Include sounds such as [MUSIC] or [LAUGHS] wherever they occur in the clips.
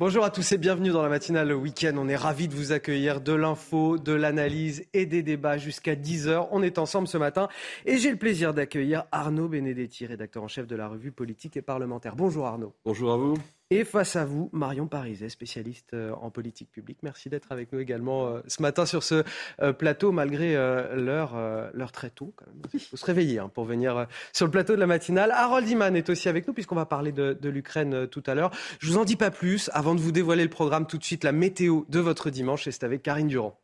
Bonjour à tous et bienvenue dans la matinale week-end. On est ravis de vous accueillir de l'info, de l'analyse et des débats jusqu'à 10h. On est ensemble ce matin et j'ai le plaisir d'accueillir Arnaud Benedetti, rédacteur en chef de la revue politique et parlementaire. Bonjour Arnaud. Bonjour à vous. Et face à vous, Marion Pariset, spécialiste euh, en politique publique. Merci d'être avec nous également euh, ce matin sur ce euh, plateau, malgré l'heure, l'heure très tôt. Il faut se réveiller hein, pour venir sur le plateau de la matinale. Harold Iman est aussi avec nous, puisqu'on va parler de, de l'Ukraine tout à l'heure. Je vous en dis pas plus. Avant de vous dévoiler le programme, tout de suite, la météo de votre dimanche, et c'est avec Karine Durand.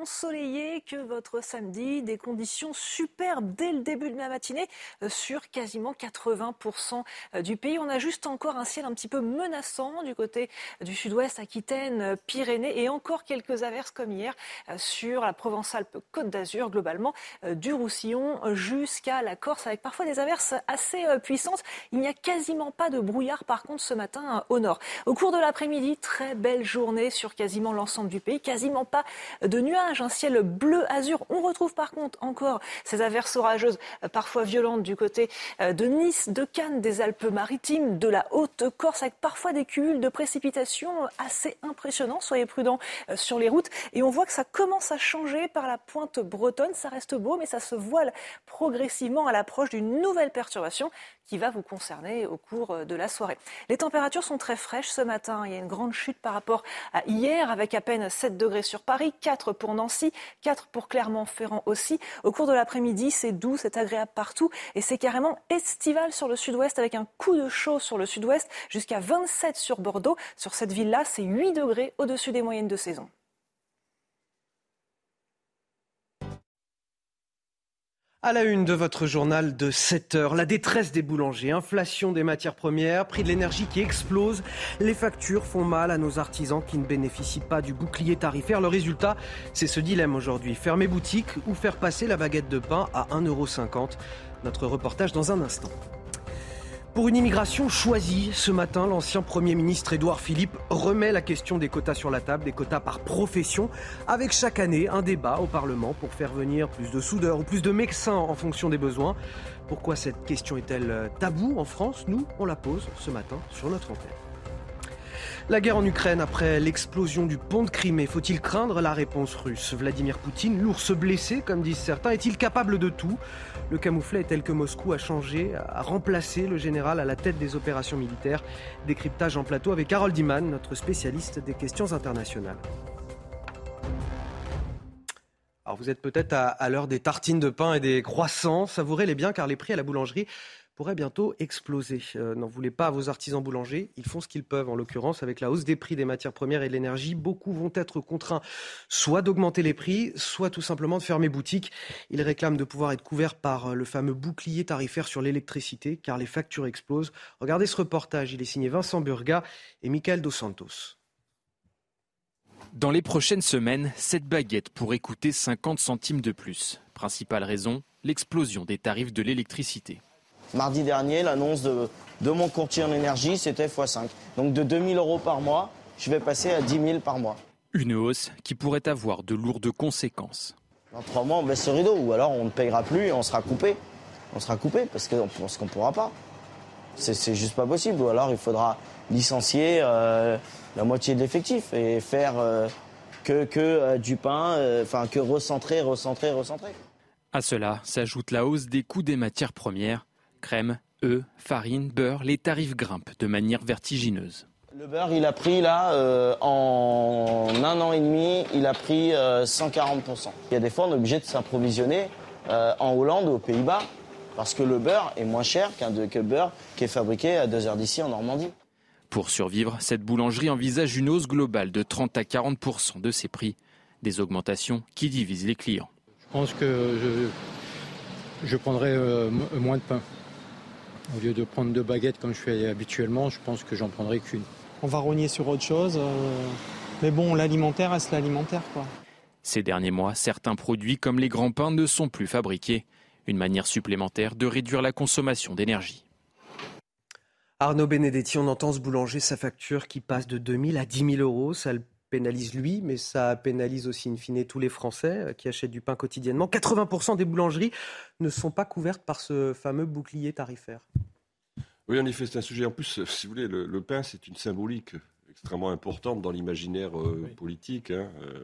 Ensoleillé que votre samedi. Des conditions superbes dès le début de la matinée euh, sur quasiment 80% euh, du pays. On a juste encore un ciel un petit peu menaçant du côté du sud-ouest, Aquitaine, euh, Pyrénées et encore quelques averses comme hier sur la Provence-Alpes-Côte d'Azur, globalement du Roussillon jusqu'à la Corse avec parfois des averses assez puissantes. Il n'y a quasiment pas de brouillard par contre ce matin au nord. Au cours de l'après-midi, très belle journée sur quasiment l'ensemble du pays, quasiment pas de nuages, un ciel bleu azur. On retrouve par contre encore ces averses orageuses, euh, parfois violentes du côté euh, de Nice, de Cannes, des Alpes-Maritimes, de la Haute-Corse, avec parfois des cumuls de précipitations assez impressionnants. Soyez prudents euh, sur les routes. Et on voit que ça commence à changer par la pointe bretonne. Ça reste beau, mais ça se voile progressivement à l'approche d'une nouvelle perturbation qui va vous concerner au cours euh, de la soirée. Les températures sont très fraîches ce matin. Il y a une grande chute par rapport à hier avec à peine 7 degrés sur Paris, 4 pour Nancy, 4 pour Clermont-Ferrand aussi. Au cours de l'après-midi, c'est doux, c'est agréable partout et c'est carrément estival sur le sud-ouest avec un coup de chaud sur le sud-ouest jusqu'à 27 sur Bordeaux. Sur cette ville-là, c'est 8 degrés au-dessus des moyennes de saison. À la une de votre journal de 7 heures, la détresse des boulangers, inflation des matières premières, prix de l'énergie qui explose. Les factures font mal à nos artisans qui ne bénéficient pas du bouclier tarifaire. Le résultat, c'est ce dilemme aujourd'hui. Fermer boutique ou faire passer la baguette de pain à 1,50€. Notre reportage dans un instant. Pour une immigration choisie, ce matin, l'ancien Premier ministre Édouard Philippe remet la question des quotas sur la table, des quotas par profession, avec chaque année un débat au Parlement pour faire venir plus de soudeurs ou plus de médecins en fonction des besoins. Pourquoi cette question est-elle taboue en France? Nous, on la pose ce matin sur notre antenne. La guerre en Ukraine après l'explosion du pont de Crimée, faut-il craindre la réponse russe? Vladimir Poutine, l'ours blessé comme disent certains, est-il capable de tout? Le camouflet est tel que Moscou a changé, a remplacé le général à la tête des opérations militaires. Décryptage en plateau avec Harold Iman, notre spécialiste des questions internationales. Alors vous êtes peut-être à, à l'heure des tartines de pain et des croissants, savourez-les bien car les prix à la boulangerie pourrait bientôt exploser. Euh, n'en voulez pas à vos artisans boulangers, ils font ce qu'ils peuvent. En l'occurrence, avec la hausse des prix des matières premières et de l'énergie, beaucoup vont être contraints soit d'augmenter les prix, soit tout simplement de fermer boutique. Ils réclament de pouvoir être couverts par euh, le fameux bouclier tarifaire sur l'électricité, car les factures explosent. Regardez ce reportage, il est signé Vincent Burga et Michael Dos Santos. Dans les prochaines semaines, cette baguette pourrait coûter 50 centimes de plus. Principale raison, l'explosion des tarifs de l'électricité. Mardi dernier, l'annonce de, mon courtier en énergie, c'était x5. Donc de 2000 euros par mois, je vais passer à 10 000 par mois. Une hausse qui pourrait avoir de lourdes conséquences. Dans trois mois, on baisse ce rideau, ou alors on ne payera plus et on sera coupé. On sera coupé parce qu'on ne pourra pas. C'est juste pas possible. Ou alors il faudra licencier euh, la moitié de l'effectif et faire euh, que, que euh, du pain, enfin que recentrer, recentrer, recentrer. À cela s'ajoute la hausse des coûts des matières premières Crème, œufs, farine, beurre, les tarifs grimpent de manière vertigineuse. Le beurre, il a pris là, euh, en un an et demi, il a pris 140%. Euh, il y a des fois, on est obligé de s'approvisionner euh, en Hollande ou aux Pays-Bas, parce que le beurre est moins cher qu'un que beurre qui est fabriqué à deux heures d'ici en Normandie. Pour survivre, cette boulangerie envisage une hausse globale de 30 à 40% de ses prix, des augmentations qui divisent les clients. Je pense que Je prendrais moins de pain. Au lieu de prendre deux baguettes comme je fais habituellement, je pense que j'en prendrai qu'une. On va rogner sur autre chose. mais bon, l'alimentaire reste l'alimentaire, quoi. Ces derniers mois, certains produits comme les grands pains ne sont plus fabriqués. Une manière supplémentaire de réduire la consommation d'énergie. Arnaud Benedetti, on entend ce boulanger, sa facture qui passe de 2 000 à 10 000 euros. Ça le pénalise lui, mais ça pénalise aussi in fine tous les Français euh, qui achètent du pain quotidiennement. 80% des boulangeries ne sont pas couvertes par ce fameux bouclier tarifaire. Oui, en effet, c'est un sujet. En plus, si vous voulez, le, pain, c'est une symbolique extrêmement importante dans l'imaginaire euh, politique. Hein. Euh,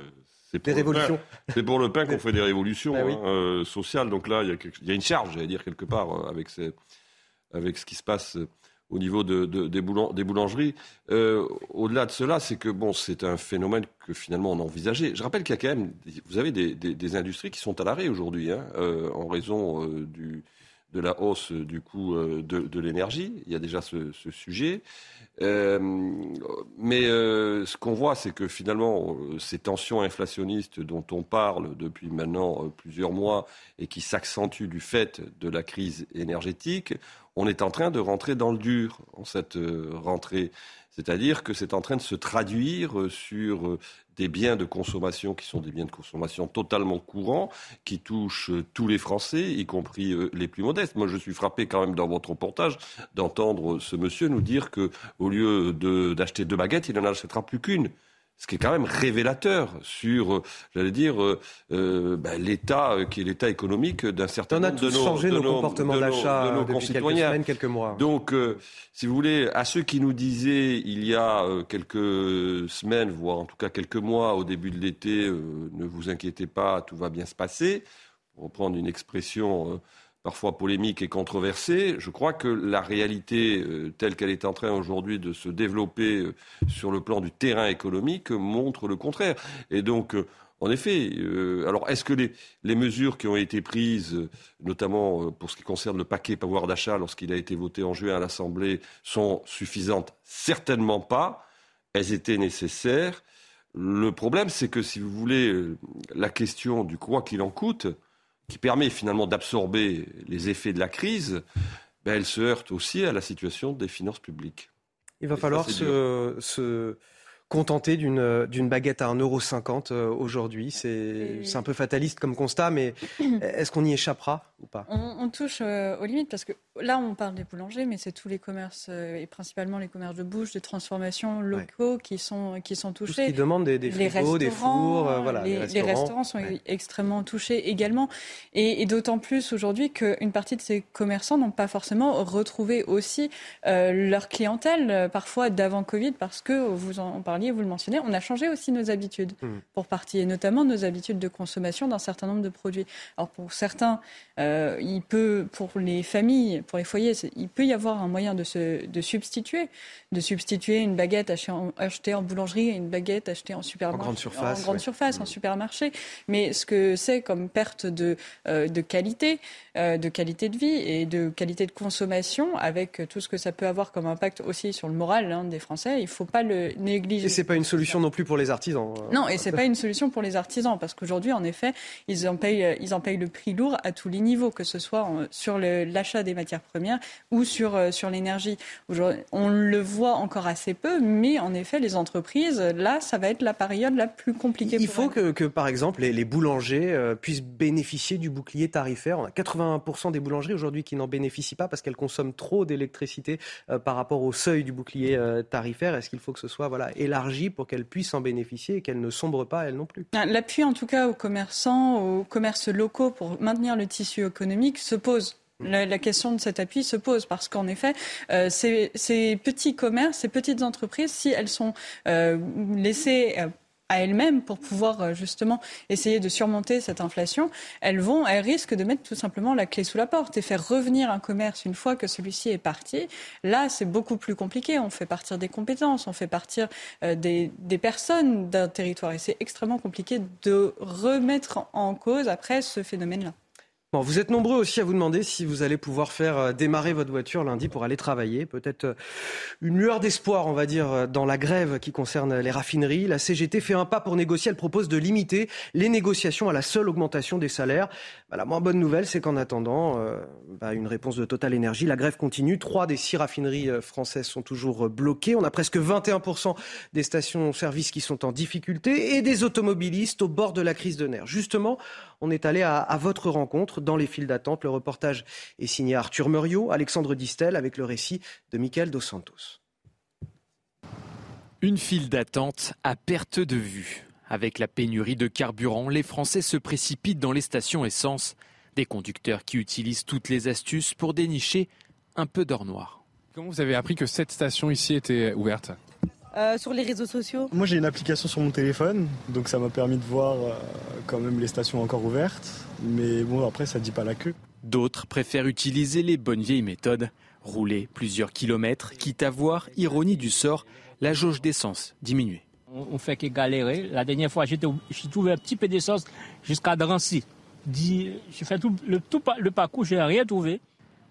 c'est pour, le pain qu'on fait des révolutions bah hein, sociales. Donc là, il y, a, une charge, j'allais dire, quelque part, avec, avec ce qui se passe au niveau de, des, boulangeries. Euh, au-delà de cela, c'est que bon, c'est un phénomène que finalement on a envisagé. Je rappelle qu'il y a quand même, vous avez des, industries qui sont à l'arrêt aujourd'hui hein, euh, en raison euh, de la hausse du coût de, l'énergie. Il y a déjà ce, sujet. mais ce qu'on voit, c'est que finalement, ces tensions inflationnistes dont on parle depuis maintenant plusieurs mois et qui s'accentuent du fait de la crise énergétique, on est en train de rentrer dans le dur en cette euh, rentrée. C'est-à-dire que c'est en train de se traduire euh, sur euh, des biens de consommation qui sont des biens de consommation totalement courants, qui touchent tous les Français, y compris les plus modestes. Moi, je suis frappé quand même dans votre reportage d'entendre ce monsieur nous dire que au lieu d'acheter deux baguettes, il n'en achètera plus qu'une ce qui est quand même révélateur sur, euh, j'allais dire, euh, euh bah, l'état qui est l'état économique d'un certain nombre de nos, changé nos, comportements d'achat depuis quelques semaines, quelques mois. Donc, si vous voulez, à ceux qui nous disaient il y a quelques semaines, voire en tout cas quelques mois, au début de l'été, ne vous inquiétez pas, tout va bien se passer. Pour reprendre une expression parfois polémique et controversée. Je crois que la réalité euh, telle qu'elle est en train aujourd'hui de se développer euh, sur le plan du terrain économique montre le contraire. Et donc, euh, en effet, alors est-ce que les, les, mesures qui ont été prises, notamment pour ce qui concerne le paquet pouvoir d'achat lorsqu'il a été voté en juin à l'Assemblée, sont suffisantes? Certainement pas. Elles étaient nécessaires. Le problème, c'est que si vous voulez, la question du quoi qu'il en coûte, qui permet finalement d'absorber les effets de la crise, ben, elle se heurte aussi à la situation des finances publiques. Il va falloir se, se, contenter d'une, d'une baguette à 1,50€ euh, aujourd'hui. C'est, c'est un peu fataliste comme constat, mais [CLEARS THROAT] est-ce qu'on y échappera ou pas? On, touche euh, aux limites parce que là, on parle des boulangers, mais c'est tous les commerces euh, et principalement les commerces de bouche, de transformation locaux qui, sont, qui sont touchés. Tout qui demandent des, des frigos, des fours. voilà, les, restaurants. sont extrêmement touchés également. Et, d'autant plus aujourd'hui qu'une partie de ces commerçants n'ont pas forcément retrouvé aussi leur clientèle, parfois d'avant Covid, parce que vous en parlez vous le mentionnez, on a changé aussi nos habitudes mmh. pour partie, et notamment nos habitudes de consommation d'un certain nombre de produits. Alors pour certains, euh, il peut, pour les familles, pour les foyers, il peut y avoir un moyen de, se, de substituer, de substituer une baguette achetée en, boulangerie à une baguette achetée en supermarché, en grande surface, en, grande surface, en mmh. supermarché. Mais ce que c'est comme perte de, euh, de qualité, euh, de qualité de vie et de qualité de consommation, avec tout ce que ça peut avoir comme impact aussi sur le moral hein, des Français, il ne faut pas le négliger. Et c'est pas une solution non plus pour les artisans. Euh. Non, et c'est pas une solution pour les artisans parce qu'aujourd'hui, en effet, ils en payent, ils en payent le prix lourd à tous les niveaux, que ce soit sur l'achat des matières premières ou sur euh, sur l'énergie. On le voit encore assez peu, mais en effet, les entreprises, là, ça va être la période la plus compliquée. Il faut que, que, par exemple, les, boulangers euh, puissent bénéficier du bouclier tarifaire. On a 81% des boulangeries aujourd'hui qui n'en bénéficient pas parce qu'elles consomment trop d'électricité par rapport au seuil du bouclier tarifaire. Est-ce qu'il faut que ce soit voilà pour qu'elles puissent en bénéficier et qu'elles ne sombrent pas elles non plus. Ah, l'appui en tout cas aux commerçants, aux commerces locaux pour maintenir le tissu économique se pose. La, question de cet appui se pose parce qu'en effet, euh, ces, petits commerces, ces petites entreprises, si elles sont euh, laissées euh, à elles-mêmes pour pouvoir euh, justement essayer de surmonter cette inflation, elles vont, elles risquent de mettre tout simplement la clé sous la porte et faire revenir un commerce une fois que celui-ci est parti. Là, c'est beaucoup plus compliqué. On fait partir des compétences, on fait partir euh, des, des personnes d'un territoire et c'est extrêmement compliqué de remettre en cause après ce phénomène-là. Vous êtes nombreux aussi à vous demander si vous allez pouvoir faire euh, démarrer votre voiture lundi pour aller travailler. Peut-être euh, une lueur d'espoir, on va dire, euh, dans la grève qui concerne les raffineries. La CGT fait un pas pour négocier. Elle propose de limiter les négociations à la seule augmentation des salaires. Bah, la moins bonne nouvelle, c'est qu'en attendant bah, une réponse de Total Énergie, la grève continue. Trois des six raffineries françaises sont toujours bloquées. On a presque 21% des stations-service qui sont en difficulté et des automobilistes au bord de la crise de nerfs. Justement, on est allé à, à votre rencontre dans les files d'attente. Le reportage est signé Arthur Muriot, Alexandre Distel, avec le récit de Michael Dos Santos. Une file d'attente à perte de vue. Avec la pénurie de carburant, les Français se précipitent dans les stations essence. Des conducteurs qui utilisent toutes les astuces pour dénicher un peu d'or noir. Comment vous avez appris que cette station ici était ouverte? Euh, sur les réseaux sociaux Moi j'ai une application sur mon téléphone, donc ça m'a permis de voir euh, quand même les stations encore ouvertes. Mais bon, après ça ne dit pas la queue. D'autres préfèrent utiliser les bonnes vieilles méthodes. Rouler plusieurs kilomètres, quitte à voir, ironie du sort, la jauge d'essence diminuer. On fait que galérer. La dernière fois, j'ai trouvé un petit peu d'essence jusqu'à Drancy. J'ai fait tout le, tout le parcours, j'ai rien trouvé.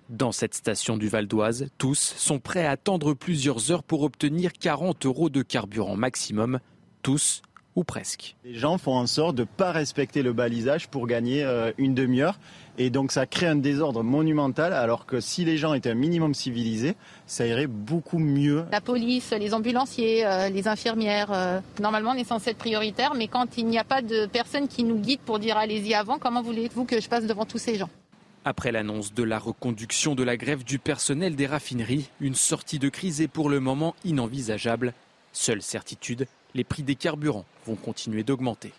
Dans cette station du Val d'Oise, tous sont prêts à attendre plusieurs heures pour obtenir 40 euros de carburant maximum. Tous ou presque. Les gens font en sorte de ne pas respecter le balisage pour gagner euh, une demi-heure. Et donc ça crée un désordre monumental, alors que si les gens étaient un minimum civilisés, ça irait beaucoup mieux. La police, les ambulanciers, euh, les infirmières, euh, normalement on est censé être prioritaire, mais quand il n'y a pas de personne qui nous guide pour dire allez-y avant, comment voulez-vous que je passe devant tous ces gens? Après l'annonce de la reconduction de la grève du personnel des raffineries, une sortie de crise est pour le moment inenvisageable. Seule certitude, les prix des carburants vont continuer d'augmenter.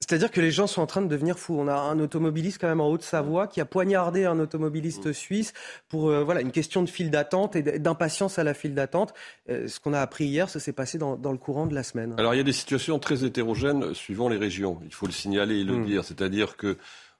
C'est-à-dire que les gens sont en train de devenir fous. On a un automobiliste quand même en Haute-Savoie qui a poignardé un automobiliste mmh. suisse pour euh, voilà une question de file d'attente et d'impatience à la file d'attente. Euh, ce qu'on a appris hier, ça s'est passé dans, le courant de la semaine. Alors il y a des situations très hétérogènes suivant les régions. Il faut le signaler et le mmh. dire. C'est-à-dire que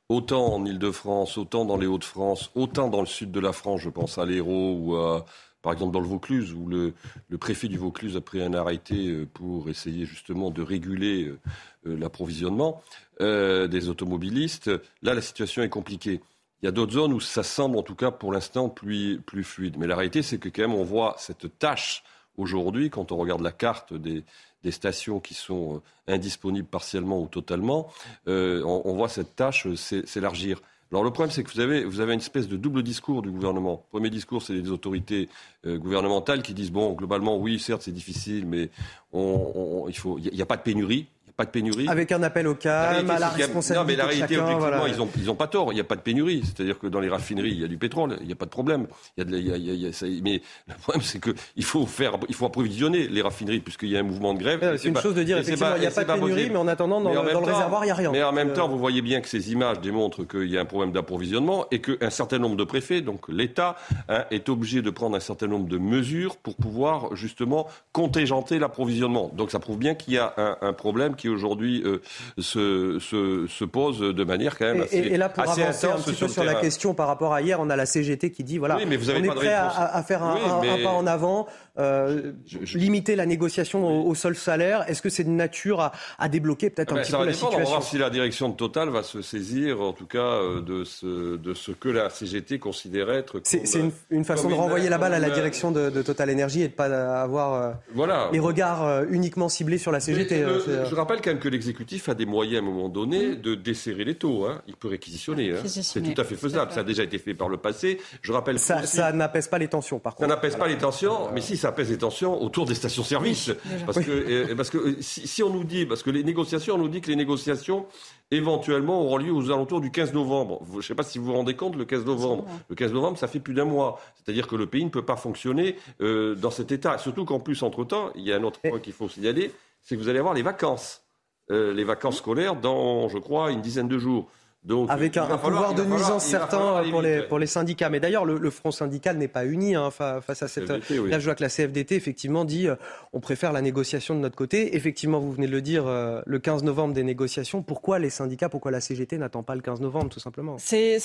autant en Ile-de-France, autant dans les Hauts-de-France, autant dans le sud de la France, je pense à l'Hérault ou à, par exemple dans le Vaucluse, où le, préfet du Vaucluse a pris un arrêté euh, pour essayer justement de réguler euh, euh, l'approvisionnement des automobilistes. Là, la situation est compliquée. Il y a d'autres zones où ça semble, en tout cas pour l'instant, plus, plus fluide. Mais la réalité, c'est que quand même, on voit cette tâche aujourd'hui, quand on regarde la carte des, des stations qui sont euh, indisponibles partiellement ou totalement, euh, on, voit cette tâche euh, s'élargir. Alors le problème, c'est que vous avez, vous avez une espèce de double discours du gouvernement. Premier discours, c'est les autorités gouvernementales qui disent bon, globalement, oui, certes, c'est difficile, mais il n'y a, pas de pénurie pas de pénurie. Avec un appel au calme, à la responsabilité. Non, mais la réalité, objectivement, ils n'ont ils ont pas tort. Il n'y a pas de pénurie. C'est-à-dire que dans les raffineries, il y a du pétrole, il n'y a pas de problème. Il y a de, il y a, il y a, mais le problème, c'est qu'il faut faire, il faut approvisionner les raffineries puisqu'il y a un mouvement de grève. c'est une chose de dire, effectivement, il n'y a pas de pénurie, mais en attendant, dans, le, réservoir, il n'y a rien. Mais en même temps, vous voyez bien que ces images démontrent qu'il y a un problème d'approvisionnement et qu'un certain nombre de préfets, donc l'État, hein, est obligé de prendre un certain nombre de mesures pour pouvoir justement contingenter l'approvisionnement. Donc ça prouve bien qu'il y a un, un problème qui aujourd'hui euh, se, se, se, pose de manière quand même assez Et, et là, pour avancer un petit peu sur, la question par rapport à hier, on a la CGT qui dit voilà, on est prêt à, faire un, pas en avant, euh, limiter la négociation au, seul salaire. Est-ce que c'est de nature à, à débloquer peut-être un petit peu la situation On va voir si la direction de Total va se saisir, en tout cas, euh, de ce, de ce que la CGT considère être. C'est une, façon de renvoyer la balle à la direction de, de Total Énergie et de pas avoir voilà. les regards uniquement ciblés sur la CGT. je rappelle quand même que l'exécutif a des moyens à un moment donné de desserrer les taux. Hein. Il peut réquisitionner. Hein. C'est tout à fait faisable. Ça a déjà été fait par le passé. Je rappelle ça, ça n'apaise pas les tensions, par contre. Ça n'apaise pas les tensions, mais si ça apaise les tensions autour des stations-service. parce, que, euh, parce que si, on nous dit, parce que les négociations, on nous dit que les négociations éventuellement auront lieu aux alentours du 15 novembre. Je ne sais pas si vous vous rendez compte, le 15 novembre. Le 15 novembre, ça fait plus d'un mois. C'est-à-dire que le pays ne peut pas fonctionner euh, dans cet état. Surtout qu'en plus, entre-temps, il y a un autre point qu'il faut signaler, c'est que vous allez avoir les vacances. Euh, les vacances scolaires dans, je crois, une dizaine de jours. Donc, Avec un, pouvoir de nuisance certain pour les, pour les syndicats. Mais d'ailleurs, le, front syndical n'est pas uni hein, face à cette. Là, je vois que la CFDT, effectivement, dit euh, on préfère la négociation de notre côté. Effectivement, vous venez de le dire, euh, le 15 novembre des négociations. Pourquoi les syndicats, pourquoi la CGT n'attend pas le 15 novembre, tout simplement? C'est,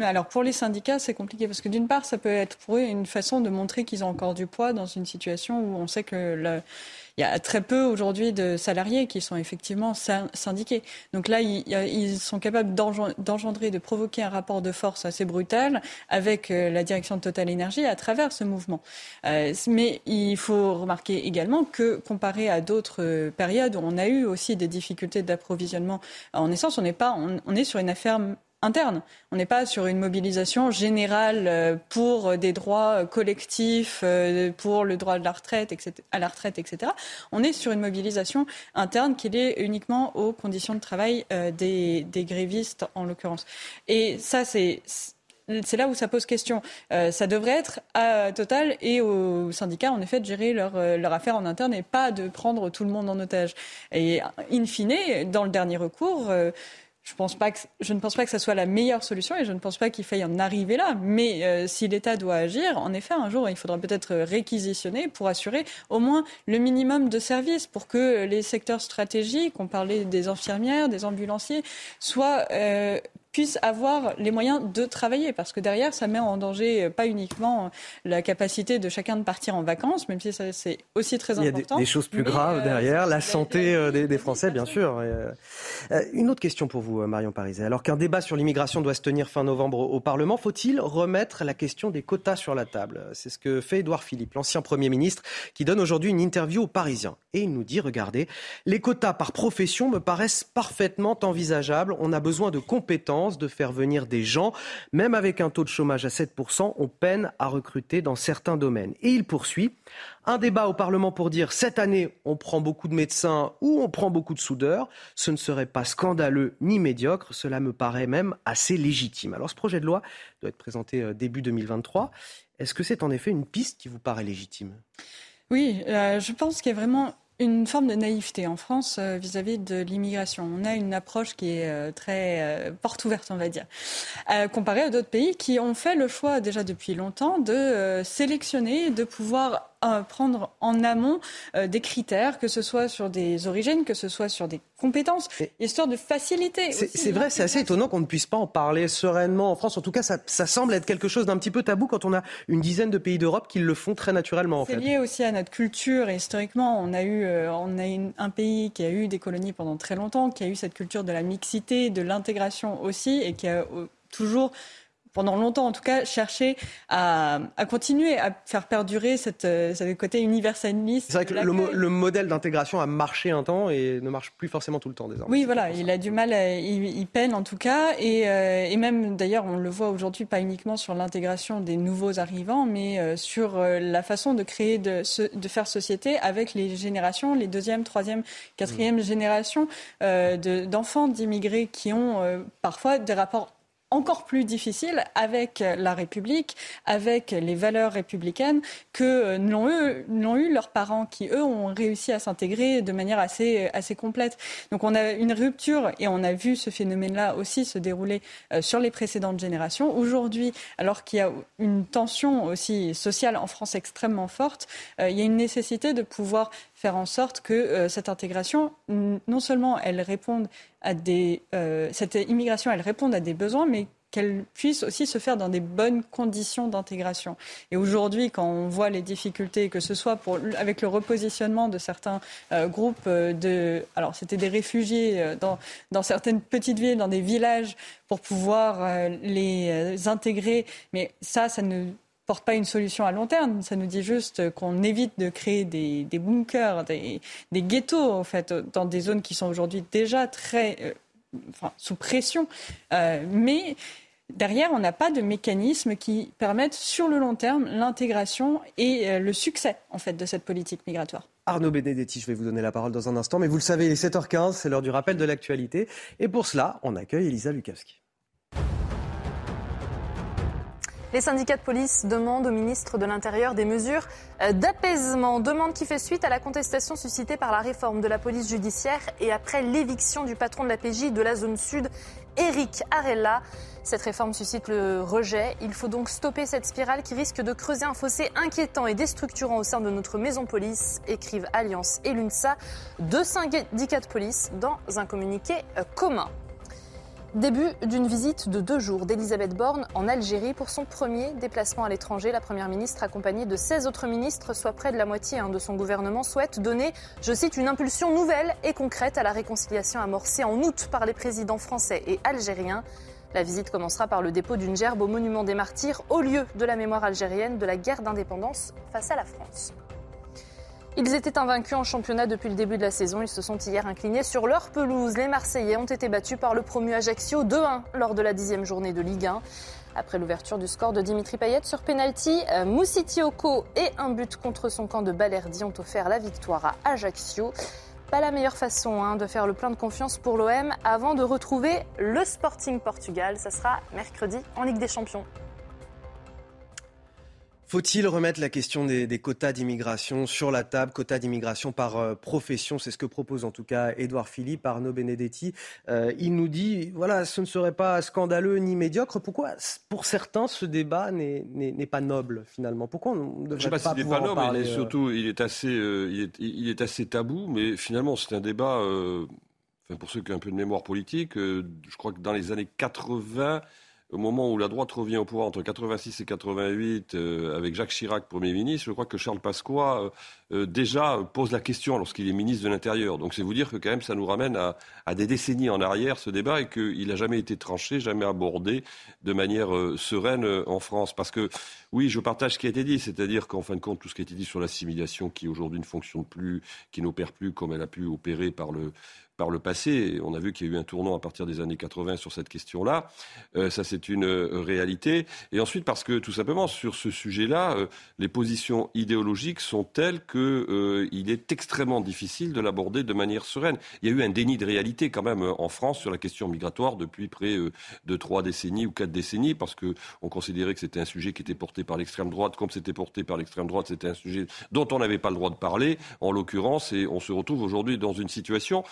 Alors, pour les syndicats, c'est compliqué parce que d'une part, ça peut être pour eux une façon de montrer qu'ils ont encore du poids dans une situation où on sait que. Le il y a très peu aujourd'hui de salariés qui sont effectivement syndiqués. Donc là, ils, sont capables d'engendrer, de provoquer un rapport de force assez brutal avec euh, la direction de Total Energy à travers ce mouvement. Euh, mais il faut remarquer également que comparé à d'autres périodes où on a eu aussi des difficultés d'approvisionnement en essence, on n'est pas, on est sur une affaire interne. On n'est pas sur une mobilisation générale euh, pour des droits collectifs, euh, pour le droit de la retraite, etc., à la retraite, etc. On est sur une mobilisation interne qui est uniquement aux conditions de travail euh, des, grévistes, en l'occurrence. Et ça, c'est c'est là où ça pose question. ça devrait être à Total et aux syndicats, en effet, de gérer leur, leur, affaire en interne et pas de prendre tout le monde en otage. Et in fine, dans le dernier recours, je, ne pense pas que ce soit la meilleure solution et je ne pense pas qu'il faille en arriver là. Mais euh, si l'État doit agir, en effet, un jour, il faudra peut-être réquisitionner pour assurer au moins le minimum de services pour que les secteurs stratégiques, on parlait des infirmières, des ambulanciers, soient euh, puissent avoir les moyens de travailler. Parce que derrière, ça met en danger euh, pas uniquement euh, la capacité de chacun de partir en vacances, même si c'est aussi très important. Il y a des, choses plus graves euh, derrière, la santé des, Français, bien sûr. une autre question pour vous, Marion Pariset. Alors qu'un débat sur l'immigration doit se tenir fin novembre au Parlement, faut-il remettre la question des quotas sur la table? C'est ce que fait Édouard Philippe, l'ancien Premier ministre, qui donne aujourd'hui une interview aux Parisiens. Et il nous dit, regardez, les quotas par profession me paraissent parfaitement envisageables. On a besoin de compétences de faire venir des gens. Même avec un taux de chômage à 7%, on peine à recruter dans certains domaines. Et il poursuit. Un débat au Parlement pour dire cette année, on prend beaucoup de médecins ou on prend beaucoup de soudeurs. Ce ne serait pas scandaleux ni médiocre. Cela me paraît même assez légitime. Alors ce projet de loi doit être présenté euh, début 2023. Est-ce que c'est en effet une piste qui vous paraît légitime? Oui, euh, je pense qu'il y a vraiment une forme de naïveté en France euh, vis-à-vis de l'immigration. On a une approche qui est euh, très euh, porte ouverte, on va dire, comparée à d'autres pays qui ont fait le choix déjà depuis longtemps de sélectionner, de pouvoir prendre en amont euh, des critères, que ce soit sur des origines, que ce soit sur des compétences, histoire de faciliter. C'est vrai, c'est assez étonnant qu'on ne puisse pas en parler sereinement en France. En tout cas, ça, ça semble être quelque chose d'un petit peu tabou quand on a une dizaine de pays d'Europe qui le font très naturellement. C'est lié aussi à notre culture et historiquement, on a eu, euh, on a un pays qui a eu des colonies pendant très longtemps, qui a eu cette culture de la mixité, de l'intégration aussi, et qui a euh, toujours pendant longtemps en tout cas, chercher à, à continuer à faire perdurer cette, euh, ce côté universaliste. C'est vrai que le, modèle d'intégration a marché un temps et ne marche plus forcément tout le temps désormais. Oui, voilà, il a du mal, il, peine en tout cas, et, euh, et même d'ailleurs on le voit aujourd'hui pas uniquement sur l'intégration des nouveaux arrivants, mais euh, sur la façon de créer, de, de faire société avec les générations, les deuxième, troisième, quatrième mmh. générations d'enfants d'immigrés qui ont parfois des rapports encore plus difficile avec la République, avec les valeurs républicaines que n'ont eu, leurs parents qui, eux, ont réussi à s'intégrer de manière assez, assez complète. Donc on a une rupture et on a vu ce phénomène-là aussi se dérouler euh, sur les précédentes générations. Aujourd'hui, alors qu'il y a une tension aussi sociale en France extrêmement forte, euh, il y a une nécessité de pouvoir faire en sorte que euh, cette intégration, non seulement elle réponde à des, euh, cette immigration, elle réponde à des besoins, mais qu'elle puisse aussi se faire dans des bonnes conditions d'intégration. Et aujourd'hui, quand on voit les difficultés, que ce soit pour, avec le repositionnement de certains euh, groupes de, alors c'était des réfugiés dans, dans certaines petites villes, dans des villages, pour pouvoir les intégrer, mais ça, ça ne porte pas une solution à long terme. Ça nous dit juste qu'on évite de créer des, bunkers, des, ghettos, en fait, dans des zones qui sont aujourd'hui déjà très euh, sous pression. Euh, mais derrière, on n'a pas de mécanismes qui permettent sur le long terme l'intégration et euh, le succès en fait de cette politique migratoire. Arnaud Benedetti, je vais vous donner la parole dans un instant, mais vous le savez, il est 7h15, c'est l'heure du rappel de l'actualité. Et pour cela, on accueille Elisa Lukavski. Les syndicats de police demandent au ministre de l'Intérieur des mesures euh, d'apaisement, demande qui fait suite à la contestation suscitée par la réforme de la police judiciaire et après l'éviction du patron de la PJ de la zone sud, Eric Arella. Cette réforme suscite le rejet. Il faut donc stopper cette spirale qui risque de creuser un fossé inquiétant et déstructurant au sein de notre maison police, écrivent Alliance et l'UNSA, deux syndicats de police, dans un communiqué euh, commun. Début d'une visite de deux jours d'Elisabeth Borne en Algérie pour son premier déplacement à l'étranger. La Première ministre, accompagnée de 16 autres ministres, soit près de la moitié hein, de son gouvernement, souhaite donner, je cite, une impulsion nouvelle et concrète à la réconciliation amorcée en août par les présidents français et algériens. La visite commencera par le dépôt d'une gerbe au monument des martyrs, au lieu de la mémoire algérienne de la guerre d'indépendance face à la France. Ils étaient invaincus en championnat depuis le début de la saison. Ils se sont hier inclinés sur leur pelouse. Les Marseillais ont été battus par le promu Ajaccio 2-1 lors de la dixième journée de Ligue 1. Après l'ouverture du score de Dimitri Payet sur penalty, euh, Moussitioko et un but contre son camp de Balerdi ont offert la victoire à Ajaccio. Pas la meilleure façon hein, de faire le plein de confiance pour l'OM avant de retrouver le Sporting Portugal. Ça sera mercredi en Ligue des Champions. Faut-il remettre la question des, quotas d'immigration sur la table, quotas d'immigration par euh, profession? C'est ce que propose en tout cas Édouard Philippe, Arnaud Benedetti. Euh, il nous dit, voilà, ce ne serait pas scandaleux ni médiocre. Pourquoi, pour certains, ce débat n'est pas noble finalement? Pourquoi on ne devrait Je sais pas, s'il n'est pas noble, il est euh surtout, il est assez, il, est, il, est, assez tabou, mais finalement, c'est un débat. Enfin, pour ceux qui ont un peu de mémoire politique, je crois que dans les années 80 au moment où la droite revient au pouvoir entre 86 et 88 euh, avec Jacques Chirac Premier ministre, je crois que Charles Pasqua euh, euh, déjà pose la question lorsqu'il est ministre de l'Intérieur. Donc c'est vous dire que quand même ça nous ramène à, à des décennies en arrière ce débat et qu'il n'a jamais été tranché, jamais abordé de manière sereine en France. Parce que oui, je partage ce qui a été dit, c'est-à-dire qu'en fin de compte tout ce qui a été dit sur l'assimilation qui aujourd'hui ne fonctionne plus, qui n'opère plus comme elle a pu opérer par le par le passé. On a vu qu'il y a eu un tournant à partir des années 80 sur cette question-là. Euh, ça, c'est une euh, réalité. Et ensuite, parce que tout simplement, sur ce sujet-là, euh, les positions idéologiques sont telles qu'il est extrêmement difficile de l'aborder de manière sereine. Il y a eu un déni de réalité quand même en France sur la question migratoire depuis près de trois décennies ou quatre décennies, parce qu'on considérait que c'était un sujet qui était porté par l'extrême droite. Comme c'était porté par l'extrême droite, c'était un sujet dont on n'avait pas le droit de parler, en l'occurrence, et on se retrouve aujourd'hui dans une situation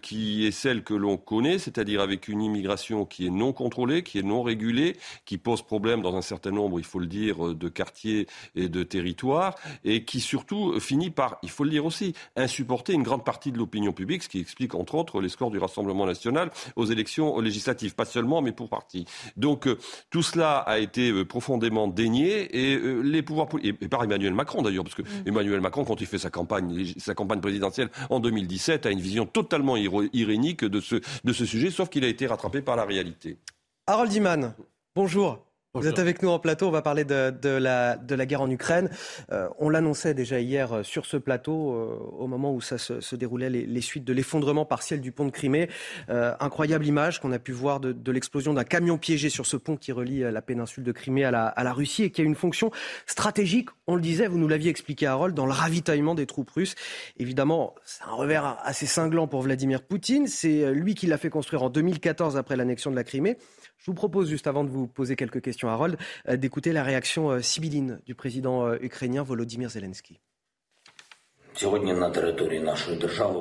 qui est celle que l'on connaît, c'est-à-dire avec une immigration qui est non contrôlée, qui est non régulée, qui pose problème dans un certain nombre, il faut le dire, de quartiers et de territoires, et qui surtout finit par, il faut le dire aussi, insupporter une grande partie de l'opinion publique, ce qui explique entre autres les scores du Rassemblement national aux élections législatives, pas seulement, mais pour partie. Donc euh, tout cela a été euh, profondément dénié, et euh, les pouvoirs et par Emmanuel Macron d'ailleurs, parce que mm. Emmanuel Macron, quand il fait sa campagne, sa campagne présidentielle en 2017, a une vision totalement irénique de ce, de ce sujet, sauf qu'il a été rattrapé par la réalité. Harold Iman, bonjour. Vous êtes avec nous en plateau, on va parler de, de, la, de la, guerre en Ukraine. Euh, on l'annonçait déjà hier euh, sur ce plateau, euh, au moment où ça se, se déroulait les, les, suites de l'effondrement partiel du pont de Crimée. incroyable image qu'on a pu voir de, de l'explosion d'un camion piégé sur ce pont qui relie la péninsule de Crimée à la, à la, Russie et qui a une fonction stratégique, on le disait, vous nous l'aviez expliqué Harold, dans le ravitaillement des troupes russes. Évidemment, c'est un revers assez cinglant pour Vladimir Poutine. C'est lui qui l'a fait construire en 2014 après l'annexion de la Crimée. Je vous propose, juste avant de vous poser quelques questions, Harold, euh, d'écouter la réaction euh, sibylline du président euh, ukrainien Volodymyr Zelensky.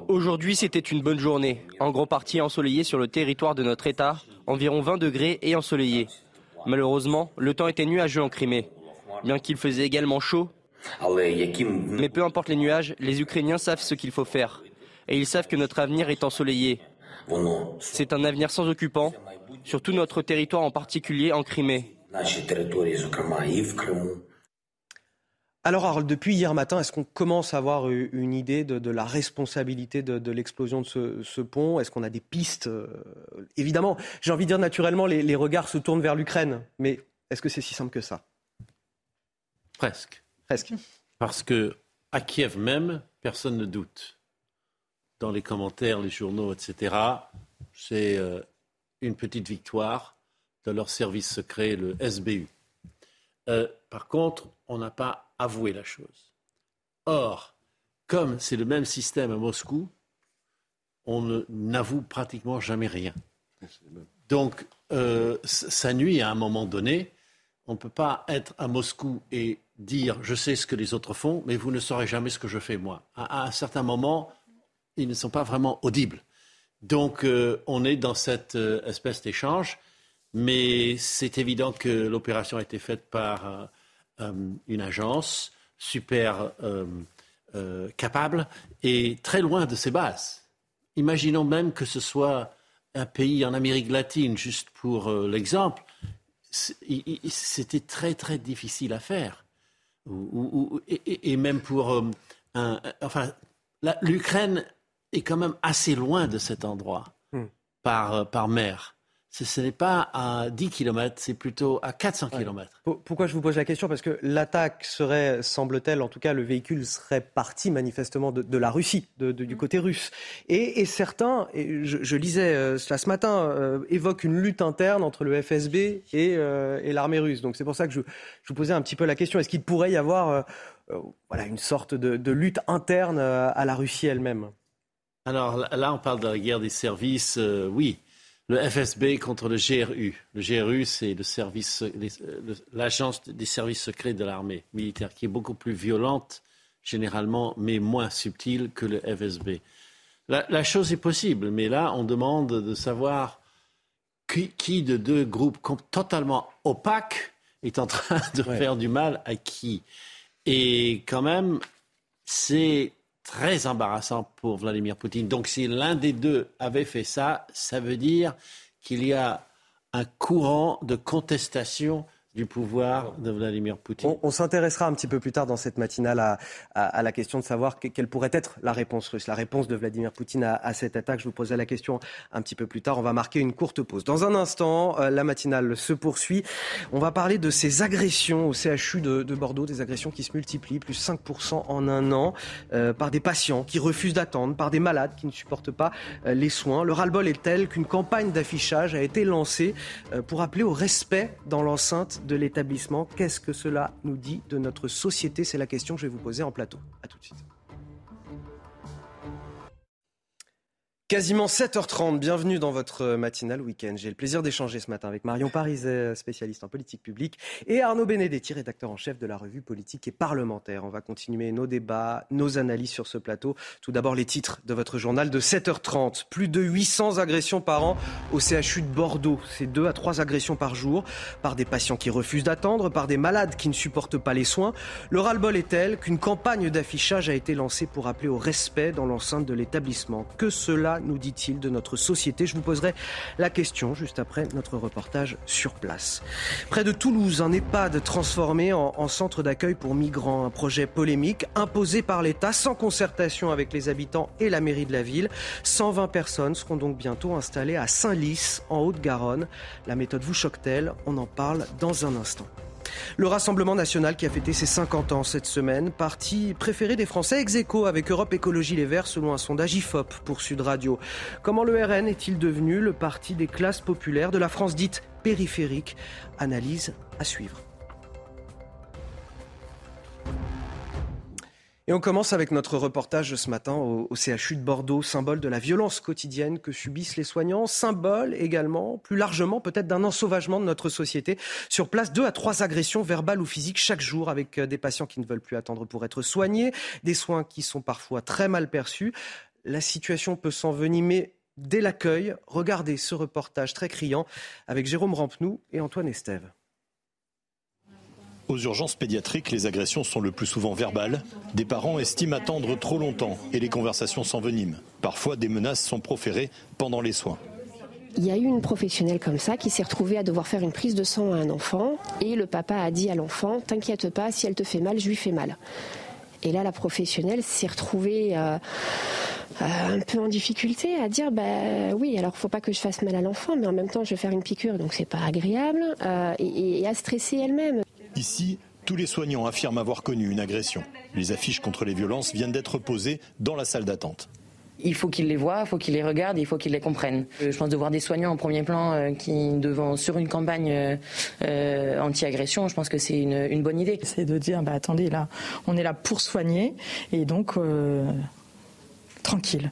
Aujourd'hui, c'était une bonne journée, en grande partie ensoleillée sur le territoire de notre État, environ 20 degrés et ensoleillé. Malheureusement, le temps était nuageux en Crimée, bien qu'il faisait également chaud. Mais peu importe les nuages, les Ukrainiens savent ce qu'il faut faire. Et ils savent que notre avenir est ensoleillé. C'est un avenir sans occupants, sur tout notre territoire, en particulier en Crimée. Alors Harold, depuis hier matin, est-ce qu'on commence à avoir une idée de, la responsabilité de, l'explosion de ce, pont? Est-ce qu'on a des pistes euh, Évidemment, j'ai envie de dire naturellement, les, les regards se tournent vers l'Ukraine, mais est-ce que c'est si simple que ça? Presque. Presque. Parce que à Kiev même, personne ne doute. Dans les commentaires, les journaux, etc., c'est euh, une petite victoire de leur service secret, le SBU. Euh, par contre, on n'a pas avoué la chose. Or, comme c'est le même système à Moscou, on n'avoue pratiquement jamais rien. Donc, euh, ça nuit à un moment donné. On ne peut pas être à Moscou et dire je sais ce que les autres font, mais vous ne saurez jamais ce que je fais moi. À, un certain moment, ils ne sont pas vraiment audibles. Donc euh, on est dans cette euh, espèce d'échange, mais c'est évident que l'opération a été faite par euh, une agence super capable et très loin de ses bases. Imaginons même que ce soit un pays en Amérique latine, juste pour l'exemple, c'était très très difficile à faire. et, même pour enfin, l'Ukraine est quand même assez loin de cet endroit hmm. par, par mer ce n'est pas à 10 km, c'est plutôt à 400 km. Pourquoi je vous pose la question? Parce que l'attaque serait, semble-t-elle, en tout cas le véhicule serait parti manifestement de, la Russie, du côté russe. Et, certains, et je, lisais euh, cela ce matin, euh, évoquent une lutte interne entre le FSB euh, et, l'armée russe. Donc c'est pour ça que je, vous posais un petit peu la question. Est-ce qu'il pourrait y avoir voilà, une sorte de, de lutte interne à la Russie elle-même? Alors là, on parle de la guerre des services, oui le FSB contre le GRU. Le GRU, c'est le service, l'agence des services secrets de l'armée militaire, qui est beaucoup plus violente généralement, mais moins subtile que le FSB. La, chose est possible, mais là, on demande de savoir qui, de deux groupes totalement opaques est en train [LAUGHS] de faire du mal à qui. Et quand même, c'est très embarrassant pour Vladimir Poutine. Donc si l'un des deux avait fait ça, ça veut dire qu'il y a un courant de contestation du pouvoir de Vladimir Poutine. On, s'intéressera un petit peu plus tard dans cette matinale à, la question de savoir quelle pourrait être la réponse russe, la réponse de Vladimir Poutine à, cette attaque. Je vous poserai la question un petit peu plus tard. On va marquer une courte pause. Dans un instant, euh, la matinale se poursuit. On va parler de ces agressions au CHU de, Bordeaux, des agressions qui se multiplient, plus 5% en un an, euh, par des patients qui refusent d'attendre, par des malades qui ne supportent pas euh, les soins. Le ras-le-bol est tel qu'une campagne d'affichage a été lancée pour appeler au respect dans l'enceinte de l'établissement. Qu'est-ce que cela nous dit de notre société? C'est la question que je vais vous poser en plateau. A tout de suite. Quasiment 7h30, bienvenue dans votre matinale week-end. J'ai le plaisir d'échanger ce matin avec Marion Pariset, spécialiste en politique publique, et Arnaud Benedetti, rédacteur en chef de la revue politique et parlementaire. On va continuer nos débats, nos analyses sur ce plateau. Tout d'abord les titres de votre journal de 7h30. Plus de 800 agressions par an au CHU de Bordeaux. C'est deux à trois agressions par jour, par des patients qui refusent d'attendre, par des malades qui ne supportent pas les soins. Le ras-le-bol est tel qu'une campagne d'affichage a été lancée pour appeler au respect dans l'enceinte de l'établissement. Que cela nous dit-il, de notre société Je vous poserai la question juste après notre reportage sur place. Près de Toulouse, un EHPAD transformé en, en centre d'accueil pour migrants, un projet polémique imposé par l'État sans concertation avec les habitants et la mairie de la ville. 120 personnes seront donc bientôt installées à Saint-Lys, en Haute-Garonne. La méthode vous choque-t-elle? On en parle dans un instant. Le Rassemblement national qui a fêté ses 50 ans cette semaine, parti préféré des Français ex aequo avec Europe Écologie Les Verts selon un sondage IFOP pour Sud Radio. Comment le RN est-il devenu le parti des classes populaires de la France dite périphérique? Analyse à suivre. Et on commence avec notre reportage ce matin au, CHU de Bordeaux, symbole de la violence quotidienne que subissent les soignants, symbole également, plus largement peut-être d'un ensauvagement de notre société. Sur place, deux à trois agressions verbales ou physiques chaque jour avec euh, des patients qui ne veulent plus attendre pour être soignés, des soins qui sont parfois très mal perçus. La situation peut s'envenimer dès l'accueil. Regardez ce reportage très criant avec Jérôme Rampenou et Antoine Estève. Aux urgences pédiatriques, les agressions sont le plus souvent verbales. Des parents estiment attendre trop longtemps et les conversations s'enveniment. Parfois, des menaces sont proférées pendant les soins. Il y a eu une professionnelle comme ça qui s'est retrouvée à devoir faire une prise de sang à un enfant et le papa a dit à l'enfant T'inquiète pas, si elle te fait mal, je lui fais mal. Et là, la professionnelle s'est retrouvée euh, euh, un peu en difficulté à dire bah oui, alors faut pas que je fasse mal à l'enfant, mais en même temps je vais faire une piqûre, donc c'est pas agréable, euh, et à stresser elle-même. Ici, tous les soignants affirment avoir connu une agression. Les affiches contre les violences viennent d'être posées dans la salle d'attente. Il faut qu'ils les voient, il faut qu'ils les regardent, il faut qu'ils les comprennent. Euh, je pense de voir des soignants en premier plan euh, qui devant sur une campagne euh, anti-agression, je pense que c'est une, bonne idée. C'est de dire, bah attendez, là, on est là pour soigner et donc tranquille.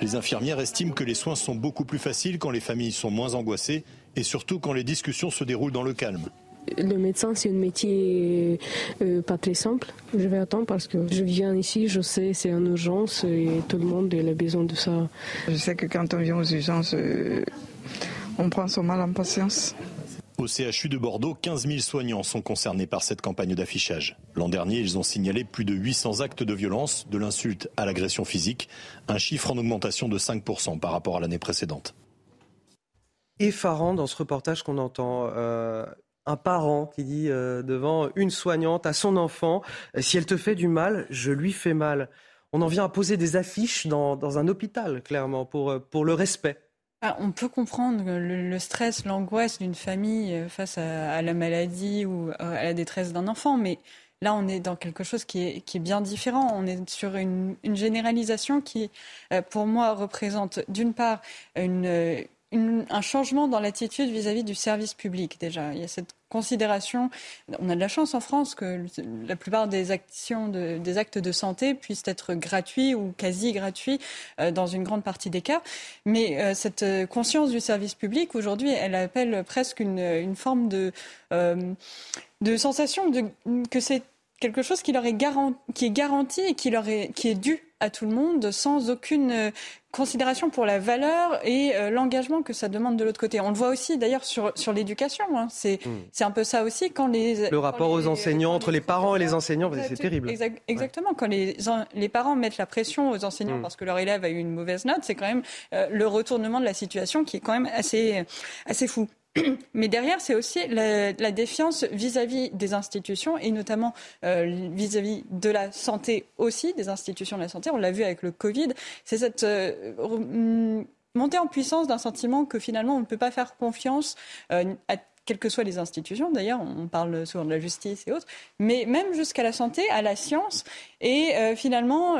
Les infirmières estiment que les soins sont beaucoup plus faciles quand les familles sont moins angoissées et surtout quand les discussions se déroulent dans le calme le médecin, c'est un métier euh, pas très simple. Je vais attendre parce que je viens ici, je sais, c'est en urgence et tout le monde a besoin de ça. Je sais que quand on vient aux urgences, euh, on prend son mal en patience. Au CHU de Bordeaux, 15 000 soignants sont concernés par cette campagne d'affichage. L'an dernier, ils ont signalé plus de 800 actes de violence, de l'insulte à l'agression physique, un chiffre en augmentation de 5% par rapport à l'année précédente. effarant dans ce reportage qu'on entend. Euh, un parent qui dit euh, devant une soignante à son enfant, si elle te fait du mal, je lui fais mal. On en vient à poser des affiches dans, un hôpital, clairement, pour, pour le respect. Ah, on peut comprendre le, stress, l'angoisse d'une famille face à, la maladie ou à la détresse d'un enfant, mais Là, on est dans quelque chose qui est, qui est bien différent. On est sur une généralisation qui, pour moi, représente d'une part une, un changement dans l'attitude vis-à-vis du service public déjà. Il y a cette considération. On a de la chance en France que la plupart des actions, des actes de santé puissent être gratuits ou quasi gratuits euh, dans une grande partie des cas. Mais euh, cette conscience du service public aujourd'hui, elle appelle presque une, forme de, euh, de sensation de, que c'est quelque chose qui leur est garanti, qui est garanti et qui leur est, qui est dû à tout le monde sans aucune euh, considération pour la valeur et euh, l'engagement que ça demande de l'autre côté. On le voit aussi d'ailleurs sur, sur l'éducation. Hein. C'est, c'est un peu ça aussi quand les... Le rapport aux enseignants, entre les parents et les enseignants, c'est terrible. exactement. Quand les, les parents mettent la pression aux enseignants hmm. parce que leur élève a eu une mauvaise note, c'est quand même euh, le retournement de la situation qui est quand même assez, assez fou. Mais derrière, c'est aussi la, défiance vis-à-vis des institutions et notamment euh, vis-à-vis de la santé aussi, des institutions de la santé. On l'a vu avec le Covid. C'est cette euh, montée en puissance d'un sentiment que finalement on ne peut pas faire confiance euh, à quelles que soient les institutions, d'ailleurs, on parle souvent de la justice et autres, mais même jusqu'à la santé, à la science. Et finalement,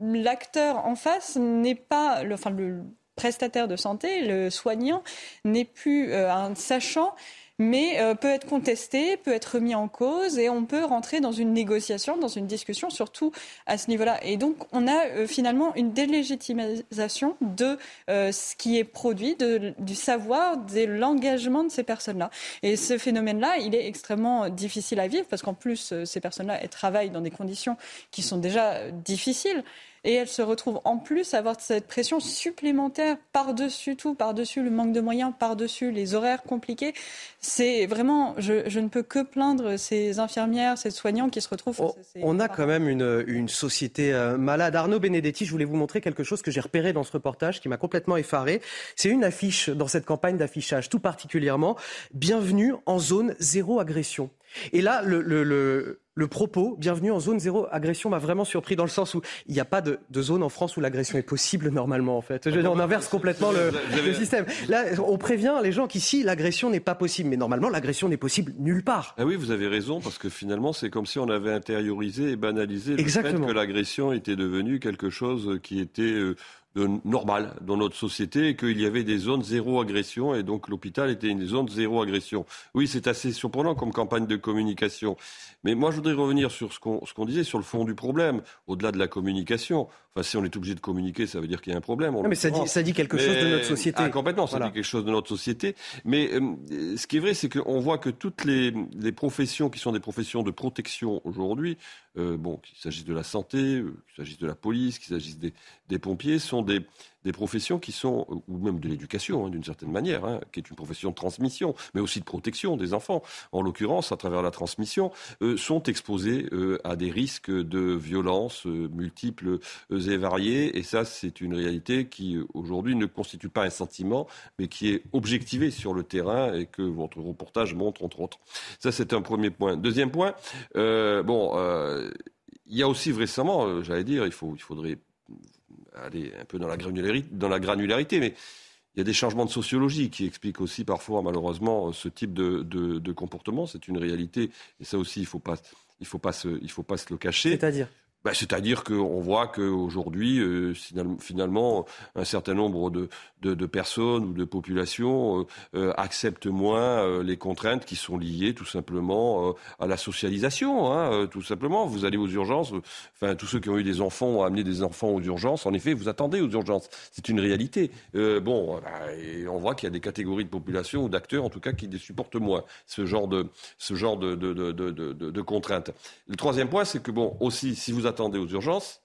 l'acteur en face n'est pas, enfin, le, prestataire de santé, le soignant, n'est plus euh, un sachant mais euh, peut être contesté, peut être mis en cause et on peut rentrer dans une négociation, dans une discussion, surtout à ce niveau-là. Et donc, on a euh, finalement une délégitimisation de ce qui est produit, du savoir, de l'engagement de ces personnes-là. Et ce phénomène-là, il est extrêmement difficile à vivre parce qu'en plus, ces personnes-là, elles travaillent dans des conditions qui sont déjà difficiles et elle se retrouve en plus à avoir cette pression supplémentaire par-dessus tout, par-dessus le manque de moyens, par-dessus les horaires compliqués. C'est vraiment, je, ne peux que plaindre ces infirmières, ces soignants qui se retrouvent. On, a quand même une, une société euh, malade. Arnaud Benedetti, je voulais vous montrer quelque chose que j'ai repéré dans ce reportage qui m'a complètement effaré. C'est une affiche dans cette campagne d'affichage, tout particulièrement. Bienvenue en zone zéro agression. Et là, le, le, le, propos, bienvenue en zone zéro agression, m'a vraiment surpris dans le sens où il n'y a pas de, de, zone en France où l'agression est possible normalement, en fait. Je, on inverse complètement le, le, système. Là, on prévient les gens qu'ici, l'agression n'est pas possible. Mais normalement, l'agression n'est possible nulle part. Ah oui, vous avez raison, parce que finalement, c'est comme si on avait intériorisé et banalisé le fait que l'agression était devenue quelque chose qui était normal dans notre société et qu'il y avait des zones zéro agression et donc l'hôpital était une zone zéro agression. Oui, c'est assez surprenant comme campagne de communication. Mais moi, je voudrais revenir sur ce qu'on disait, sur le fond du problème, au-delà de la communication. Enfin, si on est obligé de communiquer, ça veut dire qu'il y a un problème. mais ça dit, ça dit, quelque chose de notre société. Ah, complètement, ça dit quelque chose de notre société. Mais euh, ce qui est vrai, c'est qu'on voit que toutes les, les, professions qui sont des professions de protection aujourd'hui, bon, qu'il s'agisse de la santé, euh, qu'il s'agisse de la police, qu'il s'agisse des, des pompiers, sont des, des professions qui sont, ou même de l'éducation hein, d'une certaine manière, hein, qui est une profession de transmission, mais aussi de protection des enfants, en l'occurrence à travers la transmission, euh, sont exposés euh, à des risques de violences euh, multiples et variées. Et ça, c'est une réalité qui aujourd'hui ne constitue pas un sentiment, mais qui est objectivée sur le terrain et que votre reportage montre entre autres. Ça, c'est un premier point. Deuxième point, bon, il y a aussi récemment, j'allais dire, il, faut, il faudrait aller un peu dans la granularité, mais il y a des changements de sociologie qui expliquent aussi parfois, malheureusement, ce type de, de, comportement. C'est une réalité, et ça aussi, il ne faut pas, faut se, faut pas se le cacher. C'est-à-dire? Bah, c'est-à-dire qu'on voit qu'aujourd'hui, euh, finalement, un certain nombre de, personnes ou de populations euh, euh, acceptent moins les contraintes qui sont liées tout simplement à la socialisation. Hein, tout simplement, vous allez aux urgences, enfin, tous ceux qui ont eu des enfants ont amené des enfants aux urgences. En effet, vous attendez aux urgences. C'est une réalité. bon, bah, on voit qu'il y a des catégories de population ou d'acteurs, en tout cas, qui supportent moins ce genre de, de contraintes. Le troisième point, c'est que, bon, aussi, si vous attendez aux urgences,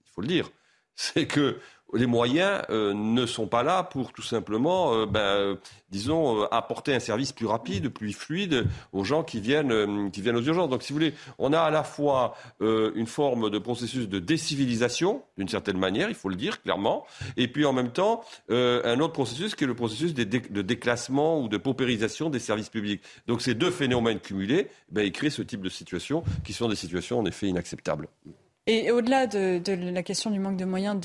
il faut le dire, c'est que les moyens euh, ne sont pas là pour tout simplement, euh, ben, euh, disons, apporter un service plus rapide, plus fluide aux gens qui viennent, qui viennent aux urgences. Donc, si vous voulez, on a à la fois une forme de processus de décivilisation, d'une certaine manière, il faut le dire clairement, et puis en même temps, un autre processus qui est le processus de, déclassement ou de paupérisation des services publics. Donc, ces deux phénomènes cumulés, ben, ils créent ce type de situations qui sont des situations en effet inacceptables. Et au-delà de, la question du manque de moyens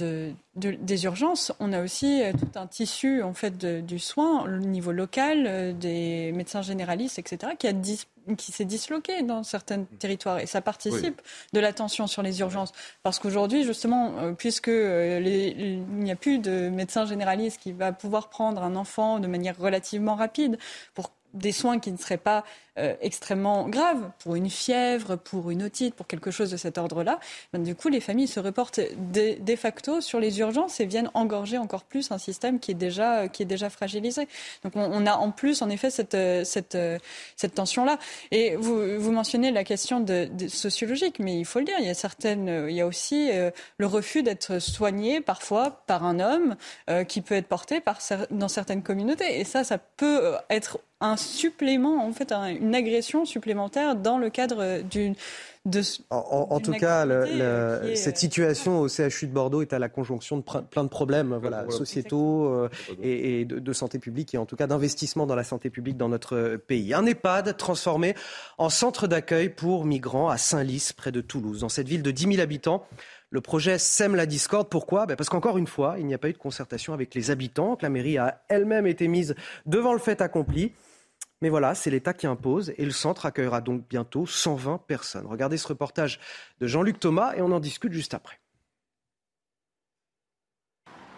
des urgences, on a aussi euh, tout un tissu en fait du soin au niveau local, euh, des médecins généralistes, etc., qui, a qui s'est disloqué dans certains territoires et ça participe de l'attention sur les urgences. Parce qu'aujourd'hui, justement, euh, puisque il n'y a plus de médecin généraliste qui va pouvoir prendre un enfant de manière relativement rapide pour des soins qui ne seraient pas euh, extrêmement graves, pour une fièvre, pour une otite, pour quelque chose de cet ordre-là, ben, du coup, les familles se reportent de, facto sur les urgences et viennent engorger encore plus un système qui est déjà, qui est déjà fragilisé. Donc on, a en plus, en effet, cette, cette, cette tension-là. Et vous, mentionnez la question de, sociologique, mais il faut le dire, il y a, certaines, il y a aussi euh, le refus d'être soigné parfois par un homme euh, qui peut être porté par, dans certaines communautés. Et ça, ça peut être un supplément, en fait, une agression supplémentaire dans le cadre d'une de, en, tout cas, euh, cette situation au CHU de Bordeaux est à la conjonction de plein de problèmes voilà, sociétaux euh, et, de, de, santé publique et en tout cas d'investissement dans la santé publique dans notre pays. Un EHPAD transformé en centre d'accueil pour migrants à Saint-Lys, près de Toulouse. Dans cette ville de 10 000 habitants, le projet sème la discorde. Pourquoi? Ben Parce qu'encore une fois, il n'y a pas eu de concertation avec les habitants, que la mairie a elle-même été mise devant le fait accompli. Mais voilà, c'est l'État qui impose et le centre accueillera donc bientôt 120 personnes. Regardez ce reportage de Jean-Luc Thomas et on en discute juste après.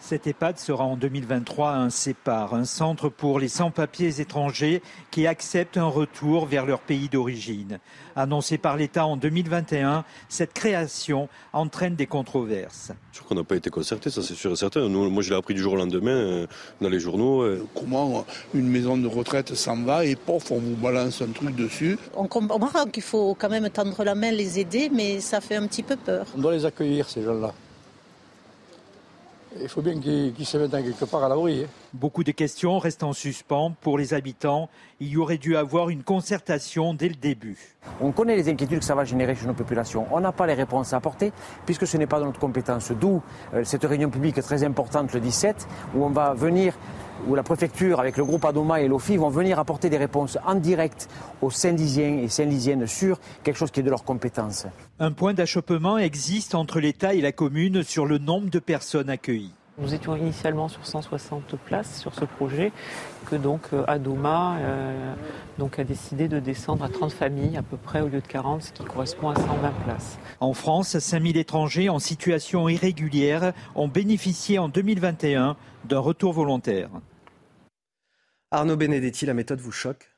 Cet EHPAD sera en 2023 un CEPAR, un centre pour les sans-papiers étrangers qui acceptent un retour vers leur pays d'origine. Annoncé par l'État en 2021, cette création entraîne des controverses. Je crois qu'on n'a pas été concerté, ça c'est sûr et certain. moi je l'ai appris du jour au lendemain euh, dans les journaux. Euh. Comment une maison de retraite s'en va et pof, on vous balance un truc dessus On comprend qu'il faut quand même tendre la main, les aider, mais ça fait un petit peu peur. On doit les accueillir, ces gens-là il faut bien qu'ils se mettent quelque part à l'abri. Hein. Beaucoup de questions restent en suspens pour les habitants. Il y aurait dû avoir une concertation dès le début. On connaît les inquiétudes que ça va générer chez nos populations. On n'a pas les réponses à apporter puisque ce n'est pas de notre compétence. D'où euh, cette réunion publique très importante le 17 où on va venir où la préfecture, avec le groupe Adoma et l'OFI, vont venir apporter des réponses en direct aux Saint-Lisiens et Saint-Lisiennes sur quelque chose qui est de leur compétence. Un point d'achoppement existe entre l'État et la commune sur le nombre de personnes accueillies. Nous étions initialement sur 160 places sur ce projet, que donc euh, Adoma euh, donc a décidé de descendre à 30 familles à peu près au lieu de 40, ce qui correspond à 120 places. En France, 5000 étrangers en situation irrégulière ont bénéficié en 2021 d'un retour volontaire. Arnaud Benedetti, la méthode vous choque?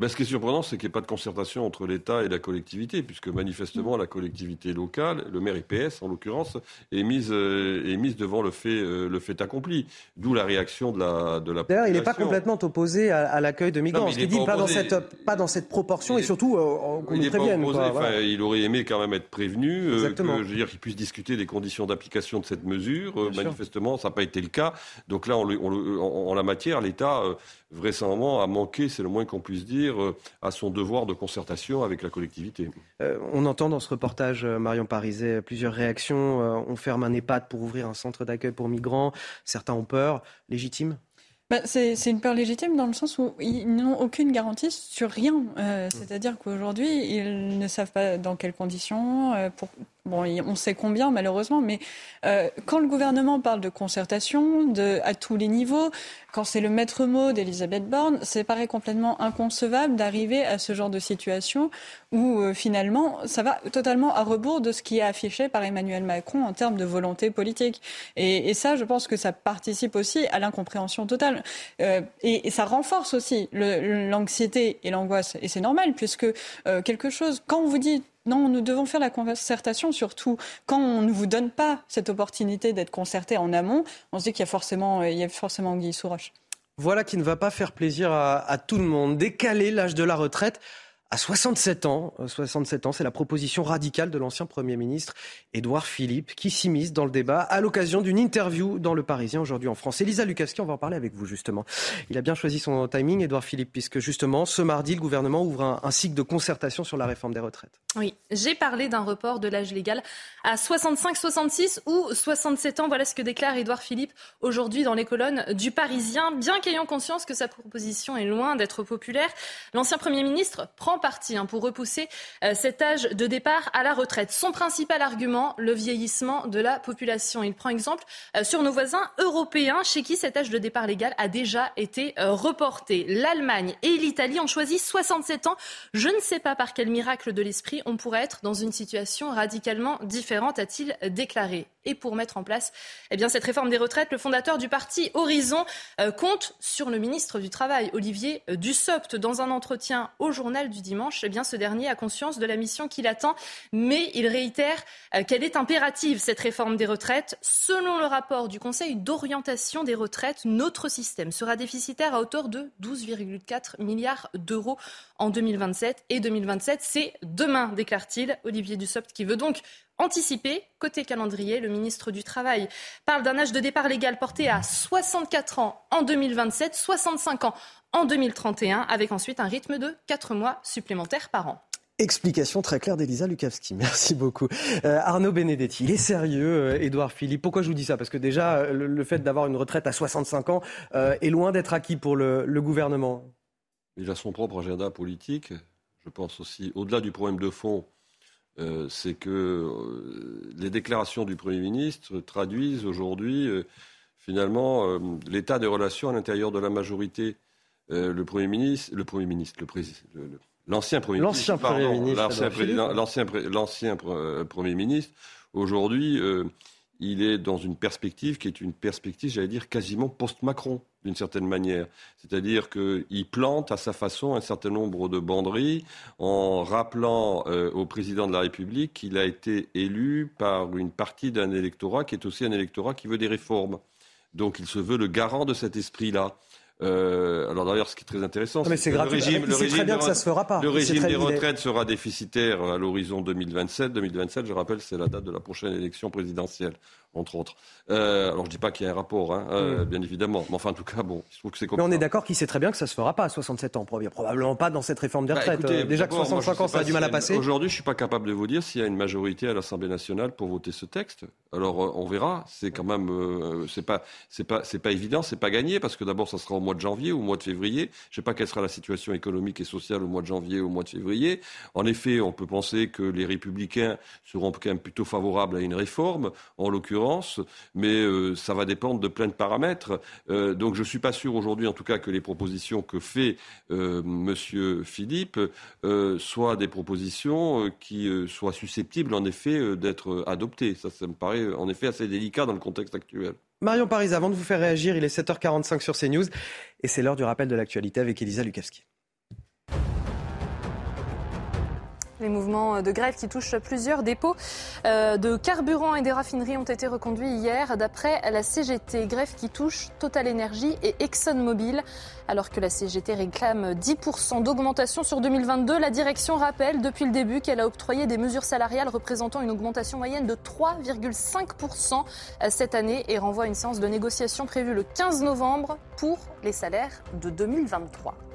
Ben, ce qui est surprenant, c'est qu'il n'y ait pas de concertation entre l'État et la collectivité, puisque manifestement la collectivité locale, le maire IPS en l'occurrence, est mise, euh, est mise devant le fait, euh, le fait accompli. D'où la réaction de la, de la D'ailleurs, il n'est pas complètement opposé à, l'accueil de migrants. ce qu'il dit pas, dans cette, pas dans cette proportion et surtout euh, qu'on nous prévienne. Il aurait aimé quand même être prévenu, que, je veux dire, qu'il puisse discuter des conditions d'application de cette mesure. manifestement, ça n'a pas été le cas. Donc là, on, en, la matière, l'État vraisemblablement a manqué, c'est le moins qu'on puisse dire, euh, à son devoir de concertation avec la collectivité. Euh, on entend dans ce reportage, euh, Marion Pariset, plusieurs réactions. on ferme un EHPAD pour ouvrir un centre d'accueil pour migrants. Certains ont peur. Légitime? Bah, c'est une peur légitime dans le sens où ils n'ont aucune garantie sur rien. C'est-à-dire qu'aujourd'hui, ils ne savent pas dans quelles conditions, pour, Bon, on sait combien malheureusement, mais euh, quand le gouvernement parle de concertation à tous les niveaux, quand c'est le maître mot d'Elisabeth Borne, c'est paraît complètement inconcevable d'arriver à ce genre de situation où euh, finalement ça va totalement à rebours de ce qui est affiché par Emmanuel Macron en termes de volonté politique. Et, ça, je pense que ça participe aussi à l'incompréhension totale. Euh, et, et, ça renforce aussi l'anxiété et l'angoisse. Et c'est normal puisque quelque chose, quand on vous dit non, nous devons faire la concertation, surtout quand on ne vous donne pas cette opportunité d'être concerté en amont. On se dit qu'il y a forcément, il y a forcément sous roche. Voilà qui ne va pas faire plaisir à, tout le monde. Décaler l'âge de la retraite à 67 ans. 67 ans, c'est la proposition radicale de l'ancien Premier ministre Édouard Philippe qui s'immisce dans le débat à l'occasion d'une interview dans Le Parisien aujourd'hui en France. Elisa Lukaski, on va en parler avec vous justement. Il a bien choisi son timing, Édouard Philippe, puisque justement ce mardi, le gouvernement ouvre un, un cycle de concertation sur la réforme des retraites. Oui, j'ai parlé d'un report de l'âge légal à 65, 66 ou 67 ans. Voilà ce que déclare Édouard Philippe aujourd'hui dans les colonnes du Parisien. Bien qu'ayant conscience que sa proposition est loin d'être populaire, l'ancien Premier ministre prend parti hein, pour repousser euh, cet âge de départ à la retraite. Son principal argument, le vieillissement de la population. Il prend exemple euh, sur nos voisins européens chez qui cet âge de départ légal a déjà été euh, reporté. L'Allemagne et l'Italie ont choisi 67 ans. Je ne sais pas par quel miracle de l'esprit on pourrait être dans une situation radicalement différente, a-t-il déclaré. Et pour mettre en place eh bien, cette réforme des retraites, le fondateur du parti Horizon compte sur le ministre du Travail, Olivier Dussopt, dans un entretien au journal du dimanche, eh bien, ce dernier a conscience de la mission qui l'attend, mais il réitère euh, qu'elle est impérative, cette réforme des retraites. Selon le rapport du Conseil d'orientation des retraites, notre système sera déficitaire à hauteur de 12,4 milliards d'euros en 2027. Et 2027, c'est demain, déclare-t-il. Olivier Dussopt qui veut donc anticiper. Côté calendrier, le ministre du Travail parle d'un âge de départ légal porté à 64 ans en 2027, 65 ans en 2031, avec ensuite un rythme de 4 mois supplémentaires par an. Explication très claire d'Elisa Lukavski. [LAUGHS] Merci beaucoup. Euh, Arnaud Benedetti, il est sérieux, euh, Édouard Philippe. Pourquoi je vous dis ça? Parce que déjà, euh, le, le fait d'avoir une retraite à 65 ans euh, est loin d'être acquis pour le, le, gouvernement. Il a son propre agenda politique. Je pense aussi, au-delà du problème de fond, euh, c'est que les déclarations du Premier ministre traduisent aujourd'hui, finalement, l'état des relations à l'intérieur de la majorité euh, le Premier ministre, le Premier ministre, le président. L'ancien Premier l'ancien ministre, Premier ministre, l'ancien l'ancien euh, Premier ministre, aujourd'hui, euh, il est dans une perspective qui est une perspective, j'allais dire, quasiment post-Macron, d'une certaine manière. C'est-à-dire qu'il plante à sa façon un certain nombre de banderies en rappelant euh, au président de la République qu'il a été élu par une partie d'un électorat qui est aussi un électorat qui veut des réformes. Donc il se veut le garant de cet esprit-là. Euh, alors d'ailleurs, ce qui est très intéressant, c'est que le régime, le régime, très bien que ça se fera pas. Le régime des retraites sera déficitaire à l'horizon 2027. 2027, je rappelle, c'est la date de la prochaine élection présidentielle, entre autres. Euh, alors je dis pas qu'il y a un rapport, hein, euh, mm. bien évidemment, mais enfin en tout cas, bon, je trouve que c'est Mais on est d'accord qu'il sait très bien que ça se fera pas à 67 ans, probablement pas dans cette réforme des bah, retraites. écoutez, Déjà que 65 ans, ça a du mal à passer. Aujourd'hui, je suis pas capable de vous dire s'il y a une majorité à l'Assemblée nationale pour voter ce texte. Alors on verra. C'est quand même, euh, c'est pas, c'est pas, c'est pas évident, c'est pas gagné parce que d'abord ça sera au mois de janvier ou au mois de février. Je sais pas quelle sera la situation économique et sociale au mois de janvier ou au mois de février. En effet, on peut penser que les républicains seront quand même plutôt favorables à une réforme, en l'occurrence, mais euh, ça va dépendre de plein de paramètres. Euh, donc je suis pas sûr aujourd'hui, en tout cas, que les propositions que fait euh, Monsieur Philippe soient des propositions qui soient susceptibles, en effet, d'être adoptées. Ça, ça me paraît en effet assez délicat dans le contexte actuel. Marion Paris, avant de vous faire réagir, il est 7h45 sur CNews et c'est l'heure du rappel de l'actualité avec Elisa Lukavski. Les mouvements de grève qui touchent plusieurs dépôts euh, de carburant et des raffineries ont été reconduits hier d'après la CGT. Grève qui touche Total Energy et ExxonMobil. Alors que la CGT réclame 10% d'augmentation sur 2022, la direction rappelle depuis le début qu'elle a octroyé des mesures salariales représentant une augmentation moyenne de 3,5% cette année et renvoie une séance de négociation prévue le 15 novembre pour les salaires de 2023.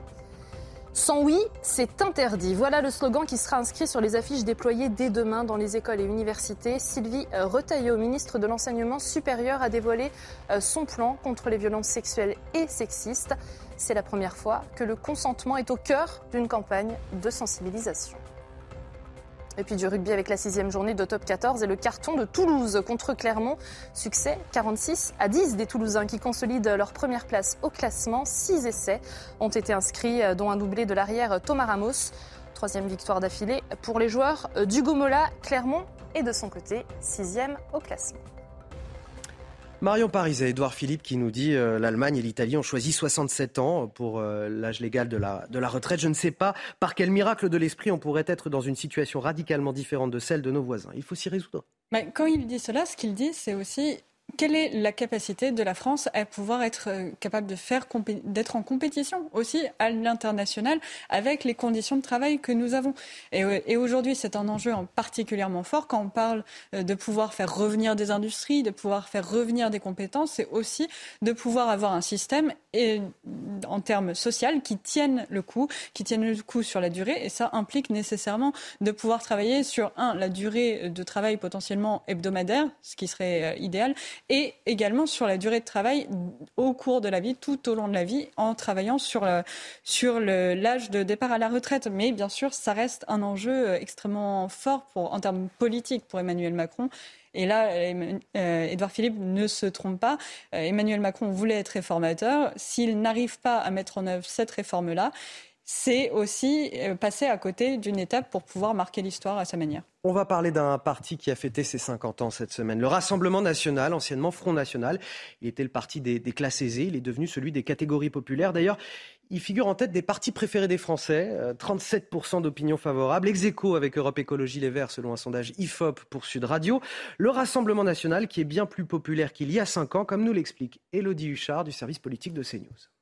Sans oui, c'est interdit. Voilà le slogan qui sera inscrit sur les affiches déployées dès demain dans les écoles et universités. Sylvie Retailleau, ministre de l'Enseignement supérieur, a dévoilé son plan contre les violences sexuelles et sexistes. C'est la première fois que le consentement est au cœur d'une campagne de sensibilisation. Et puis du rugby avec la sixième journée de top 14 et le carton de Toulouse contre Clermont. Succès 46 à 10 des Toulousains qui consolident leur première place au classement. Six essais ont été inscrits, dont un doublé de l'arrière Thomas Ramos. Troisième victoire d'affilée pour les joueurs d'Hugo Mola. Clermont est de son côté sixième au classement. Marion Paris et Edouard Philippe qui nous dit euh, l'Allemagne et l'Italie ont choisi 67 ans pour euh, l'âge légal de la, de la retraite. Je ne sais pas par quel miracle de l'esprit on pourrait être dans une situation radicalement différente de celle de nos voisins. Il faut s'y résoudre. Quand il dit cela, ce qu'il dit, c'est aussi quelle est la capacité de la France à pouvoir être euh, capable de faire d'être en compétition aussi à l'international avec les conditions de travail que nous avons? Et, euh, aujourd'hui, c'est un enjeu particulièrement fort quand on parle euh, de pouvoir faire revenir des industries, de pouvoir faire revenir des compétences, c'est aussi de pouvoir avoir un système en termes social qui tienne le coup, qui tienne le coup sur la durée. Et ça implique nécessairement de pouvoir travailler sur un la durée de travail potentiellement hebdomadaire, ce qui serait idéal, et également sur la durée de travail au cours de la vie, tout au long de la vie, en travaillant sur, sur l'âge de départ à la retraite. Mais bien sûr, ça reste un enjeu euh, extrêmement fort en termes politiques pour Emmanuel Macron. Et là, Edouard euh, Philippe ne se trompe pas. Euh, Emmanuel Macron voulait être réformateur. S'il n'arrive pas à mettre en œuvre cette réforme-là, c'est aussi euh, passer à côté d'une étape pour pouvoir marquer l'histoire à sa manière. On va parler d'un parti qui a fêté ses 50 ans cette semaine, le Rassemblement national, anciennement Front national. Il était le parti des, classes aisées, il est devenu celui des catégories populaires. D'ailleurs, il figure en tête des partis préférés des Français, 37% euh, d'opinion favorable, ex avec Europe Écologie Les Verts selon un sondage IFOP pour Sud Radio. Le Rassemblement national qui est bien plus populaire qu'il y a 5 ans, comme nous l'explique Elodie Huchard du service politique de CNews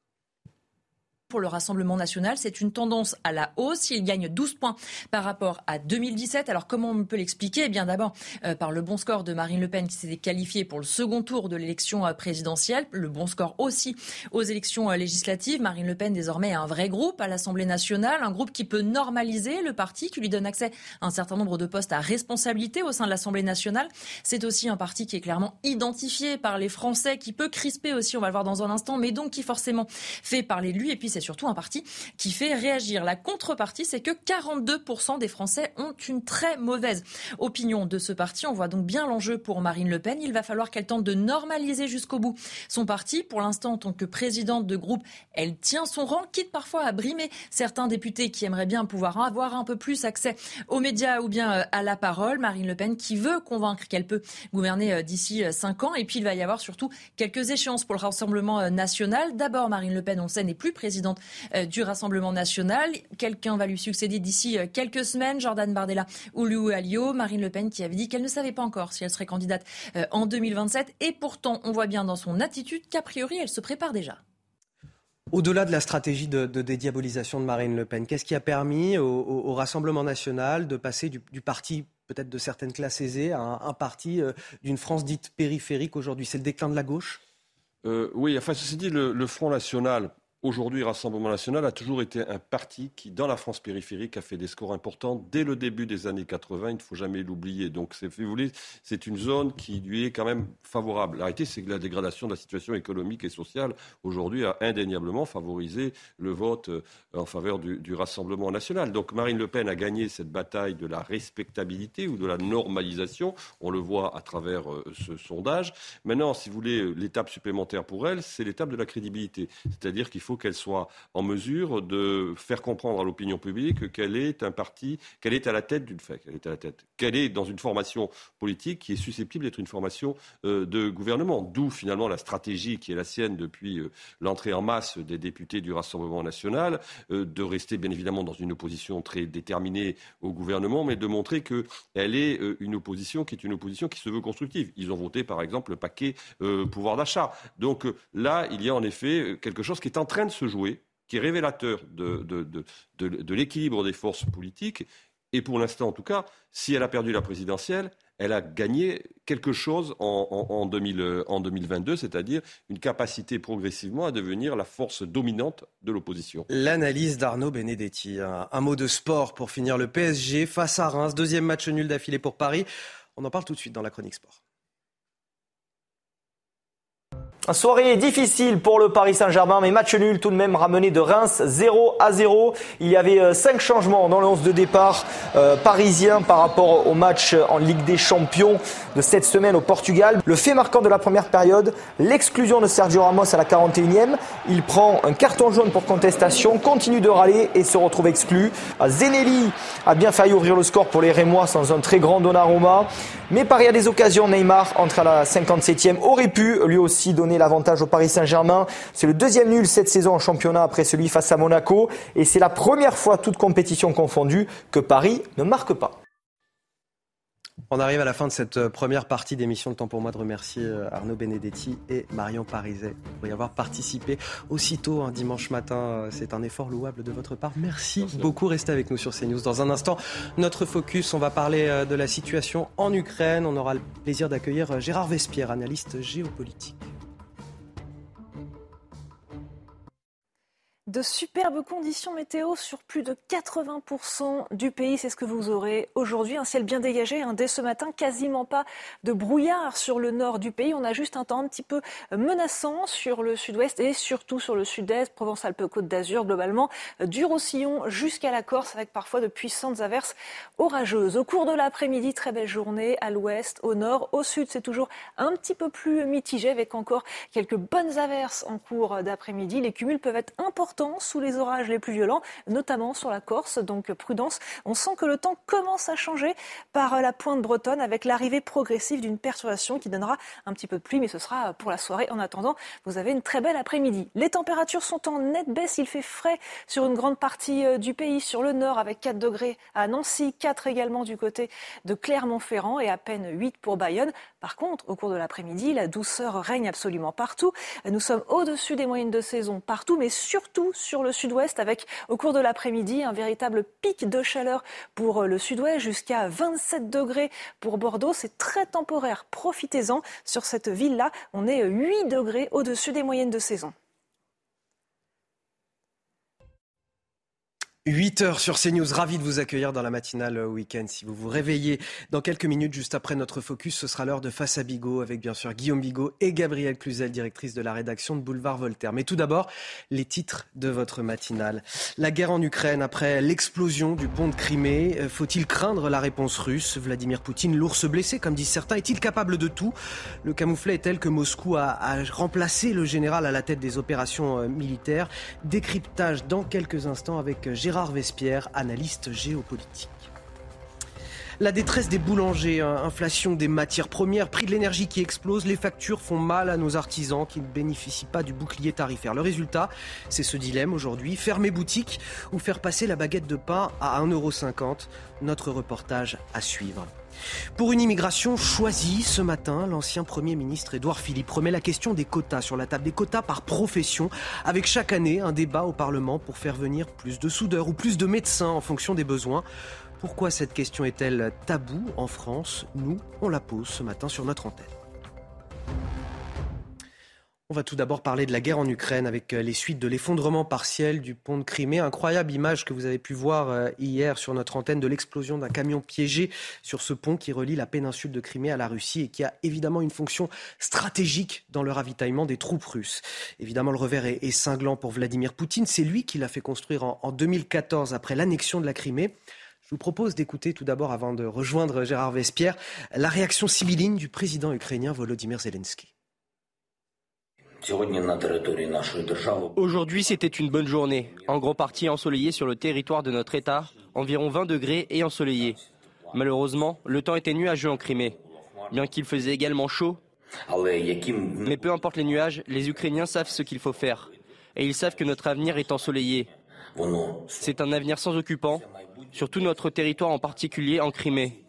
pour le Rassemblement national. C'est une tendance à la hausse. Il gagne 12 points par rapport à 2017. Alors comment on peut l'expliquer? Eh bien d'abord euh, par le bon score de Marine Le Pen qui s'était qualifiée pour le second tour de l'élection euh, présidentielle. Le bon score aussi aux élections euh, législatives. Marine Le Pen désormais a un vrai groupe à l'Assemblée nationale, un groupe qui peut normaliser le parti, qui lui donne accès à un certain nombre de postes à responsabilité au sein de l'Assemblée nationale. C'est aussi un parti qui est clairement identifié par les Français, qui peut crisper aussi, on va le voir dans un instant, mais donc qui forcément fait parler de lui. Et puis c'est surtout un parti qui fait réagir. La contrepartie, c'est que 42% des Français ont une très mauvaise opinion de ce parti. On voit donc bien l'enjeu pour Marine Le Pen. Il va falloir qu'elle tente de normaliser jusqu'au bout son parti. Pour l'instant, en tant que présidente de groupe, elle tient son rang, quitte parfois à brimer certains députés qui aimeraient bien pouvoir avoir un peu plus accès aux médias ou bien euh, à la parole. Marine Le Pen qui veut convaincre qu'elle peut gouverner euh, d'ici euh, cinq ans. Et puis, il va y avoir surtout quelques échéances pour le Rassemblement national. D'abord, Marine Le Pen, on sait, n'est plus présidente euh, du Rassemblement national. Quelqu'un va lui succéder d'ici euh, quelques semaines, Jordan Bardella ou Louis Alliot. Marine Le Pen qui avait dit qu'elle ne savait pas encore si elle serait candidate euh, en 2027. Et pourtant, on voit bien dans son attitude qu'a priori, elle se prépare déjà. Au-delà de la stratégie de, dédiabolisation de Marine Le Pen, qu'est-ce qui a permis au, Rassemblement national de passer du, parti peut-être de certaines classes aisées à un, parti d'une France dite périphérique aujourd'hui? C'est le déclin de la gauche? Oui, enfin, ceci dit, le Front National, Aujourd'hui, Rassemblement national a toujours été un parti qui, dans la France périphérique, a fait des scores importants dès le début des années 80. Il ne faut jamais l'oublier. Donc, c'est une zone qui lui est quand même favorable. La réalité, c'est que la dégradation de la situation économique et sociale aujourd'hui a indéniablement favorisé le vote euh, en faveur du, Rassemblement national. Donc, Marine Le Pen a gagné cette bataille de la respectabilité ou de la normalisation. On le voit à travers euh, ce sondage. Maintenant, si vous voulez, l'étape supplémentaire pour elle, c'est l'étape de la crédibilité. C'est-à-dire qu'il faut qu'elle soit en mesure de faire comprendre à l'opinion publique qu'elle est un parti, qu'elle est à la tête d'une fait, qu'elle est à la tête, qu'elle est dans une formation politique qui est susceptible d'être une formation euh, de gouvernement. D'où finalement la stratégie qui est la sienne depuis euh, l'entrée en masse des députés du Rassemblement national, euh, de rester bien évidemment dans une opposition très déterminée au gouvernement, mais de montrer qu'elle est une opposition qui est une opposition qui se veut constructive. Ils ont voté par exemple le paquet pouvoir d'achat. Donc là, il y a en effet quelque chose qui est en train de se jouer, qui est révélateur de, de, l'équilibre des forces politiques. Et pour l'instant, en tout cas, si elle a perdu la présidentielle, elle a gagné quelque chose en, en, 2000, en 2022, c'est-à-dire une capacité progressivement à devenir la force dominante de l'opposition. L'analyse d'Arnaud Benedetti. un, mot de sport pour finir le PSG face à Reims. Deuxième match nul d'affilée pour Paris. On en parle tout de suite dans la chronique sport. Soirée difficile pour le Paris Saint-Germain, mais match nul tout de même ramené de Reims 0 à 0. Il y avait 5 euh, changements dans le 11 de départ euh, parisien par rapport au match en Ligue des Champions de cette semaine au Portugal. Le fait marquant de la première période, l'exclusion de Sergio Ramos à la 41e. Il prend un carton jaune pour contestation, continue de râler et se retrouve exclu. Zenelli a bien failli ouvrir le score pour les Rémois sans un très grand Donnarumma. Mais Paris a des occasions. Neymar, entre à la 57e, aurait pu lui aussi donner l'avantage au Paris Saint-Germain. C'est le deuxième nul cette saison en championnat après celui face à Monaco. Et c'est la première fois, toute compétition confondue, que Paris ne marque pas. On arrive à la fin de cette euh, première partie d'émission. Le temps pour moi de remercier euh, Arnaud Benedetti et Marion Pariset pour y avoir participé aussitôt un dimanche matin. Euh, c'est un effort louable de votre part. Merci, beaucoup. Restez avec nous sur CNews. Dans un instant, notre focus, on va parler de la situation en Ukraine. On aura le plaisir d'accueillir Gérard Vespierre, analyste géopolitique. De superbes conditions météo sur plus de 80% du pays, c'est ce que vous aurez aujourd'hui. Un ciel bien dégagé, hein, dès ce matin, quasiment pas de brouillard sur le nord du pays. On a juste un temps un petit peu menaçant sur le sud-ouest et surtout sur le sud-est, Provence-Alpes-Côte d'Azur, globalement, du Roussillon jusqu'à la Corse, avec parfois de puissantes averses orageuses. Au cours de l'après-midi, très belle journée à l'ouest, au nord, au sud, c'est toujours un petit peu plus mitigé, avec encore quelques bonnes averses en cours d'après-midi. Les cumuls peuvent être importants sous les orages les plus violents, notamment sur la Corse. Donc prudence. On sent que le temps commence à changer par la pointe bretonne avec l'arrivée progressive d'une perturbation qui donnera un petit peu de pluie, mais ce sera pour la soirée. En attendant, vous avez une très belle après-midi. Les températures sont en nette baisse. Il fait frais sur une grande partie euh, du pays, sur le nord avec 4 degrés à Nancy, 4 également du côté de Clermont-Ferrand et à peine 8 pour Bayonne. Par contre, au cours de l'après-midi, la douceur règne absolument partout. Nous sommes au-dessus des moyennes de saison partout, mais surtout sur le sud-ouest avec au cours de l'après-midi un véritable pic de chaleur pour le sud-ouest jusqu'à 27 degrés pour Bordeaux. C'est très temporaire. Profitez-en sur cette ville-là. On est 8 degrés au-dessus des moyennes de saison. 8 heures sur CNews, ravi de vous accueillir dans la matinale week-end. Si vous vous réveillez dans quelques minutes, juste après notre focus, ce sera l'heure de Face à Bigot avec bien sûr Guillaume Bigot et Gabrielle Cluzel, directrice de la rédaction de Boulevard Voltaire. Mais tout d'abord, les titres de votre matinale. La guerre en Ukraine après l'explosion du pont de Crimée. Euh, faut-il craindre la réponse russe? Vladimir Poutine, l'ours blessé, comme disent certains, est-il capable de tout? Le camouflet est tel que Moscou a, a remplacé le général à la tête des opérations euh, militaires. Décryptage dans quelques instants avec Gérard Gérard Vespierre, analyste géopolitique. La détresse des boulangers, hein, inflation des matières premières, prix de l'énergie qui explose, les factures font mal à nos artisans qui ne bénéficient pas du bouclier tarifaire. Le résultat, c'est ce dilemme aujourd'hui, fermer boutique ou faire passer la baguette de pain à 1,50€. Notre reportage à suivre. Pour une immigration choisie, ce matin, l'ancien Premier ministre Édouard Philippe remet la question des quotas sur la table, des quotas par profession, avec chaque année un débat au Parlement pour faire venir plus de soudeurs ou plus de médecins en fonction des besoins. Pourquoi cette question est-elle taboue en France? Nous, on la pose ce matin sur notre antenne. On va tout d'abord parler de la guerre en Ukraine avec euh, les suites de l'effondrement partiel du pont de Crimée. Incroyable image que vous avez pu voir euh, hier sur notre antenne de l'explosion d'un camion piégé sur ce pont qui relie la péninsule de Crimée à la Russie et qui a évidemment une fonction stratégique dans le ravitaillement des troupes russes. Évidemment, le revers est, cinglant pour Vladimir Poutine. C'est lui qui l'a fait construire en, en 2014 après l'annexion de la Crimée. Je vous propose d'écouter tout d'abord, avant de rejoindre Gérard Vespierre, la réaction sibylline du président ukrainien Volodymyr Zelensky. Aujourd'hui, c'était une bonne journée, en grande partie ensoleillée sur le territoire de notre État, environ 20 degrés et ensoleillé. Malheureusement, le temps était nuageux en Crimée, bien qu'il faisait également chaud. Mais peu importe les nuages, les Ukrainiens savent ce qu'il faut faire. Et ils savent que notre avenir est ensoleillé. C'est un avenir sans occupants, sur tout notre territoire en particulier en Crimée.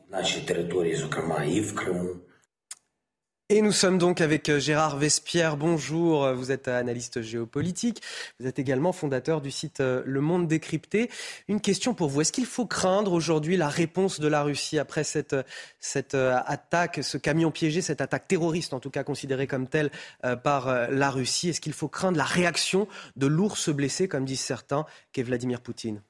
Et nous sommes donc avec euh, Gérard Vespierre. Bonjour, vous êtes analyste géopolitique. Vous êtes également fondateur du site euh, Le Monde décrypté. Une question pour vous. Est-ce qu'il faut craindre aujourd'hui la réponse de la Russie après cette, cette euh, attaque, ce camion piégé, cette attaque terroriste en tout cas considérée comme telle par la Russie? Est-ce qu'il faut craindre la réaction de l'ours blessé, comme disent certains, qu'est Vladimir Poutine?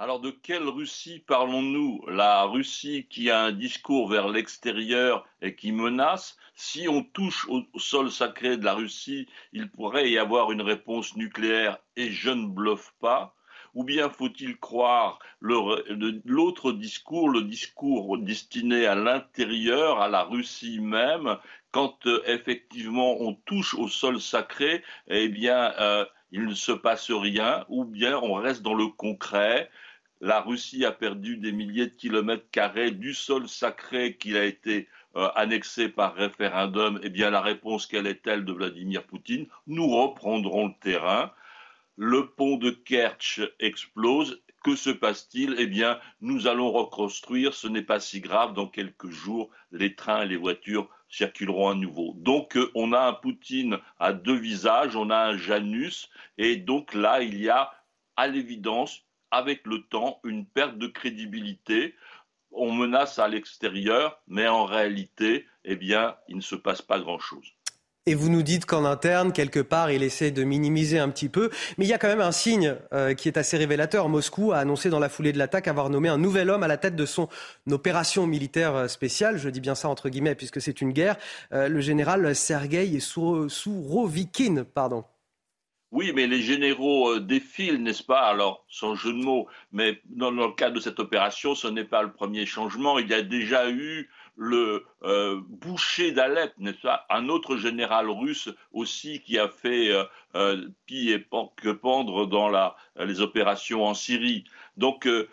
Alors de quelle Russie parlons-nous? La Russie qui a un discours vers l'extérieur et qui menace Si on touche au sol sacré de la Russie, il pourrait y avoir une réponse nucléaire et je ne bluffe pas. Ou bien faut-il croire l'autre discours, le discours destiné à l'intérieur, à la Russie même, quand euh, effectivement on touche au sol sacré, eh bien euh, il ne se passe rien, ou bien on reste dans le concret la Russie a perdu des milliers de kilomètres carrés du sol sacré qui a été euh, par référendum. Eh bien, la réponse, quelle est-elle de Vladimir Poutine? Nous reprendrons le terrain. Le pont de Kerch explose. Que se passe-t-il? Eh bien, nous allons reconstruire, ce n'est pas si grave, dans quelques jours, les trains et les voitures circuleront à nouveau. Donc euh, on a un Poutine à deux visages, on a un Janus, et donc là il y a à l'évidence, avec le temps, une perte de crédibilité. On menace à l'extérieur, mais en réalité, eh bien, il ne se passe pas grand-chose. Et vous nous dites qu'en interne, quelque part, il essaie de minimiser un petit peu. Mais il y a quand même un signe euh, qui est assez révélateur. Moscou a annoncé dans la foulée de l'attaque avoir nommé un nouvel homme à la tête de son opération militaire euh, spéciale. Je dis bien ça entre guillemets puisque c'est une guerre. Euh, le général Sergei Sourovikine, pardon. Oui, mais les généraux défilent, n'est-ce pas? Alors, sans jeu de mots, mais dans, le cadre de cette opération, ce n'est pas le premier changement. Il y a déjà eu le euh, boucher d'Alep, n'est-ce pas? Un autre général russe aussi qui a fait euh, euh pis que pendre dans la, les opérations en Syrie. Donc, euh,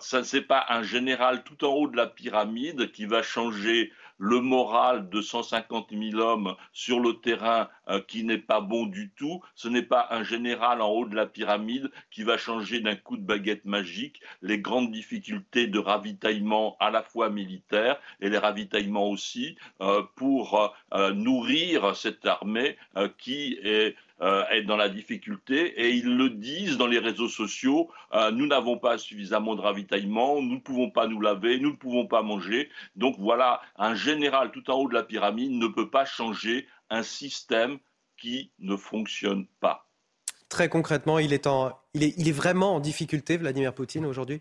ça n'est pas un général tout en haut de la pyramide qui va changer le moral de 150 000 hommes sur le terrain euh, qui n'est pas bon du tout. Ce n'est pas un général en haut de la pyramide qui va changer d'un coup de baguette magique les grandes difficultés de ravitaillement à la fois militaire et les ravitaillements aussi euh, pour euh, nourrir cette armée qui est euh, être dans la difficulté et ils le disent dans les réseaux sociaux, euh, nous n'avons pas suffisamment de ravitaillement, nous ne pouvons pas nous laver, nous ne pouvons pas manger. Donc voilà, un général tout en haut de la pyramide ne peut pas changer un système qui ne fonctionne pas. Très concrètement, il est, en, il est, il est vraiment en difficulté, Vladimir Poutine, aujourd'hui?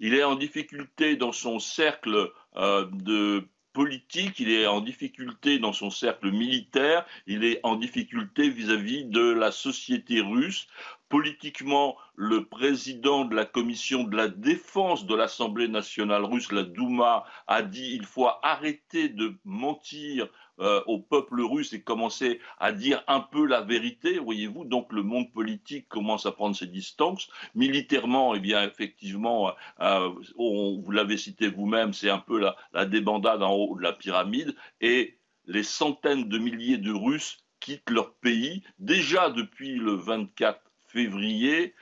Il est en difficulté dans son cercle euh, de politique, il est en difficulté dans son cercle militaire, il est en difficulté vis-à-vis de la société russe. Politiquement, le président de la commission de la défense de l'Assemblée nationale russe, la Douma, a dit il faut arrêter de mentir euh, au peuple russe et commencer à dire un peu la vérité, voyez-vous. Donc le monde politique commence à prendre ses distances. Militairement, eh bien effectivement, euh, vous l'avez cité vous-même, c'est un peu la, débandade en haut de la pyramide et les centaines de milliers de Russes quittent leur pays déjà depuis le 24 février euh,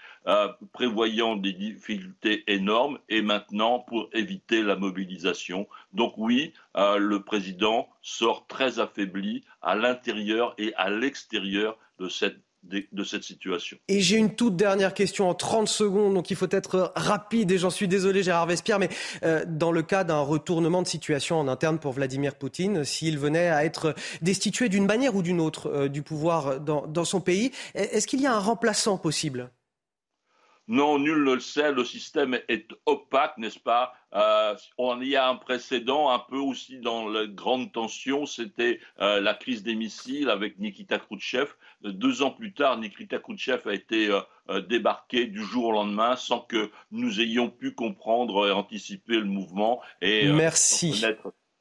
prévoyant des difficultés énormes et maintenant pour éviter la mobilisation. Donc oui, euh, le président sort très affaibli à l'intérieur et à l'extérieur de cette de cette situation. Et j'ai une toute dernière question en 30 secondes, donc il faut être rapide et j'en suis désolé Gérard Vespierre, mais euh, dans le cas d'un retournement de situation en interne pour Vladimir Poutine, s'il venait à être destitué d'une manière ou d'une autre du pouvoir dans son pays, est-ce qu'il y a un remplaçant possible? Non, nul ne le sait, le système est opaque, n'est-ce pas? Euh, On y a un précédent, un peu aussi dans la grande tension, c'était euh, la crise des missiles avec Nikita Khrouchtchev. Deux ans plus tard, Nikita Khrouchtchev a été euh, débarqué du jour au lendemain sans que nous ayons pu comprendre et anticiper le mouvement. Et, Merci.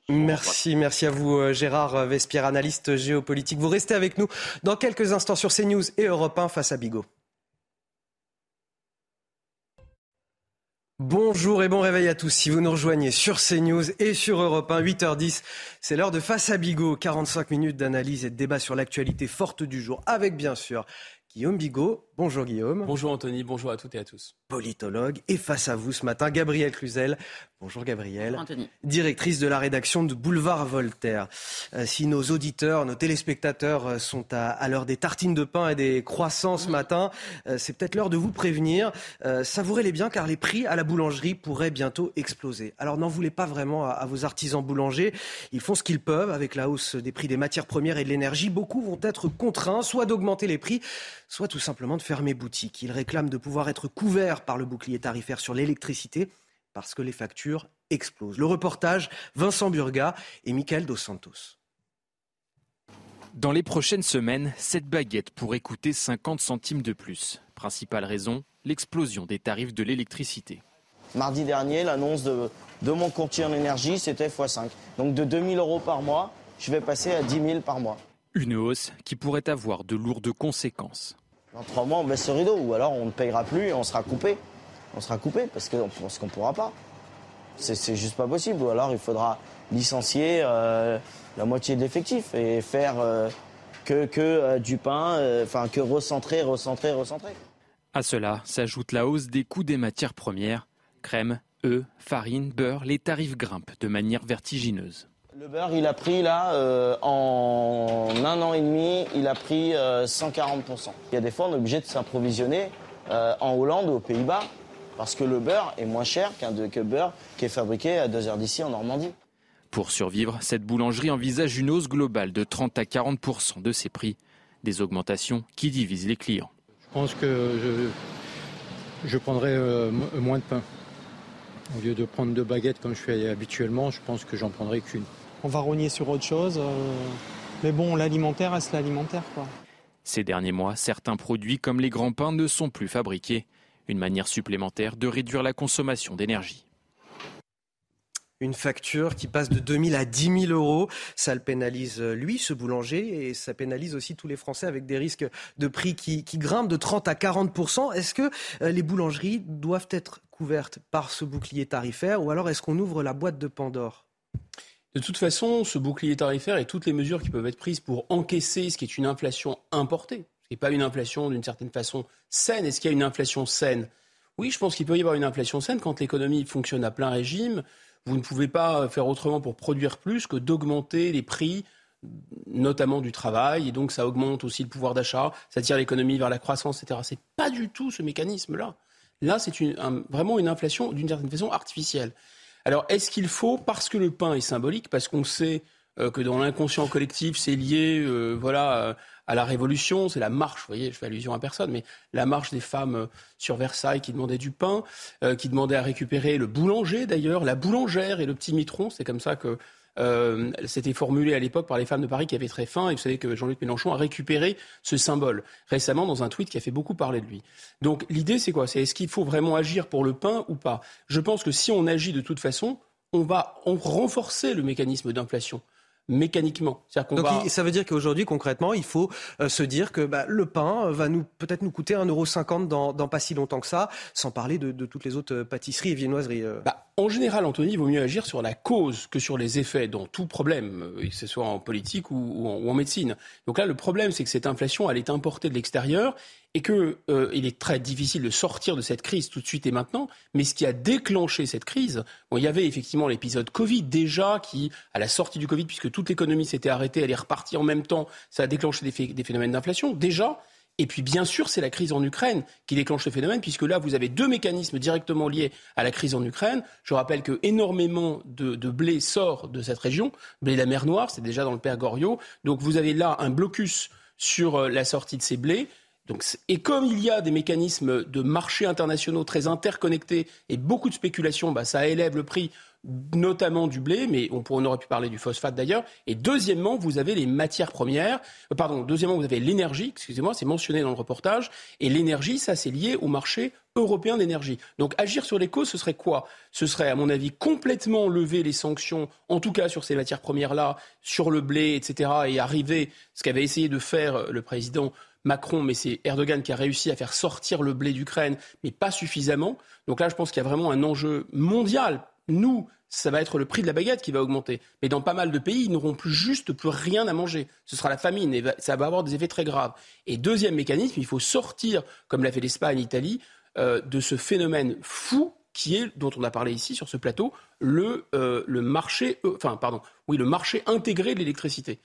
Merci, merci à vous Gérard Vespierre, analyste géopolitique. Vous restez avec nous dans quelques instants sur CNews et Europe 1 face à Bigot. Bonjour et bon réveil à tous. Si vous nous rejoignez sur CNews et sur Europe 1, 8h10, c'est l'heure de Face à Bigot. 45 minutes d'analyse et de débat sur l'actualité forte du jour avec bien sûr Guillaume Bigot. Bonjour Guillaume. Bonjour Anthony, bonjour à toutes et à tous. Politologue. Et face à vous ce matin, Gabrielle Cluzel. Bonjour Gabrielle. Bonjour Anthony. Directrice de la rédaction de Boulevard Voltaire. Euh, si nos auditeurs, nos téléspectateurs euh, sont à, l'heure des tartines de pain et des croissants ce matin, euh, c'est peut-être l'heure de vous prévenir. savourez-les bien car les prix à la boulangerie pourraient bientôt exploser. Alors n'en voulez pas vraiment à, à vos artisans boulangers. Ils font ce qu'ils peuvent avec la hausse des prix des matières premières et de l'énergie. Beaucoup vont être contraints soit d'augmenter les prix, soit tout simplement de fermer boutique. Ils réclament de pouvoir être couverts par le bouclier tarifaire sur l'électricité parce que les factures explosent. Le reportage, Vincent Burga et Michael Dos Santos. Dans les prochaines semaines, cette baguette pourrait coûter 50 centimes de plus. Principale raison, l'explosion des tarifs de l'électricité. Mardi dernier, l'annonce de, mon courtier en énergie, c'était x5. Donc de 2000 euros par mois, je vais passer à 10 000 par mois. Une hausse qui pourrait avoir de lourdes conséquences. Dans trois mois, on baisse le rideau, ou alors on ne payera plus et on sera coupé. On sera coupé parce qu'on ne pourra pas. C'est juste pas possible. Ou alors il faudra licencier euh, la moitié de l'effectif et faire euh, que, que euh, du pain, enfin que recentrer, recentrer, recentrer. À cela s'ajoute la hausse des coûts des matières premières. Crème, œufs, farine, beurre, les tarifs grimpent de manière vertigineuse. Le beurre, il a pris là, euh, en un an et demi, il a pris 140%. Il y a des fois, on est obligé de s'approvisionner euh, en Hollande ou aux Pays-Bas, parce que le beurre est moins cher qu'un que beurre qui est fabriqué à deux heures d'ici en Normandie. Pour survivre, cette boulangerie envisage une hausse globale de 30 à 40% de ses prix, des augmentations qui divisent les clients. Je pense que je, prendrai euh, moins de pain. Au lieu de prendre deux baguettes comme je fais habituellement, je pense que j'en prendrai qu'une. On va rogner sur autre chose. Euh, mais bon, l'alimentaire reste l'alimentaire. Ces derniers mois, certains produits comme les grands pains ne sont plus fabriqués. Une manière supplémentaire de réduire la consommation d'énergie. Une facture qui passe de 2 000 à 10 000 euros. Ça le pénalise, euh, lui, ce boulanger, et ça pénalise aussi tous les Français avec des risques de prix qui, grimpent de 30 à 40% Est-ce que euh, les boulangeries doivent être couvertes par ce bouclier tarifaire ou alors est-ce qu'on ouvre la boîte de Pandore? De toute façon, ce bouclier tarifaire et toutes les mesures qui peuvent être prises pour encaisser ce qui est une inflation importée, ce qui n'est pas une inflation d'une certaine façon saine, est-ce qu'il y a une inflation saine? Oui, je pense qu'il peut y avoir une inflation saine quand l'économie fonctionne à plein régime. Vous ne pouvez pas faire autrement pour produire plus que d'augmenter les prix notamment du travail, et donc ça augmente aussi le pouvoir d'achat, ça tire l'économie vers la croissance, etc. C'est pas du tout ce mécanisme-là. Là, c'est vraiment une inflation d'une certaine façon artificielle. Alors, est-ce qu'il faut, parce que le pain est symbolique, parce qu'on sait euh, que dans l'inconscient collectif, c'est lié, euh, voilà, à la Révolution, c'est la marche, vous voyez, je fais allusion à personne, mais la marche des femmes euh, sur Versailles qui demandaient du pain, qui demandaient à récupérer le boulanger d'ailleurs, la boulangère et le petit mitron, c'est comme ça que euh, c'était formulé à l'époque par les femmes de Paris qui avaient très faim. Et vous savez que Jean-Luc Mélenchon a récupéré ce symbole récemment dans un tweet qui a fait beaucoup parler de lui. Donc l'idée, c'est quoi? C'est est-ce qu'il faut vraiment agir pour le pain ou pas? Je pense que si on agit de toute façon, on va renforcer le mécanisme d'inflation mécaniquement. Donc ça veut dire qu'aujourd'hui, concrètement, il faut euh, se dire que bah, le pain va nous peut-être nous coûter 1,50€ dans, dans pas si longtemps que ça, sans parler de, toutes les autres pâtisseries et viennoiseries. Euh. Bah, en général, Anthony, il vaut mieux agir sur la cause que sur les effets dans tout problème, euh, que ce soit en politique ou, en, médecine. Donc là, le problème, c'est que cette inflation, elle est importée de l'extérieur et qu'il euh, est très difficile de sortir de cette crise tout de suite et maintenant. Mais ce qui a déclenché cette crise, bon, il y avait effectivement l'épisode Covid déjà, qui, à la sortie du Covid, puisque toute l'économie s'était arrêtée, elle est repartie en même temps, ça a déclenché des phénomènes d'inflation déjà. Et puis, bien sûr, c'est la crise en Ukraine qui déclenche ce phénomène, puisque là, vous avez deux mécanismes directement liés à la crise en Ukraine. Je rappelle que énormément de, blé sort de cette région, blé de la mer Noire, c'est déjà dans le Père Goriot. Donc, vous avez là un blocus sur euh, la sortie de ces blés. Et comme il y a des mécanismes de marché internationaux très interconnectés et beaucoup de spéculation, bah, ça élève le prix notamment du blé, mais on, on, aurait pu parler du phosphate d'ailleurs. Et deuxièmement, vous avez les matières premières. Euh, pardon, deuxièmement, vous avez l'énergie, excusez-moi, c'est mentionné dans le reportage. Et l'énergie, ça, c'est lié au marché européen d'énergie. Donc agir sur les causes, ce serait quoi? Ce serait, à mon avis, complètement lever les sanctions, en tout cas sur ces matières premières-là, sur le blé, etc., et arriver, ce qu'avait essayé de faire euh, le président Macron, mais c'est Erdogan qui a réussi à faire sortir le blé d'Ukraine, mais pas suffisamment. Donc là, je pense qu'il y a vraiment un enjeu mondial, nous, ça va être le prix de la baguette qui va augmenter. Mais dans pas mal de pays, ils n'auront plus juste plus rien à manger. Ce sera la famine et ça va avoir des effets très graves. Et deuxième mécanisme, il faut sortir, comme l'a fait l'Espagne, l'Italie, euh, de ce phénomène fou qui est, dont on a parlé ici sur ce plateau, le, euh, marché, euh, enfin pardon, oui, le marché intégré de l'électricité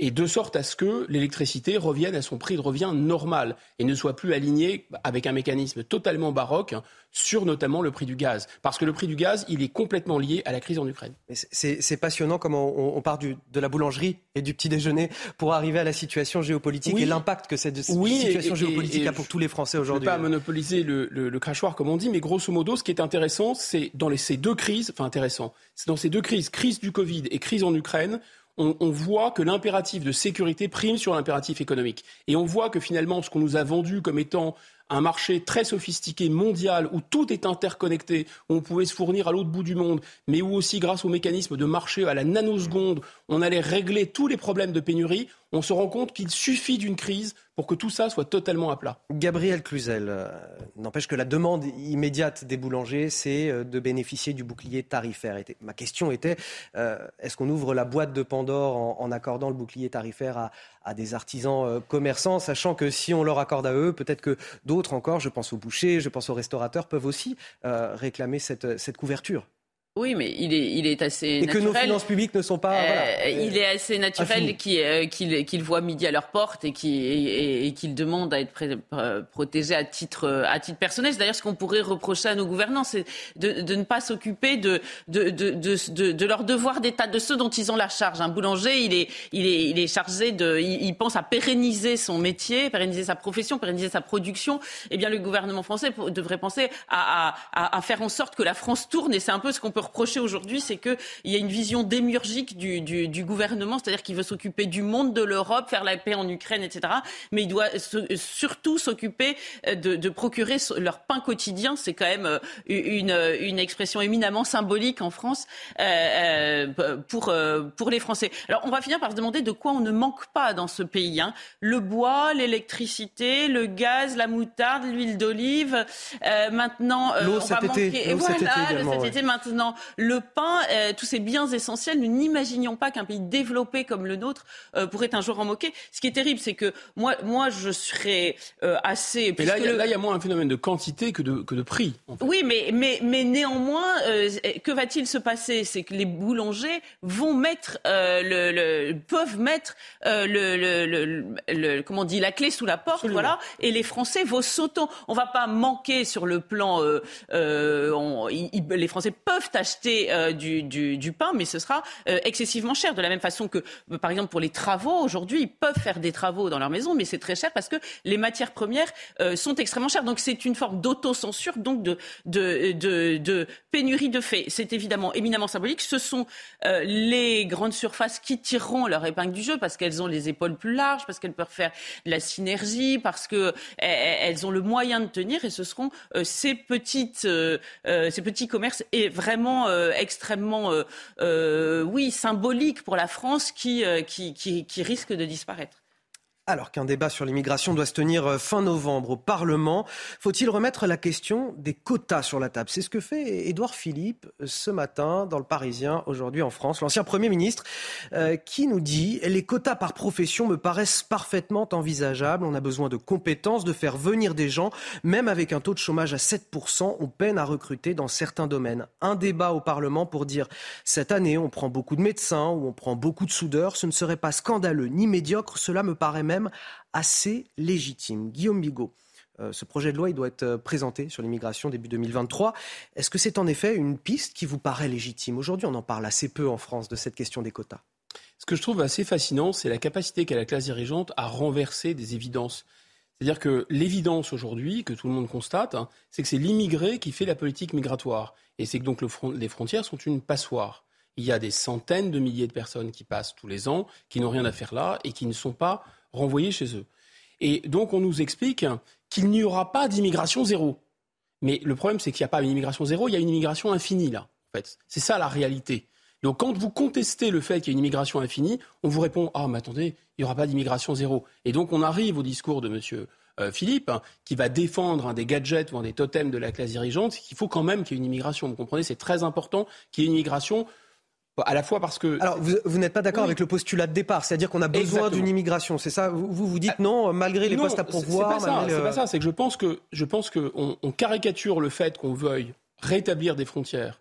et de sorte à ce que l'électricité revienne à son prix de revient normal et ne soit plus alignée avec un mécanisme totalement baroque sur notamment le prix du gaz. Parce que le prix du gaz, il est complètement lié à la crise en Ukraine. C'est passionnant comment on, part de la boulangerie et du petit déjeuner pour arriver à la situation géopolitique et l'impact que cette situation géopolitique a pour tous les Français aujourd'hui. Je ne pas monopoliser le, le, crachoir comme on dit, mais grosso modo, ce qui est intéressant, c'est dans les, ces deux crises, enfin intéressant, c'est dans ces deux crises, crise du Covid et crise en Ukraine, on, voit que l'impératif de sécurité prime sur l'impératif économique. Et on voit que finalement, ce qu'on nous a vendu comme étant un marché très sophistiqué mondial où tout est interconnecté, où on pouvait se fournir à l'autre bout du monde, mais où aussi grâce au mécanisme de marché à la nanoseconde, on allait régler tous les problèmes de pénurie, on se rend compte qu'il suffit d'une crise pour que tout ça soit totalement à plat. Gabriel Cluzel, euh, n'empêche que la demande immédiate des boulangers, c'est euh, de bénéficier du bouclier tarifaire. ma question était, euh, est-ce qu'on ouvre la boîte de Pandore en, accordant le bouclier tarifaire à, des artisans commerçants, sachant que si on leur accorde à eux, peut-être que d'autres encore, je pense aux bouchers, je pense aux restaurateurs, peuvent aussi réclamer cette couverture? Oui, mais il est, il est assez naturel. Et que nos finances publiques ne sont pas. Euh, il est assez naturel euh, qu'ils voient midi à leur porte et qu'ils demandent à être euh, protégés à titre, à titre personnel. C'est d'ailleurs ce qu'on pourrait reprocher à nos gouvernants, c'est de, de, ne pas s'occuper de, de, de, de, de leur devoir d'État, de ceux dont ils ont la charge. Un boulanger, il est, il est, il est chargé de. Il, pense à pérenniser son métier, pérenniser sa profession, pérenniser sa production. Eh bien, le gouvernement français devrait penser à, à, à faire en sorte que la France tourne et c'est un peu ce qu'on peut reprocher aujourd'hui, c'est qu'il y a une vision démiurgique du, du, gouvernement, c'est-à-dire qu'il veut s'occuper du monde, de l'Europe, faire la paix en Ukraine, etc. Mais il doit surtout s'occuper euh, de, de, procurer leur pain quotidien. C'est quand même euh, une, une, expression éminemment symbolique en France euh, pour, pour les Français. Alors on va finir par se demander de quoi on ne manque pas dans ce pays. Hein. Le bois, l'électricité, le gaz, la moutarde, l'huile d'olive. maintenant, l'eau cet, été, voilà, cet été maintenant le pain, euh, tous ces biens essentiels. Nous n'imaginions pas qu'un pays développé comme le nôtre euh, pourrait un jour en moquer. Ce qui est terrible, c'est que moi, moi, je serais euh, assez. Mais là, il y a moins un phénomène de quantité que de, que de prix. Oui, mais, mais, mais néanmoins, que va-t-il se passer? C'est que les boulangers vont mettre le, peuvent mettre le, comment on dit la clé sous la porte, voilà. Et les Français vont sautant. On va pas manquer sur le plan. les Français peuvent acheter euh, du, pain, mais ce sera euh, excessivement cher. De la même façon que, euh, par exemple, pour les travaux, aujourd'hui, ils peuvent faire des travaux dans leur maison, mais c'est très cher parce que les matières premières sont extrêmement chères. Donc c'est une forme d'autocensure, donc de, pénurie de fait. C'est évidemment éminemment symbolique. Ce sont les grandes surfaces qui tireront leur épingle du jeu parce qu'elles ont les épaules plus larges, parce qu'elles peuvent faire de la synergie, parce qu'elles elles ont le moyen de tenir, et ce seront ces petits commerces et vraiment euh, extrêmement, euh, euh, oui, symbolique pour la France qui, risque de disparaître. Alors qu'un débat sur l'immigration doit se tenir euh, fin novembre au Parlement, faut-il remettre la question des quotas sur la table? C'est ce que fait Édouard Philippe euh, ce matin dans le Parisien, aujourd'hui en France, l'ancien Premier ministre, euh, qui nous dit les quotas par profession me paraissent parfaitement envisageables. On a besoin de compétences, de faire venir des gens, même avec un taux de chômage à 7%, on peine à recruter dans certains domaines. Un débat au Parlement pour dire cette année on prend beaucoup de médecins ou on prend beaucoup de soudeurs, ce ne serait pas scandaleux ni médiocre, cela me paraît même assez légitime. Guillaume Bigot. Euh, ce projet de loi il doit être euh, présenté sur l'immigration début 2023. Est-ce que c'est en effet une piste qui vous paraît légitime? Aujourd'hui, on en parle assez peu en France de cette question des quotas. Ce que je trouve assez fascinant, c'est la capacité qu'a la classe dirigeante à renverser des évidences. C'est-à-dire que l'évidence aujourd'hui, que tout le monde constate, hein, c'est que c'est l'immigré qui fait la politique migratoire. Et c'est que donc les frontières sont une passoire. Il y a des centaines de milliers de personnes qui passent tous les ans, qui n'ont rien à faire là et qui ne sont pas renvoyés chez eux. Et donc on nous explique qu'il n'y aura pas d'immigration zéro. Mais le problème, c'est qu'il n'y a pas une immigration zéro, il y a une immigration infinie là. En fait, c'est ça la réalité. Donc quand vous contestez le fait qu'il y a une immigration infinie, on vous répond ah mais attendez, il n'y aura pas d'immigration zéro. Et donc on arrive au discours de Monsieur euh, Philippe, qui va défendre des gadgets ou des totems de la classe dirigeante, qu'il faut quand même qu'il y ait une immigration. Vous comprenez, c'est très important qu'il y ait une immigration à la fois parce que. Alors, vous, n'êtes pas d'accord avec le postulat de départ, c'est-à-dire qu'on a besoin d'une immigration, c'est ça? Vous, vous dites non, malgré les postes à pourvoir. C'est pas, ça, pas ça, c'est que je pense que je pense qu'on on caricature le fait qu'on veuille rétablir des frontières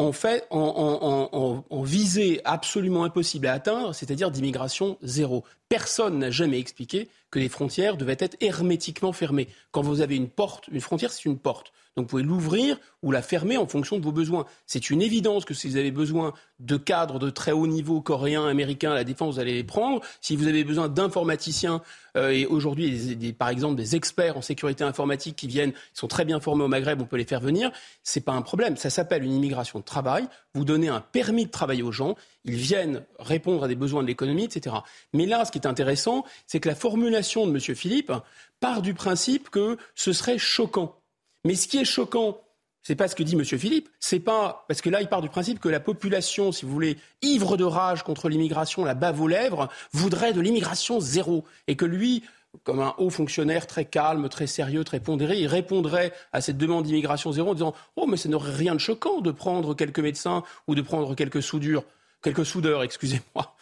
en fait en, en, visée absolument impossible à atteindre, c'est-à-dire d'immigration zéro. Personne n'a jamais expliqué que les frontières devaient être hermétiquement fermées. Quand vous avez une porte, une frontière, c'est une porte. Donc vous pouvez l'ouvrir ou la fermer en fonction de vos besoins. C'est une évidence que si vous avez besoin de cadres de très haut niveau coréens, américains à la défense, vous allez les prendre. Si vous avez besoin d'informaticiens euh, et aujourd'hui, par exemple, des experts en sécurité informatique qui viennent, ils sont très bien formés au Maghreb, on peut les faire venir. C'est pas un problème. Ça s'appelle une immigration de travail. Vous donnez un permis de travail aux gens. Ils viennent répondre à des besoins de l'économie, etc. Mais là, ce qui est intéressant, c'est que la formulation de M. Philippe part du principe que ce serait choquant mais ce qui est choquant, c'est pas ce que dit M. Philippe, c'est pas parce que là il part du principe que la population, si vous voulez, ivre de rage contre l'immigration, la bave aux lèvres, voudrait de l'immigration zéro, et que lui comme un haut fonctionnaire très calme, très sérieux, très pondéré. Il répondrait à cette demande d'immigration zéro en disant Oh, mais ça n'aurait rien de choquant de prendre quelques médecins ou de prendre quelques soudures, quelques soudeurs, [LAUGHS] excusez-moi.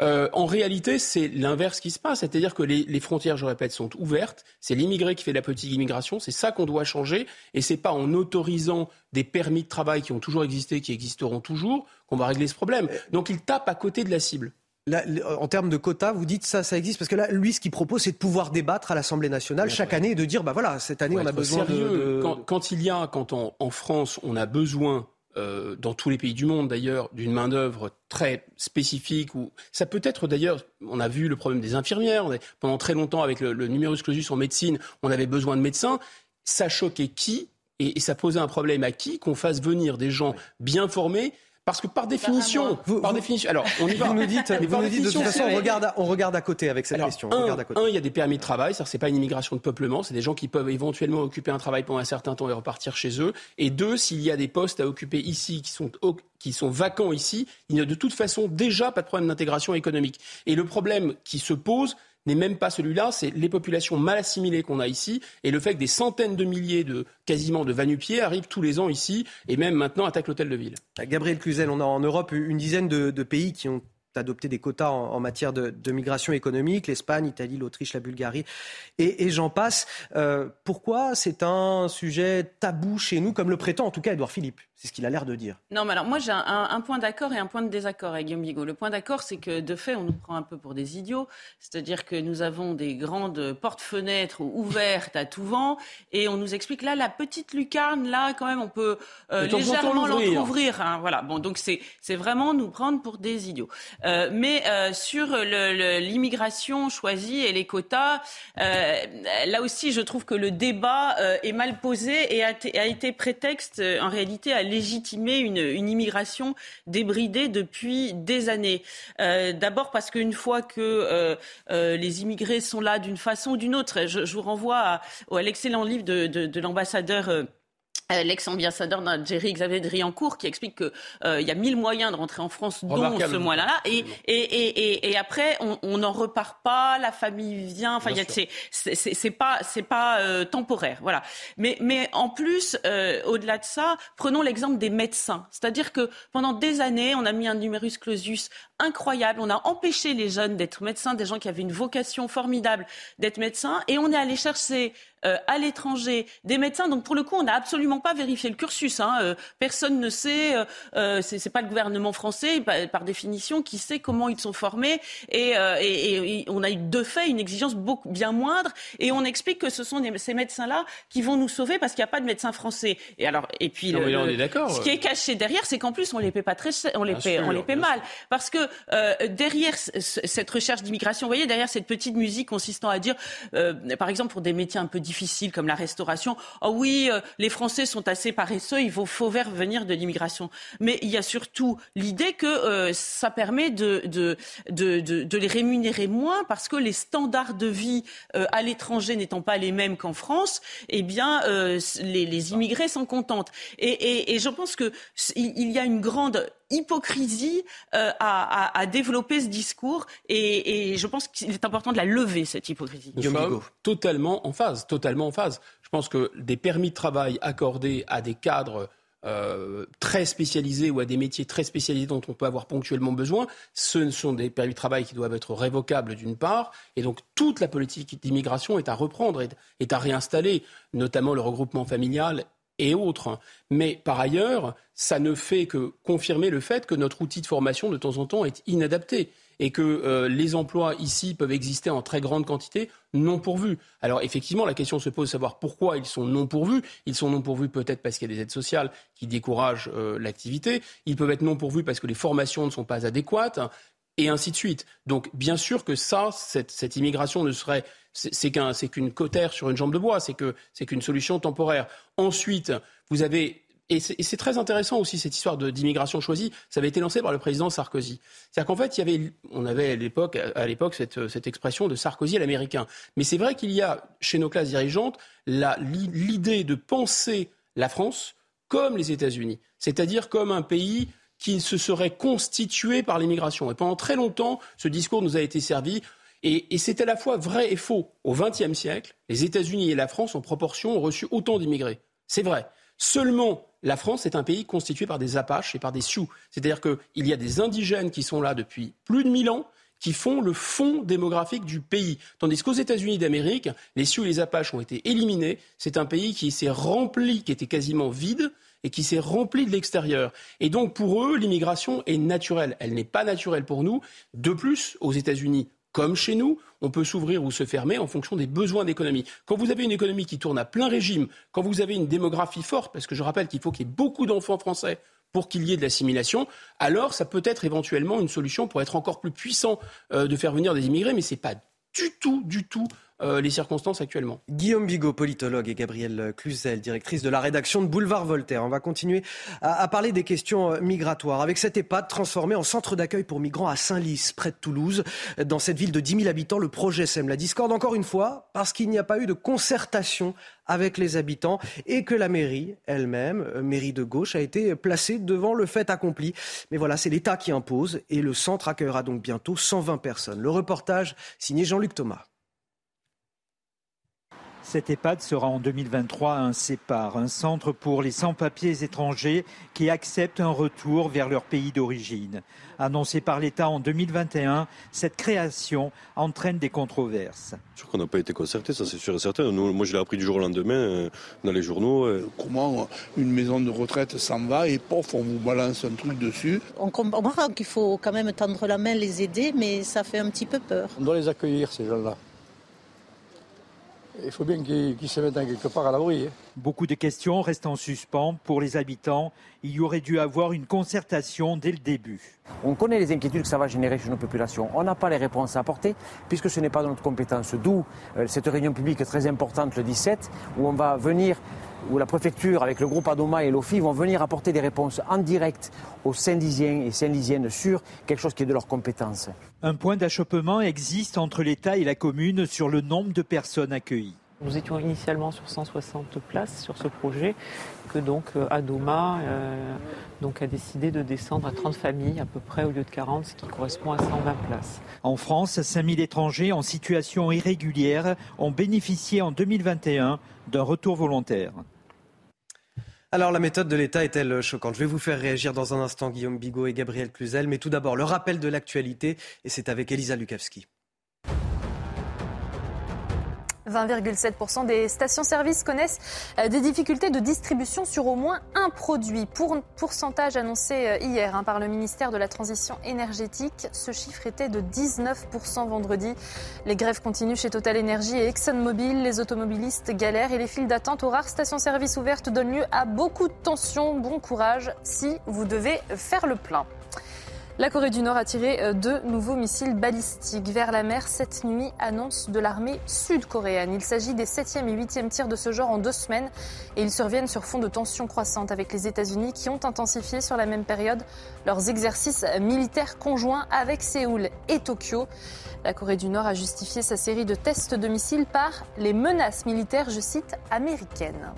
Euh, en réalité, c'est l'inverse qui se passe, c'est-à-dire que les, les, frontières, je répète, sont ouvertes. C'est l'immigré qui fait la petite immigration. C'est ça qu'on doit changer, et c'est pas en autorisant des permis de travail qui ont toujours existé, qui existeront toujours, qu'on va régler ce problème. Donc, il tape à côté de la cible. Là, en termes de quotas, vous dites ça, ça existe parce que là, lui, ce qu'il propose, c'est de pouvoir débattre à l'Assemblée nationale chaque année et de dire, bah voilà, cette année, on a besoin de, Quand, quand, il y a, quand on, en France, on a besoin euh, dans tous les pays du monde d'ailleurs, d'une main-d'œuvre très spécifique. Ou... Ça peut être d'ailleurs, on a vu le problème des infirmières, on pendant très longtemps avec le, le numerus clausus en médecine, on avait besoin de médecins. Ça choquait qui? Et ça posait un problème à qui? Qu'on fasse venir des gens bien formés parce que par définition, vous, par définition, alors on y va. Vous nous dites, vous nous dites de toute façon, on regarde, à, on regarde à côté avec cette alors, question. Un, regarde à côté. un, il y a des permis de travail, ça c'est pas une immigration de peuplement, c'est des gens qui peuvent éventuellement occuper un travail pendant un certain temps et repartir chez eux. Et deux, s'il y a des postes à occuper ici qui sont qui sont vacants ici, il n'y a de toute façon déjà pas de problème d'intégration économique. Et le problème qui se pose, n'est même pas celui-là, c'est les populations mal assimilées qu'on a ici et le fait que des centaines de milliers de quasiment de vanupiers arrivent tous les ans ici et même maintenant attaquent l'hôtel de ville. Gabriel Cluzel, on a en Europe une dizaine de, de pays qui ont adopté des quotas en, en matière de, de, migration économique, l'Espagne, l'Italie, l'Autriche, la Bulgarie, et, et j'en passe. Euh, pourquoi c'est un sujet tabou chez nous, comme le prétend en tout cas Edouard Philippe? C'est ce qu'il a l'air de dire. Non, mais alors moi j'ai un, un, point d'accord et un point de désaccord avec Guillaume Bigot. Le point d'accord, c'est que de fait, on nous prend un peu pour des idiots. C'est-à-dire que nous avons des grandes portes-fenêtres ouvertes à tout vent et on nous explique là, la petite lucarne, là, quand même, on peut euh, légèrement l'entrouvrir. Hein, voilà. Bon, donc c'est vraiment nous prendre pour des idiots. Euh, mais euh, sur l'immigration choisie et les quotas, euh, là aussi, je trouve que le débat euh, est mal posé et a, a été prétexte, en réalité, à légitimer une, une, immigration débridée depuis des années. Euh, D'abord parce qu'une fois que euh, euh, les immigrés sont là d'une façon ou d'une autre, je, je, vous renvoie à, à l'excellent livre de, de, de l'ambassadeur. Euh, l'ex-ambassadeur d'Algérie, Xavier Driancourt, qui explique qu'il euh, y a mille moyens de rentrer en France, dont ce mois-là. Et, et, et, et, après, on n'en repart pas, la famille vient. Enfin, c'est pas, pas euh, temporaire, voilà. Mais, mais en plus, euh, au-delà de ça, prenons l'exemple des médecins. C'est-à-dire que pendant des années, on a mis un numerus clausus incroyable. On a empêché les jeunes d'être médecins, des gens qui avaient une vocation formidable d'être médecins, et on est allé chercher euh, à l'étranger des médecins. Donc pour le coup, on n'a absolument pas vérifié le cursus. Hein. Euh, personne ne sait. Euh, euh c'est pas le gouvernement français, par, par, définition, qui sait comment ils sont formés. Et, et, et, on a eu de fait une exigence beaucoup bien moindre. Et on explique que ce sont des, ces médecins-là qui vont nous sauver parce qu'il n'y a pas de médecins français. Et alors, et puis non, le, on est d'accord. ce qui est caché derrière, c'est qu'en plus on les paie pas très, on les paie, sûr, on les paie mal, parce que euh, derrière cette recherche d'immigration, vous voyez, derrière cette petite musique consistant à dire, euh, par exemple, pour des métiers un peu difficiles comme la restauration, oh oui, euh, les Français sont assez paresseux, il faut, faut faire venir de l'immigration. Mais il y a surtout l'idée que euh, ça permet de, les rémunérer moins parce que les standards de vie euh, à l'étranger n'étant pas les mêmes qu'en France, eh bien, les, immigrés s'en contentent. Et, et, je pense que il y a une grande hypocrisie euh, à, à, à, développer ce discours et, et je pense qu'il est important de la lever cette hypocrisie. Nous sommes totalement en phase, totalement en phase. Je pense que des permis de travail accordés à des cadres euh, très spécialisés ou à des métiers très spécialisés dont on peut avoir ponctuellement besoin, ce sont des permis de travail qui doivent être révocables d'une part, et donc toute la politique d'immigration est à reprendre, est, est à réinstaller, notamment le regroupement familial et autres. Mais par ailleurs, ça ne fait que confirmer le fait que notre outil de formation, de temps en temps, est inadapté et que euh, les emplois ici peuvent exister en très grande quantité non pourvus. Alors effectivement, la question se pose de savoir pourquoi ils sont non pourvus. Ils sont non pourvus peut-être parce qu'il y a des aides sociales qui découragent euh, l'activité. Ils peuvent être non pourvus parce que les formations ne sont pas adéquates et ainsi de suite. Donc bien sûr que ça, cette, immigration ne serait c'est qu'un, c'est qu'une cotère sur une jambe de bois, c'est que c'est qu'une solution temporaire. Ensuite, vous avez et c'est très intéressant aussi cette histoire d'immigration choisie. Ça avait été lancé par le président Sarkozy. C'est-à-dire qu'en fait, il y avait, on avait à l'époque, à l'époque cette, cette expression de Sarkozy à l'américain. Mais c'est vrai qu'il y a chez nos classes dirigeantes l'idée de penser la France comme les États-Unis, c'est-à-dire comme un pays qui se serait constitué par l'immigration. Et pendant très longtemps, ce discours nous a été servi Et, et c'est à la fois vrai et faux. Au XXe siècle, les États-Unis et la France, en proportion, ont reçu autant d'immigrés. C'est vrai. Seulement, la France est un pays constitué par des Apaches et par des Sioux. C'est-à-dire qu'il y a des indigènes qui sont là depuis plus de mille ans, qui font le fond démographique du pays. Tandis qu'aux États-Unis d'Amérique, les Sioux et les Apaches ont été éliminés. C'est un pays qui s'est rempli, qui était quasiment vide et qui s'est rempli de l'extérieur. Et donc pour eux, l'immigration est naturelle. Elle n'est pas naturelle pour nous. De plus, aux États-Unis, comme chez nous, on peut s'ouvrir ou se fermer en fonction des besoins d'économie. Quand vous avez une économie qui tourne à plein régime, quand vous avez une démographie forte, parce que je rappelle qu'il faut qu'il y ait beaucoup d'enfants français pour qu'il y ait de l'assimilation, alors ça peut être éventuellement une solution pour être encore plus puissant euh, de faire venir des immigrés, mais ce n'est pas du tout, du tout euh, les circonstances actuellement. Guillaume Bigot, politologue, et Gabrielle Cluzel, directrice de la rédaction de Boulevard Voltaire. On va continuer à, parler des questions euh, migratoires. Avec cette EHPAD transformée en centre d'accueil pour migrants à Saint-Lys, près de Toulouse. Dans cette ville de 10 000 habitants, le projet sème la discorde encore une fois parce qu'il n'y a pas eu de concertation avec les habitants et que la mairie elle-même, euh, mairie de gauche, a été placée devant le fait accompli. Mais voilà, c'est l'État qui impose et le centre accueillera donc bientôt 120 personnes. Le reportage signé Jean-Luc Thomas. Cette EHPAD sera en 2023 un CEPAR, un centre pour les sans-papiers étrangers qui acceptent un retour vers leur pays d'origine. Annoncé par l'État en 2021, cette création entraîne des controverses. Je crois qu'on n'a pas été concerté, ça c'est sûr et certain. moi je l'ai appris du jour au lendemain euh, dans les journaux. Euh. Comment une maison de retraite s'en va et pof, on vous balance un truc dessus? On comprend qu'il faut quand même tendre la main, les aider, mais ça fait un petit peu peur. On doit les accueillir, ces gens-là il faut bien qu'ils se mettent quelque part à l'abri. Hein. Beaucoup de questions restent en suspens pour les habitants. Il y aurait dû avoir une concertation dès le début. On connaît les inquiétudes que ça va générer chez nos populations. On n'a pas les réponses à apporter puisque ce n'est pas de notre compétence. D'où euh, cette réunion publique très importante le 17 où on va venir où la préfecture, avec le groupe Adoma et l'OFI, vont venir apporter des réponses en direct aux Saint-Lisiens et Saint-Lisiennes sur quelque chose qui est de leur compétence. Un point d'achoppement existe entre l'État et la commune sur le nombre de personnes accueillies. Nous étions initialement sur 160 places sur ce projet, que donc euh, Adoma euh, donc a décidé de descendre à 30 familles à peu près au lieu de 40, ce qui correspond à 120 places. En France, 5000 étrangers en situation irrégulière ont bénéficié en 2021 d'un retour volontaire. Alors la méthode de l'État est-elle choquante? Je vais vous faire réagir dans un instant Guillaume Bigot et Gabriel Cluzel, mais tout d'abord le rappel de l'actualité et c'est avec Elisa Lukavski. 20,7% des stations-service connaissent euh, des difficultés de distribution sur au moins un produit. Pour pourcentage annoncé euh, hier hein, par le ministère de la Transition énergétique, ce chiffre était de 19% vendredi. Les grèves continuent chez Total Energy et ExxonMobil. Les automobilistes galèrent et les files d'attente aux rares stations-service ouvertes donnent lieu à beaucoup de tensions. Bon courage si vous devez faire le plein. La Corée du Nord a tiré euh, deux nouveaux missiles balistiques vers la mer cette nuit, annonce de l'armée sud-coréenne. Il s'agit des septième et huitième tirs de ce genre en deux semaines et ils surviennent sur fond de tensions croissantes avec les États-Unis qui ont intensifié sur la même période leurs exercices militaires conjoints avec Séoul et Tokyo. La Corée du Nord a justifié sa série de tests de missiles par les menaces militaires, je cite, américaines.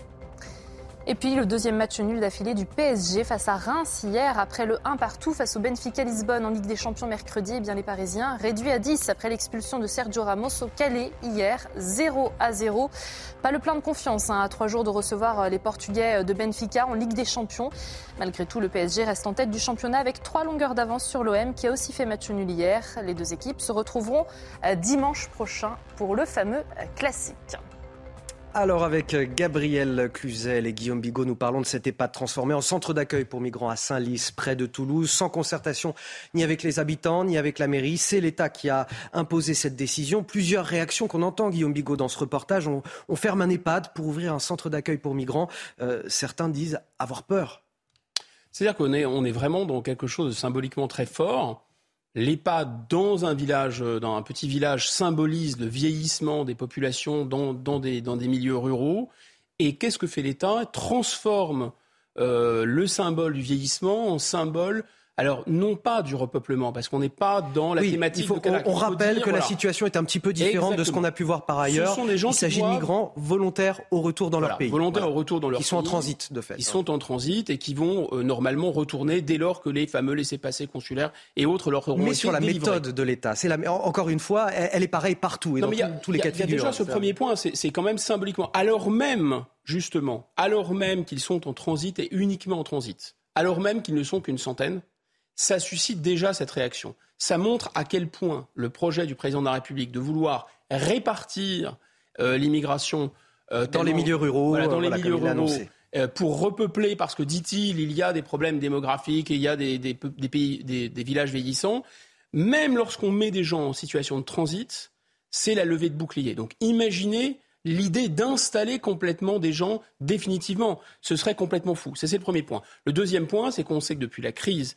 Et puis le deuxième match nul d'affilée du PSG face à Reims hier après le 1 partout face au Benfica Lisbonne en Ligue des Champions mercredi. Eh bien les Parisiens réduits à 10 après l'expulsion de Sergio Ramos au Calais hier 0 à 0. Pas le plein de confiance hein, à trois jours de recevoir euh, les Portugais de Benfica en Ligue des Champions. Malgré tout, le PSG reste en tête du championnat avec trois longueurs d'avance sur l'OM qui a aussi fait match nul hier. Les deux équipes se retrouveront euh, dimanche prochain pour le fameux euh, classique. Alors avec Gabriel Cluzel et Guillaume Bigot, nous parlons de cette EHPAD transformée en centre d'accueil pour migrants à Saint-Lys, près de Toulouse, sans concertation ni avec les habitants, ni avec la mairie. C'est l'État qui a imposé cette décision. Plusieurs réactions qu'on entend, Guillaume Bigot, dans ce reportage. On, ferme un EHPAD pour ouvrir un centre d'accueil pour migrants. Euh, certains disent avoir peur. C'est-à-dire qu'on est, est vraiment dans quelque chose de symboliquement très fort L'EHPAD dans un village, euh, dans un petit village, symbolise le vieillissement des populations dans, des, milieux ruraux. Et qu'est-ce que fait l'État? Transforme euh, le symbole du vieillissement en symbole alors, non pas du repeuplement, parce qu'on n'est pas dans la thématique. Il faut, de on, rappelle que la situation est un petit peu différente de ce qu'on a pu voir par ailleurs. Ce sont des gens il s'agit de migrants volontaires au retour dans leur pays. Volontaires au retour dans leur pays. Qui sont en transit, de fait. Ils sont en transit et qui vont euh, normalement retourner dès lors que les fameux laissés-passer consulaires et autres leur auront Mais sur la méthode de l'État, c'est la, encore une fois, elle, est pareille partout et dans tous les cas de figure. Il y a déjà ce premier point, c'est quand même symboliquement. Alors même, justement, alors même qu'ils sont en transit et uniquement en transit, alors même qu'ils ne sont qu'une centaine, ça suscite déjà cette réaction. Ça montre à quel point le projet du président de la République de vouloir répartir euh, l'immigration euh, dans les milieux ruraux, dans les milieux ruraux euh, pour repeupler, parce que dit-il, il y a des problèmes démographiques et il y a des, des, pays, des villages vieillissants. Même lorsqu'on met des gens en situation de transit, c'est la levée de bouclier. Donc imaginez l'idée d'installer complètement des gens définitivement. Ce serait complètement fou. c'est le premier point. Le deuxième point, c'est qu'on sait que depuis la crise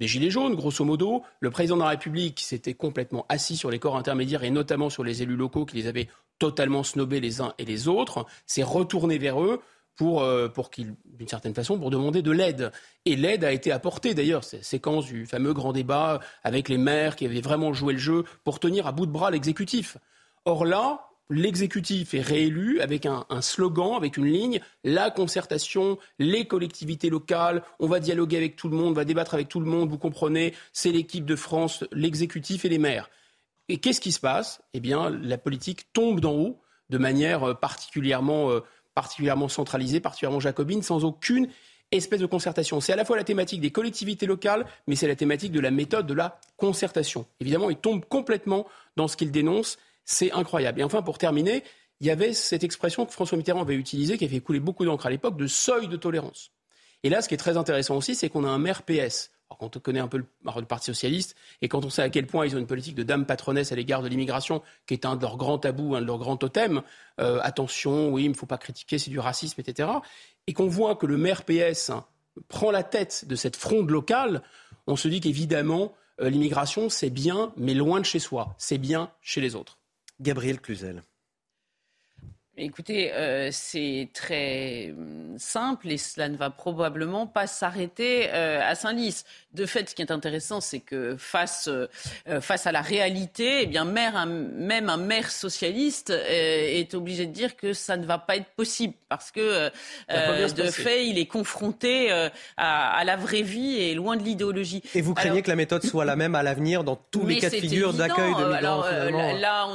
des Gilets jaunes, grosso modo. Le président de la République s'était complètement assis sur les corps intermédiaires et notamment sur les élus locaux qui les avaient totalement snobés les uns et les autres, s'est retourné vers eux pour, euh, pour qu'ils, d'une certaine façon, pour demander de l'aide. Et l'aide a été apportée, d'ailleurs, cette séquence du fameux grand débat avec les maires qui avaient vraiment joué le jeu pour tenir à bout de bras l'exécutif. Or là, l'exécutif est réélu avec un, slogan, avec une ligne, la concertation, les collectivités locales, on va dialoguer avec tout le monde, on va débattre avec tout le monde, vous comprenez, c'est l'équipe de France, l'exécutif et les maires. Et qu'est-ce qui se passe? Eh bien, la politique tombe d'en haut de manière euh, particulièrement, euh, particulièrement centralisée, particulièrement jacobine, sans aucune espèce de concertation. C'est à la fois la thématique des collectivités locales, mais c'est la thématique de la méthode de la concertation. Évidemment, il tombe complètement dans ce qu'il dénonce c'est incroyable. Et enfin, pour terminer, il y avait cette expression que François Mitterrand avait utilisée, qui avait coulé beaucoup d'encre à l'époque, de seuil de tolérance. Et là, ce qui est très intéressant aussi, c'est qu'on a un maire PS. Quand on connaît un peu le, Parti socialiste et quand on sait à quel point ils ont une politique de dame patronesse à l'égard de l'immigration, qui est un de leurs grands tabous, un de leurs grands totems, euh, attention, oui, il ne faut pas critiquer, c'est du racisme, etc. Et qu'on voit que le maire PS prend la tête de cette fronde locale, on se dit qu'évidemment, euh, l'immigration, c'est bien, mais loin de chez soi. C'est bien chez les autres. Gabriel Cluzel. Écoutez, euh, c'est très hum, simple et cela ne va probablement pas s'arrêter euh, à Saint-Lys. De fait, ce qui est intéressant, c'est que face, euh, face à la réalité, eh bien, maire, même un maire socialiste est obligé de dire que ça ne va pas être possible parce que, de fait, il est confronté à, la vraie vie et loin de l'idéologie. Et vous craignez que la méthode soit la même à l'avenir dans tous les cas de figure d'accueil de migrants Alors là,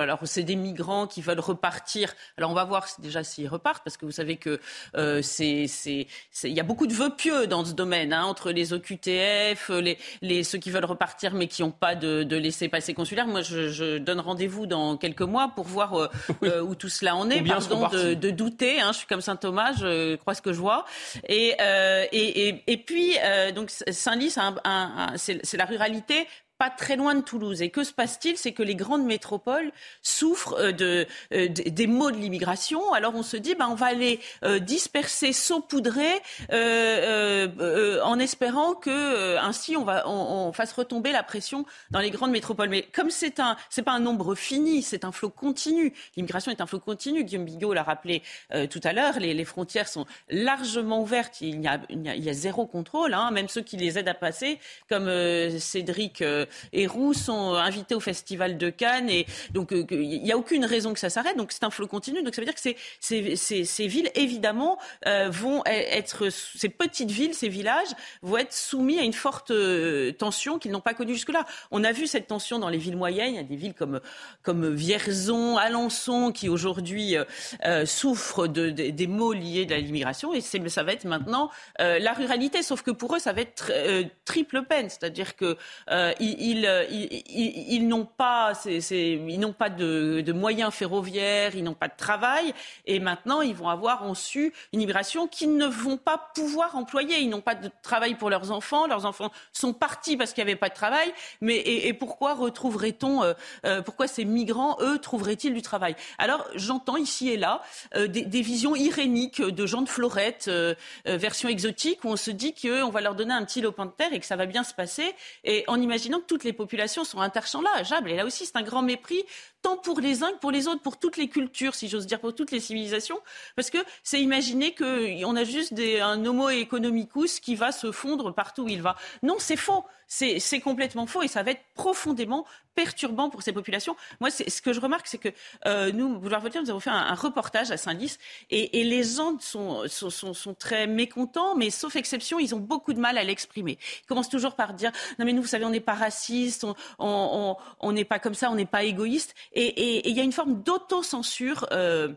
alors c'est des migrants qui veulent repartir alors on va voir déjà s'ils repartent, parce que vous savez que euh, c'est, il y a beaucoup de vœux pieux dans ce domaine, hein, entre les OQTF, les, les, ceux qui veulent repartir mais qui n'ont pas de, de laisser passer consulaire. Moi, je, je donne rendez-vous dans quelques mois pour voir euh, [LAUGHS] euh, où tout cela en est. Pardon de, de, douter, hein, je suis comme Saint Thomas, je crois ce que je vois. Et, euh, et, et, et, puis, donc Saint-Lys, c'est la ruralité pas très loin de Toulouse. Et que se passe-t-il? C'est que les grandes métropoles souffrent euh, de, euh, des maux de l'immigration. Alors on se dit, ben, on va les euh, disperser, saupoudrer, en espérant que ainsi on, va, on, fasse retomber la pression dans les grandes métropoles. Mais comme c'est un, c'est pas un nombre fini, c'est un flot continu. L'immigration est un flot continu. Guillaume Bigot l'a rappelé tout à l'heure. Les, les, frontières sont largement ouvertes. Il y a, il y a, il y a zéro contrôle. Hein. Même ceux qui les aident à passer, comme Cédric et Roux sont invités au Festival de Cannes. Et donc, euh, il n'y a aucune raison que ça s'arrête. Donc, c'est un flot continu. Donc, ça veut dire que ces, ces, ces, villes, évidemment, euh, vont e-, être, ces petites villes, ces villages, vont être soumis à une forte euh, tension qu'ils n'ont pas connue jusque-là. On a vu cette tension dans les villes moyennes. Il y a des villes comme, comme Vierzon, Alençon, qui aujourd'hui souffrent de, des maux liés à l'immigration. Et ça va être maintenant la ruralité. Sauf que pour eux, ça va être triple peine. C'est-à-dire que euh, ils, ils, n'ont pas, ils n'ont pas de, moyens ferroviaires, ils n'ont pas de travail, et maintenant ils vont avoir en su une immigration qu'ils ne vont pas pouvoir employer. Ils n'ont pas de travail pour leurs enfants, leurs enfants sont partis parce qu'il n'y avait pas de travail. Mais et, pourquoi retrouverait-on, euh, euh, pourquoi ces migrants, eux, trouveraient-ils du travail? Alors j'entends ici et là des, visions iréniques de gens de Florette, version exotique, où on se dit qu'on va leur donner un petit lopin de terre et que ça va bien se passer, et en imaginant toutes les populations sont interchangeables. Et là aussi, c'est un grand mépris tant pour les uns que pour les autres, pour toutes les cultures, si j'ose dire, pour toutes les civilisations, parce que c'est imaginer qu'on a juste un homo economicus qui va se fondre partout où il va. Non, c'est faux. C'est complètement faux et ça va être profondément perturbant pour ces populations. Moi, ce que je remarque, c'est que euh, nous, Vouloir Voter, nous avons fait un, reportage à Saint-Lys et, les gens sont, très mécontents, mais sauf exception, ils ont beaucoup de mal à l'exprimer. Ils commencent toujours par dire Non, mais nous, vous savez, on n'est pas raciste, on n'est pas comme ça, on n'est pas égoïste. Et il y a une forme d'autocensure. Euh,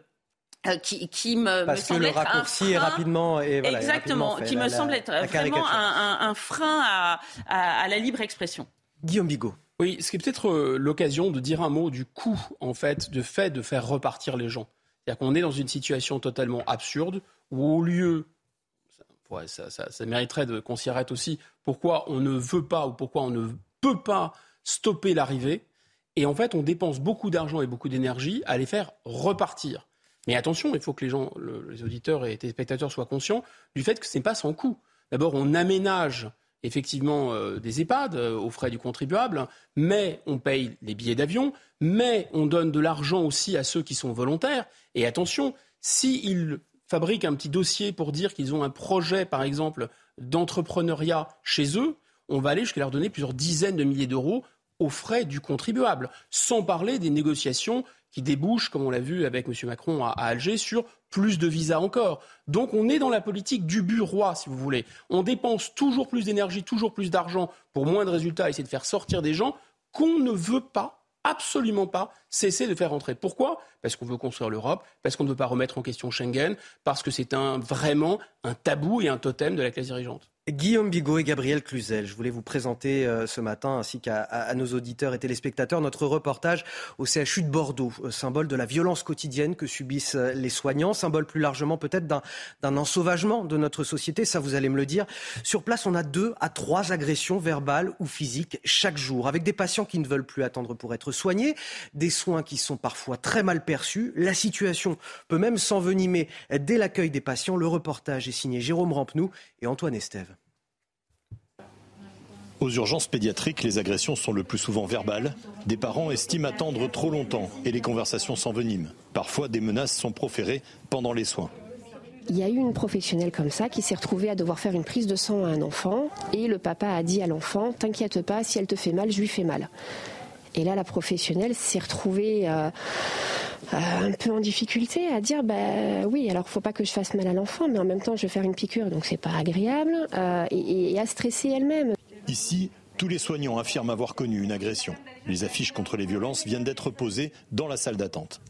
euh, qui, qui me, Parce que le raccourci est rapidement et voilà, exactement, qui me semble être vraiment un, un, un, frein à, à, à, la libre expression. Guillaume Bigot. Oui, ce qui est peut-être euh, l'occasion de dire un mot du coût, en fait, de fait de faire repartir les gens. C'est-à-dire qu'on est dans une situation totalement absurde où au lieu, ouais, ça, ça, ça, mériterait qu'on s'y arrête aussi, pourquoi on ne veut pas ou pourquoi on ne peut pas stopper l'arrivée. Et en fait, on dépense beaucoup d'argent et beaucoup d'énergie à les faire repartir. Mais attention, il faut que les gens, les auditeurs et les spectateurs soient conscients du fait que ce n'est pas sans coût. D'abord, on aménage effectivement euh, des EHPAD euh, aux frais du contribuable, mais on paye les billets d'avion, mais on donne de l'argent aussi à ceux qui sont volontaires. Et attention, s'ils fabriquent un petit dossier pour dire qu'ils ont un projet, par exemple, d'entrepreneuriat chez eux, on va aller jusqu'à leur donner plusieurs dizaines de milliers d'euros aux frais du contribuable, sans parler des négociations qui débouchent, comme on l'a vu avec M. Macron à, Alger, sur plus de visas encore. Donc on est dans la politique du roi, si vous voulez. On dépense toujours plus d'énergie, toujours plus d'argent pour moins de résultats, essayer de faire sortir des gens qu'on ne veut pas, absolument pas, cesser de faire rentrer. Pourquoi? Parce qu'on veut construire l'Europe, parce qu'on ne veut pas remettre en question Schengen, parce que c'est un, vraiment un tabou et un totem de la classe dirigeante. Guillaume Bigot et Gabriel Cluzel, je voulais vous présenter euh, ce matin, ainsi qu'à nos auditeurs et téléspectateurs, notre reportage au CHU de Bordeaux, euh, symbole de la violence quotidienne que subissent euh, les soignants, symbole plus largement peut-être d'un ensauvagement de notre société, ça vous allez me le dire. Sur place, on a deux à trois agressions verbales ou physiques chaque jour, avec des patients qui ne veulent plus attendre pour être soignés, des soins qui sont parfois très mal perçus. La situation peut même s'envenimer dès l'accueil des patients. Le reportage est signé Jérôme Rampenou et Antoine Estève. Aux urgences pédiatriques, les agressions sont le plus souvent verbales. Des parents estiment attendre trop longtemps et les conversations s'enveniment. Parfois, des menaces sont proférées pendant les soins. Il y a eu une professionnelle comme ça qui s'est retrouvée à devoir faire une prise de sang à un enfant et le papa a dit à l'enfant T'inquiète pas, si elle te fait mal, je lui fais mal. Et là, la professionnelle s'est retrouvée euh, euh, un peu en difficulté à dire bah oui, alors faut pas que je fasse mal à l'enfant, mais en même temps, je vais faire une piqûre, donc c'est pas agréable, euh, et, et à stresser elle-même. Ici, tous les soignants affirment avoir connu une agression. Les affiches contre les violences viennent d'être posées dans la salle d'attente.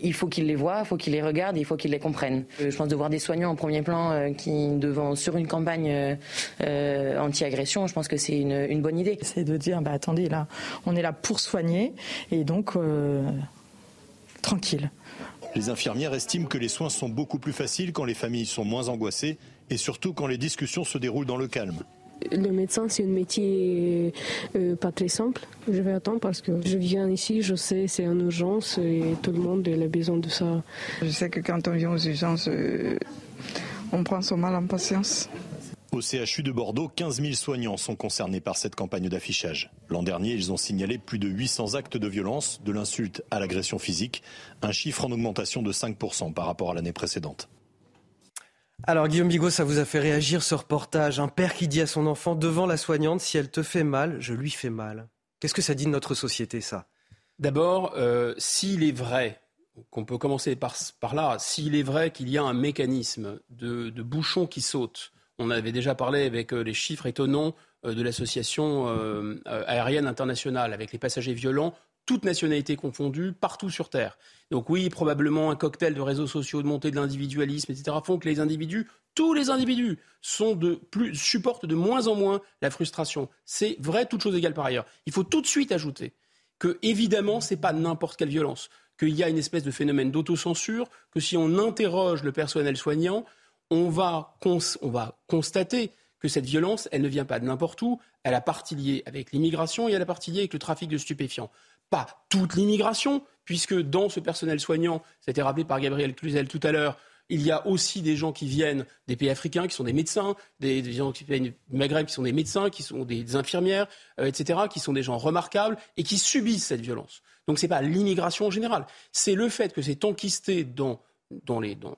Il faut qu'ils les voient, il faut qu'ils les regardent, il faut qu'ils les comprennent. Euh, je pense de voir des soignants en premier plan euh, qui, devant, sur une campagne euh, anti-agression, je pense que c'est une, bonne idée. C'est de dire, bah, attendez, là, on est là pour soigner, et donc, tranquille. Les infirmières estiment que les soins sont beaucoup plus faciles quand les familles sont moins angoissées, et surtout quand les discussions se déroulent dans le calme. Le médecin, c'est un métier euh, pas très simple. Je vais attendre parce que je viens ici, je sais, c'est en urgence et tout le monde a besoin de ça. Je sais que quand on vient aux urgences, euh, on prend son mal en patience. Au CHU de Bordeaux, 15 000 soignants sont concernés par cette campagne d'affichage. L'an dernier, ils ont signalé plus de 800 actes de violence, de l'insulte à l'agression physique, un chiffre en augmentation de 5% par rapport à l'année précédente. Alors Guillaume Bigot, ça vous a fait réagir ce reportage. Un père qui dit à son enfant devant la soignante, si elle te fait mal, je lui fais mal. Qu'est-ce que ça dit de notre société, ça? D'abord, euh, s'il est vrai, qu'on peut commencer par, là, s'il est vrai qu'il y a un mécanisme de, de bouchon qui saute, on avait déjà parlé avec euh, les chiffres étonnants euh, de l'association aérienne internationale, avec les passagers violents, toutes nationalités confondues, partout sur Terre. Donc oui, probablement un cocktail de réseaux sociaux, de montée de l'individualisme, etc., font que les individus, tous les individus, sont de plus, supportent de moins en moins la frustration. C'est vrai, toute chose égale par ailleurs. Il faut tout de suite ajouter que, évidemment, ce n'est pas n'importe quelle violence, qu'il y a une espèce de phénomène d'autocensure, que si on interroge le personnel soignant, on va, on va constater que cette violence, elle ne vient pas de n'importe où, elle a partie liée avec l'immigration et elle a partie liée avec le trafic de stupéfiants pas toute l'immigration, puisque dans ce personnel soignant, c'était rappelé par Gabriel Cluzel tout à l'heure, il y a aussi des gens qui viennent des pays africains, qui sont des médecins, des, gens qui viennent du Maghreb, qui sont des médecins, qui sont des, infirmières, euh, etc., qui sont des gens remarquables et qui subissent cette violence. Donc ce n'est pas l'immigration en général, c'est le fait que c'est enquisté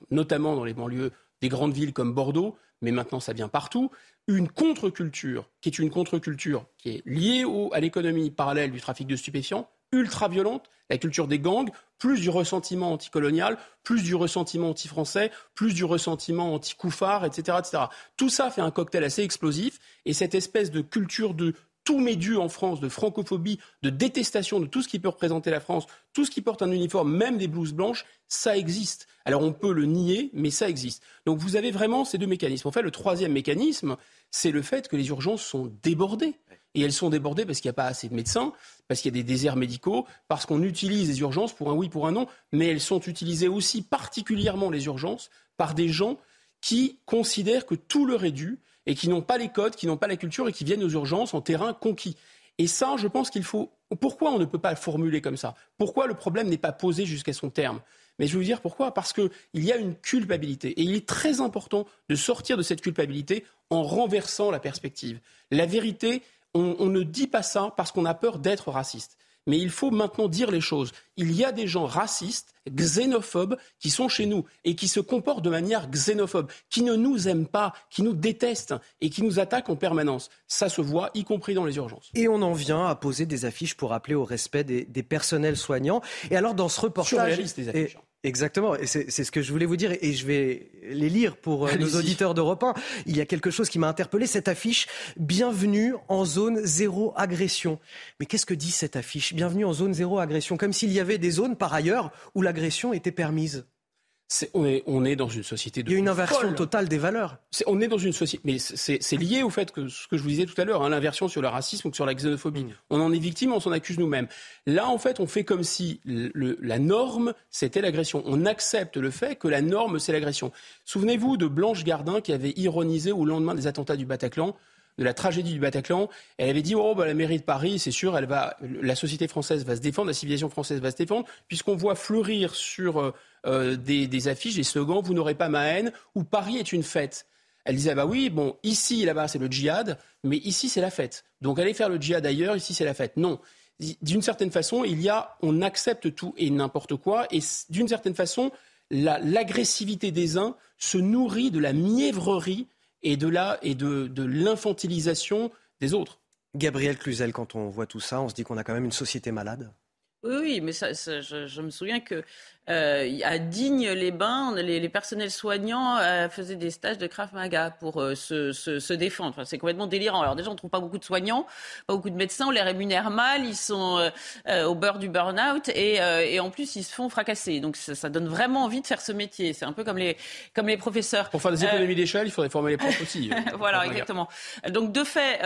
notamment dans les banlieues des grandes villes comme Bordeaux, mais maintenant ça vient partout, une contre-culture, qui est une contre-culture qui est liée à l'économie parallèle du trafic de stupéfiants, ultra violente, la culture des gangs, plus du ressentiment anticolonial, plus du ressentiment anti-français, plus du ressentiment anti-couffard, etc., etc. Tout ça fait un cocktail assez explosif, et cette espèce de culture de tout dû en France, de francophobie, de détestation de tout ce qui peut représenter la France, tout ce qui porte un uniforme, même des blouses blanches, ça existe. Alors on peut le nier, mais ça existe. Donc vous avez vraiment ces deux mécanismes. En fait, le troisième mécanisme, c'est le fait que les urgences sont débordées. Et elles sont débordées parce qu'il n'y a pas assez de médecins, parce qu'il y a des déserts médicaux, parce qu'on utilise les urgences pour un oui, pour un non, mais elles sont utilisées aussi particulièrement les urgences par des gens qui considèrent que tout leur est dû et qui n'ont pas les codes, qui n'ont pas la culture et qui viennent aux urgences en terrain conquis. Et ça, je pense qu'il faut. Pourquoi on ne peut pas le formuler comme ça? Pourquoi le problème n'est pas posé jusqu'à son terme? Mais je vais vous dire pourquoi. Parce qu'il y a une culpabilité. Et il est très important de sortir de cette culpabilité en renversant la perspective. La vérité, on, ne dit pas ça parce qu'on a peur d'être raciste. Mais il faut maintenant dire les choses. Il y a des gens racistes, xénophobes, qui sont chez nous et qui se comportent de manière xénophobe, qui ne nous aiment pas, qui nous détestent et qui nous attaquent en permanence. Ça se voit, y compris dans les urgences. Et on en vient à poser des affiches pour appeler au respect des, personnels soignants. Et alors dans ce reportage... des affiches. Exactement, et c'est ce que je voulais vous dire, et je vais les lire pour euh, nos auditeurs d'Europe 1. Il y a quelque chose qui m'a interpellé, cette affiche « Bienvenue en zone zéro agression ». Mais qu'est-ce que dit cette affiche « Bienvenue en zone zéro agression », comme s'il y avait des zones, par ailleurs, où l'agression était permise on, est, on, est, dans une société de. Il y a une inversion totale des valeurs. on est dans une société. Mais c'est lié au fait que ce que je vous disais tout à l'heure, hein, l'inversion sur le racisme ou sur la xénophobie. Mm. On en est victime, on s'en accuse nous-mêmes. Là, en fait, on fait comme si le, la norme, c'était l'agression. On accepte le fait que la norme, c'est l'agression. Souvenez-vous de Blanche Gardin qui avait ironisé au lendemain des attentats du Bataclan de la tragédie du Bataclan. Elle avait dit oh bah, la mairie de Paris, c'est sûr, elle va, la société française va se défendre, la civilisation française va se défendre, puisqu'on voit fleurir sur euh, des, affiches, des slogans Vous n'aurez pas ma haine ou Paris est une fête. Elle disait bah oui, bon, ici là-bas c'est le djihad, mais ici c'est la fête. Donc allez faire le djihad ailleurs, ici c'est la fête. Non. D'une certaine façon, il y a, on accepte tout et n'importe quoi, et d'une certaine façon, l'agressivité des uns se nourrit de la mièvrerie et de là et de, de l'infantilisation des autres. Gabriel Cluzel, quand on voit tout ça, on se dit qu'on a quand même une société malade? Oui, oui, mais ça, je, je, me souviens que euh, à Digne-les-Bains, les, personnels soignants euh, faisaient des stages de Krav Maga pour euh, se, défendre. c'est complètement délirant. Alors déjà, on ne trouve pas beaucoup de soignants, pas beaucoup de médecins, on les rémunère mal, ils sont au beurre du burn-out et, en plus, ils se font fracasser. Donc ça, donne vraiment envie de faire ce métier. C'est un peu comme les, comme les professeurs. Pour faire des économies d'échelle, il faudrait former les profs aussi. [LAUGHS] voilà, exactement. Donc de fait,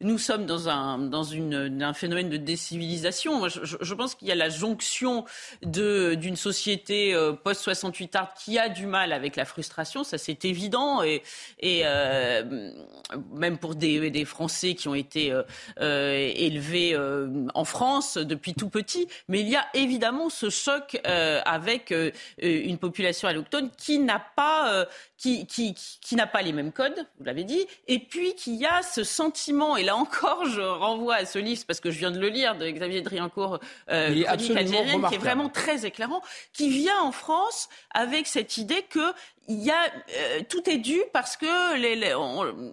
nous sommes dans un, dans une, un phénomène de décivilisation. je, je pense qu'il y a la jonction de d'une société euh, post-68 art qui a du mal avec la frustration, ça c'est évident, et, et euh, même pour des, des, Français qui ont été euh, élevés en France depuis tout petit, mais il y a évidemment ce choc avec une population allochtone qui n'a pas qui, qui, qui n'a pas les mêmes codes, vous l'avez dit, et puis qui y a ce sentiment, et là encore je renvoie à ce livre, parce que je viens de le lire, de Xavier Driancourt, euh, qui est vraiment très éclairant, qui vient en France avec cette idée que il y a, euh, tout est dû parce que les,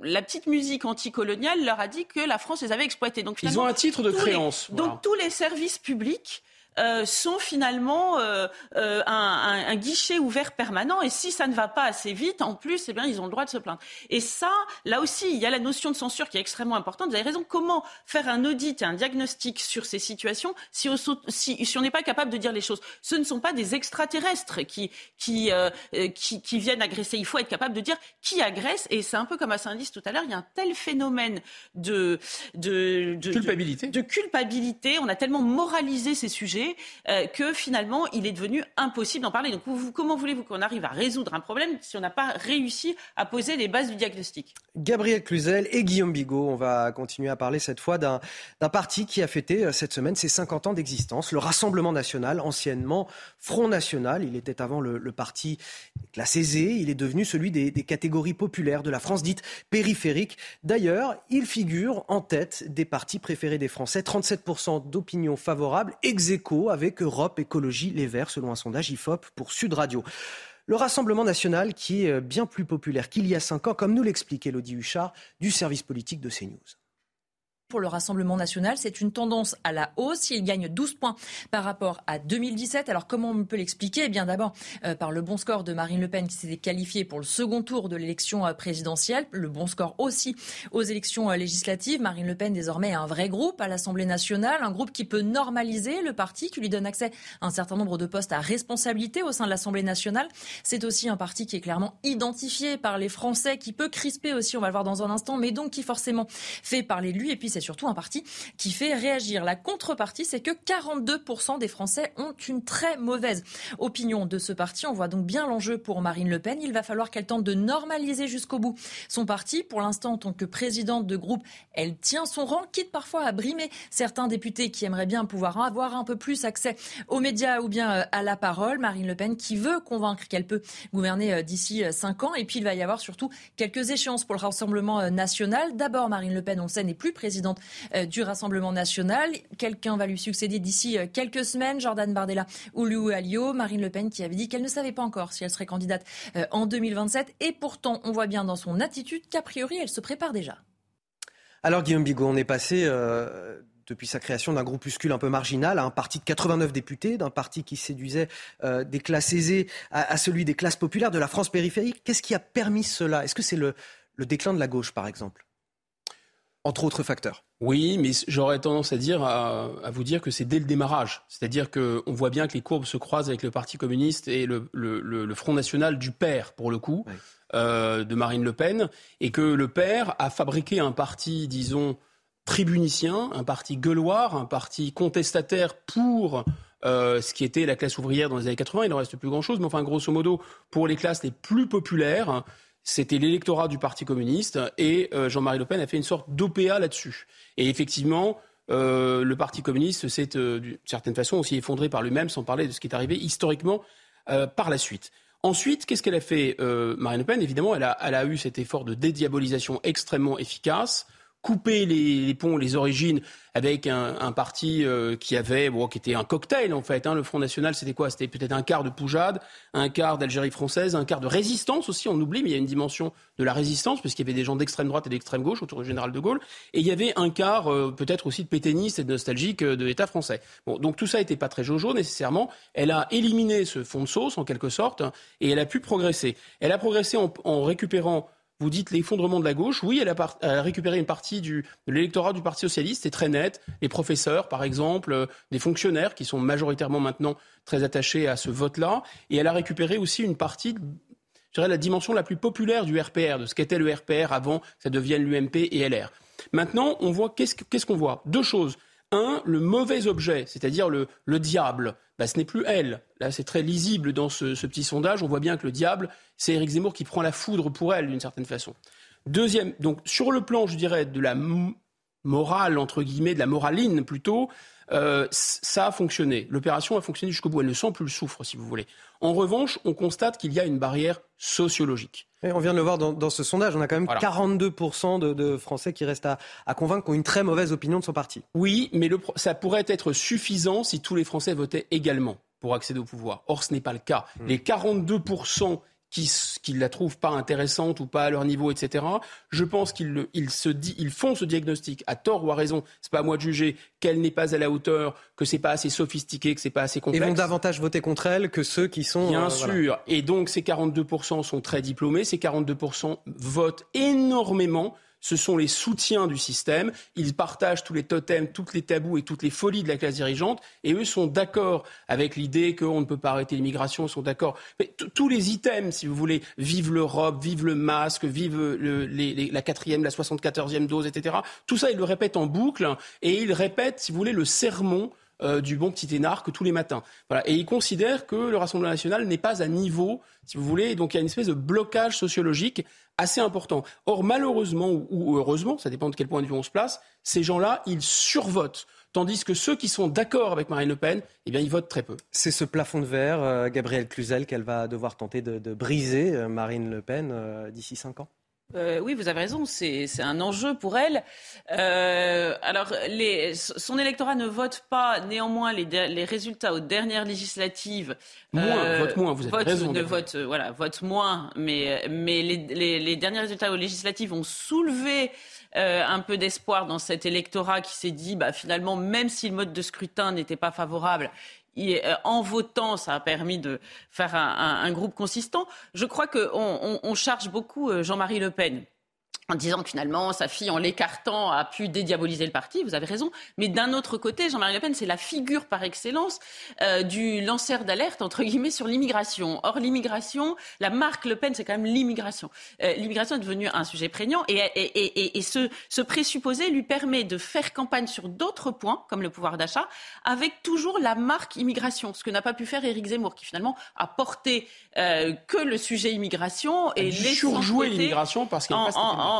la petite musique anticoloniale leur a dit que la France les avait exploités. Donc, Ils ont un titre de créance. Donc tous les services publics euh, sont finalement euh, euh, un, un, guichet ouvert permanent. Et si ça ne va pas assez vite, en plus, eh bien, ils ont le droit de se plaindre. Et ça, là aussi, il y a la notion de censure qui est extrêmement importante. Vous avez raison. Comment faire un audit et un diagnostic sur ces situations si, si, si on n'est pas capable de dire les choses? Ce ne sont pas des extraterrestres qui, qui, qui, qui, viennent agresser. Il faut être capable de dire qui agresse. Et c'est un peu comme à Saint-Lys tout à l'heure. Il y a un tel phénomène de, de, de culpabilité. de culpabilité. On a tellement moralisé ces sujets euh, que finalement, il est devenu impossible d'en parler. Donc, comment voulez-vous qu'on arrive à résoudre un problème si on n'a pas réussi à poser les bases du diagnostic? Gabriel Cluzel et Guillaume Bigot, on va continuer à parler cette fois d'un parti qui a fêté euh, cette semaine ses 50 ans d'existence, le Rassemblement national, anciennement Front National. Il était avant le, parti classé Z, il est devenu celui des, des catégories populaires de la France dite périphérique. D'ailleurs, il figure en tête des partis préférés des Français, 37% d'opinion favorable, ex avec Europe Écologie Les Verts, selon un sondage IFOP pour Sud Radio. Le Rassemblement national qui est bien plus populaire qu'il y a cinq ans, comme nous l'expliquait Elodie Huchard du service politique de CNews pour le Rassemblement national. C'est une tendance à la hausse. Il gagne 12 points par rapport à 2017. Alors comment on peut l'expliquer? Eh bien d'abord euh, par le bon score de Marine Le Pen qui s'était qualifiée pour le second tour de l'élection euh, présidentielle. Le bon score aussi aux élections euh, législatives. Marine Le Pen désormais a un vrai groupe à l'Assemblée nationale, un groupe qui peut normaliser le parti, qui lui donne accès à un certain nombre de postes à responsabilité au sein de l'Assemblée nationale. C'est aussi un parti qui est clairement identifié par les Français, qui peut crisper aussi, on va le voir dans un instant, mais donc qui forcément fait parler de lui. Et puis c'est surtout un parti qui fait réagir. La contrepartie, c'est que 42% des Français ont une très mauvaise opinion de ce parti. On voit donc bien l'enjeu pour Marine Le Pen. Il va falloir qu'elle tente de normaliser jusqu'au bout son parti. Pour l'instant, en tant que présidente de groupe, elle tient son rang, quitte parfois à brimer certains députés qui aimeraient bien pouvoir avoir un peu plus accès aux médias ou bien euh, à la parole. Marine Le Pen qui veut convaincre qu'elle peut gouverner euh, d'ici euh, cinq ans. Et puis il va y avoir surtout quelques échéances pour le Rassemblement national. D'abord, Marine Le Pen, on le sait, n'est plus présidente euh, du Rassemblement national. Quelqu'un va lui succéder d'ici euh, quelques semaines, Jordan Bardella ou Louis Alliot. Marine Le Pen qui avait dit qu'elle ne savait pas encore si elle serait candidate euh, en 2027. Et pourtant, on voit bien dans son attitude qu'a priori, elle se prépare déjà. Alors Guillaume Bigot, on est passé depuis sa création d'un groupuscule un peu marginal à un parti de 89 députés, d'un parti qui séduisait des classes aisées à, celui des classes populaires de la France périphérique. Qu'est-ce qui a permis cela? Est-ce que c'est le déclin de la gauche, par exemple? Entre autres facteurs. Oui, mais j'aurais tendance à dire à, vous dire que c'est dès le démarrage. C'est-à-dire qu'on voit bien que les courbes se croisent avec le Parti communiste et le, Front national du père, pour le coup, euh, de Marine Le Pen, et que le père a fabriqué un parti, disons, tribunicien, un parti gueuloir, un parti contestataire pour euh, ce qui était la classe ouvrière dans les années 80. Il n'en reste plus grand-chose, mais enfin, grosso modo, pour les classes les plus populaires, c'était l'électorat du Parti communiste et euh, Jean-Marie Le Pen a fait une sorte d'OPA là-dessus. Et effectivement, euh, le Parti communiste s'est euh, d'une certaine façon aussi effondré par lui-même, sans parler de ce qui est arrivé historiquement par la suite. Ensuite, qu'est-ce qu'elle a fait Marine Le Pen? Évidemment, elle a eu cet effort de dédiabolisation extrêmement efficace couper les, ponts, les origines avec un, parti euh, qui avait, bon, qui était un cocktail en fait. Hein. Le Front National, c'était quoi? C'était peut-être un quart de Poujade, un quart d'Algérie française, un quart de résistance aussi. On oublie, mais il y a une dimension de la résistance puisqu'il y avait des gens d'extrême droite et d'extrême gauche autour du général de Gaulle, et il y avait un quart euh, peut-être aussi de pétainistes et de nostalgiques euh, de l'État français. Bon, donc tout ça n'était pas très jojo nécessairement. Elle a éliminé ce fond de sauce en quelque sorte et elle a pu progresser. Elle a progressé en récupérant vous dites l'effondrement de la gauche. Oui, elle a, récupéré une partie de l'électorat du Parti socialiste, c'est très net. Les professeurs, par exemple, euh, des fonctionnaires qui sont majoritairement maintenant très attachés à ce vote-là. Et elle a récupéré aussi une partie, je dirais, la dimension la plus populaire du RPR, de ce qu'était le RPR avant que ça devienne l'UMP et LR. Maintenant, on voit qu'est-ce qu'on voit? Deux choses. Un, le mauvais objet, c'est-à-dire le, le diable, bah, ce n'est plus elle. Là, c'est très lisible dans ce, petit sondage. On voit bien que le diable, c'est Éric Zemmour qui prend la foudre pour elle, d'une certaine façon. Deuxième, donc sur le plan, je dirais, de la morale, entre guillemets, de la moraline plutôt, euh, ça a fonctionné. L'opération a fonctionné jusqu'au bout. Elle ne sent plus le souffre, si vous voulez. En revanche, on constate qu'il y a une barrière sociologique. On vient de le voir dans, ce sondage. On a quand même 42% de, Français qui restent à, convaincre, qui ont une très mauvaise opinion de son parti. Oui, mais ça pourrait être suffisant si tous les Français votaient également pour accéder au pouvoir. Or, ce n'est pas le cas. Hmm. Les 42% qui, qui la trouvent pas intéressante ou pas à leur niveau, etc. Je pense qu'ils ils se dit, ils font ce diagnostic à tort ou à raison. C'est pas à moi de juger qu'elle n'est pas à la hauteur, que c'est pas assez sophistiqué, que c'est pas assez complexe. Et vont davantage voter contre elle que ceux qui sont. Bien euh, sûr. Et donc ces 42% sont très diplômés. Ces 42% votent énormément ce sont les soutiens du système. Ils partagent tous les totems, toutes les tabous et toutes les folies de la classe dirigeante. Et eux sont d'accord avec l'idée qu'on ne peut pas arrêter l'immigration. Ils sont d'accord. Tous les items, si vous voulez, vive l'Europe, vive le masque, vive la quatrième, la 74e dose, etc. Tout ça, ils le répètent en boucle. Et ils répètent, si vous voulez, le sermon euh, du bon petit énarque tous les matins. Voilà. Et il considère que le Rassemblement national n'est pas à niveau, si vous voulez, donc il y a une espèce de blocage sociologique assez important. Or, malheureusement ou, heureusement, ça dépend de quel point de vue on se place, ces gens-là, ils survotent. Tandis que ceux qui sont d'accord avec Marine Le Pen, eh bien, ils votent très peu. C'est ce plafond de verre, euh, Gabriel Cluzel, qu'elle va devoir tenter de, briser, euh, Marine Le Pen, d'ici cinq ans? Euh, oui, vous avez raison, c'est un enjeu pour elle. Euh, alors, les, son électorat ne vote pas néanmoins les, les résultats aux dernières législatives. Moins, euh, vote moins, vous avez vote, raison. Ne vote, voilà, vote moins, mais, mais les, derniers résultats aux législatives ont soulevé euh, un peu d'espoir dans cet électorat qui s'est dit, bah, finalement, même si le mode de scrutin n'était pas favorable, en votant, ça a permis de faire un, groupe consistant. Je crois qu'on on, on charge beaucoup euh, Jean-Marie Le Pen en disant que finalement sa fille, en l'écartant, a pu dédiaboliser le parti. Vous avez raison. Mais d'un autre côté, Jean-Marie Le Pen, c'est la figure par excellence euh, du lanceur d'alerte entre guillemets sur l'immigration. Or, l'immigration, la marque Le Pen, c'est quand même l'immigration. Euh, l'immigration est devenue un sujet prégnant et, et, et, et ce, ce, présupposé lui permet de faire campagne sur d'autres points, comme le pouvoir d'achat, avec toujours la marque immigration, ce que n'a pas pu faire Éric Zemmour, qui finalement a porté euh, que le sujet immigration et les surjouer l'immigration parce qu'il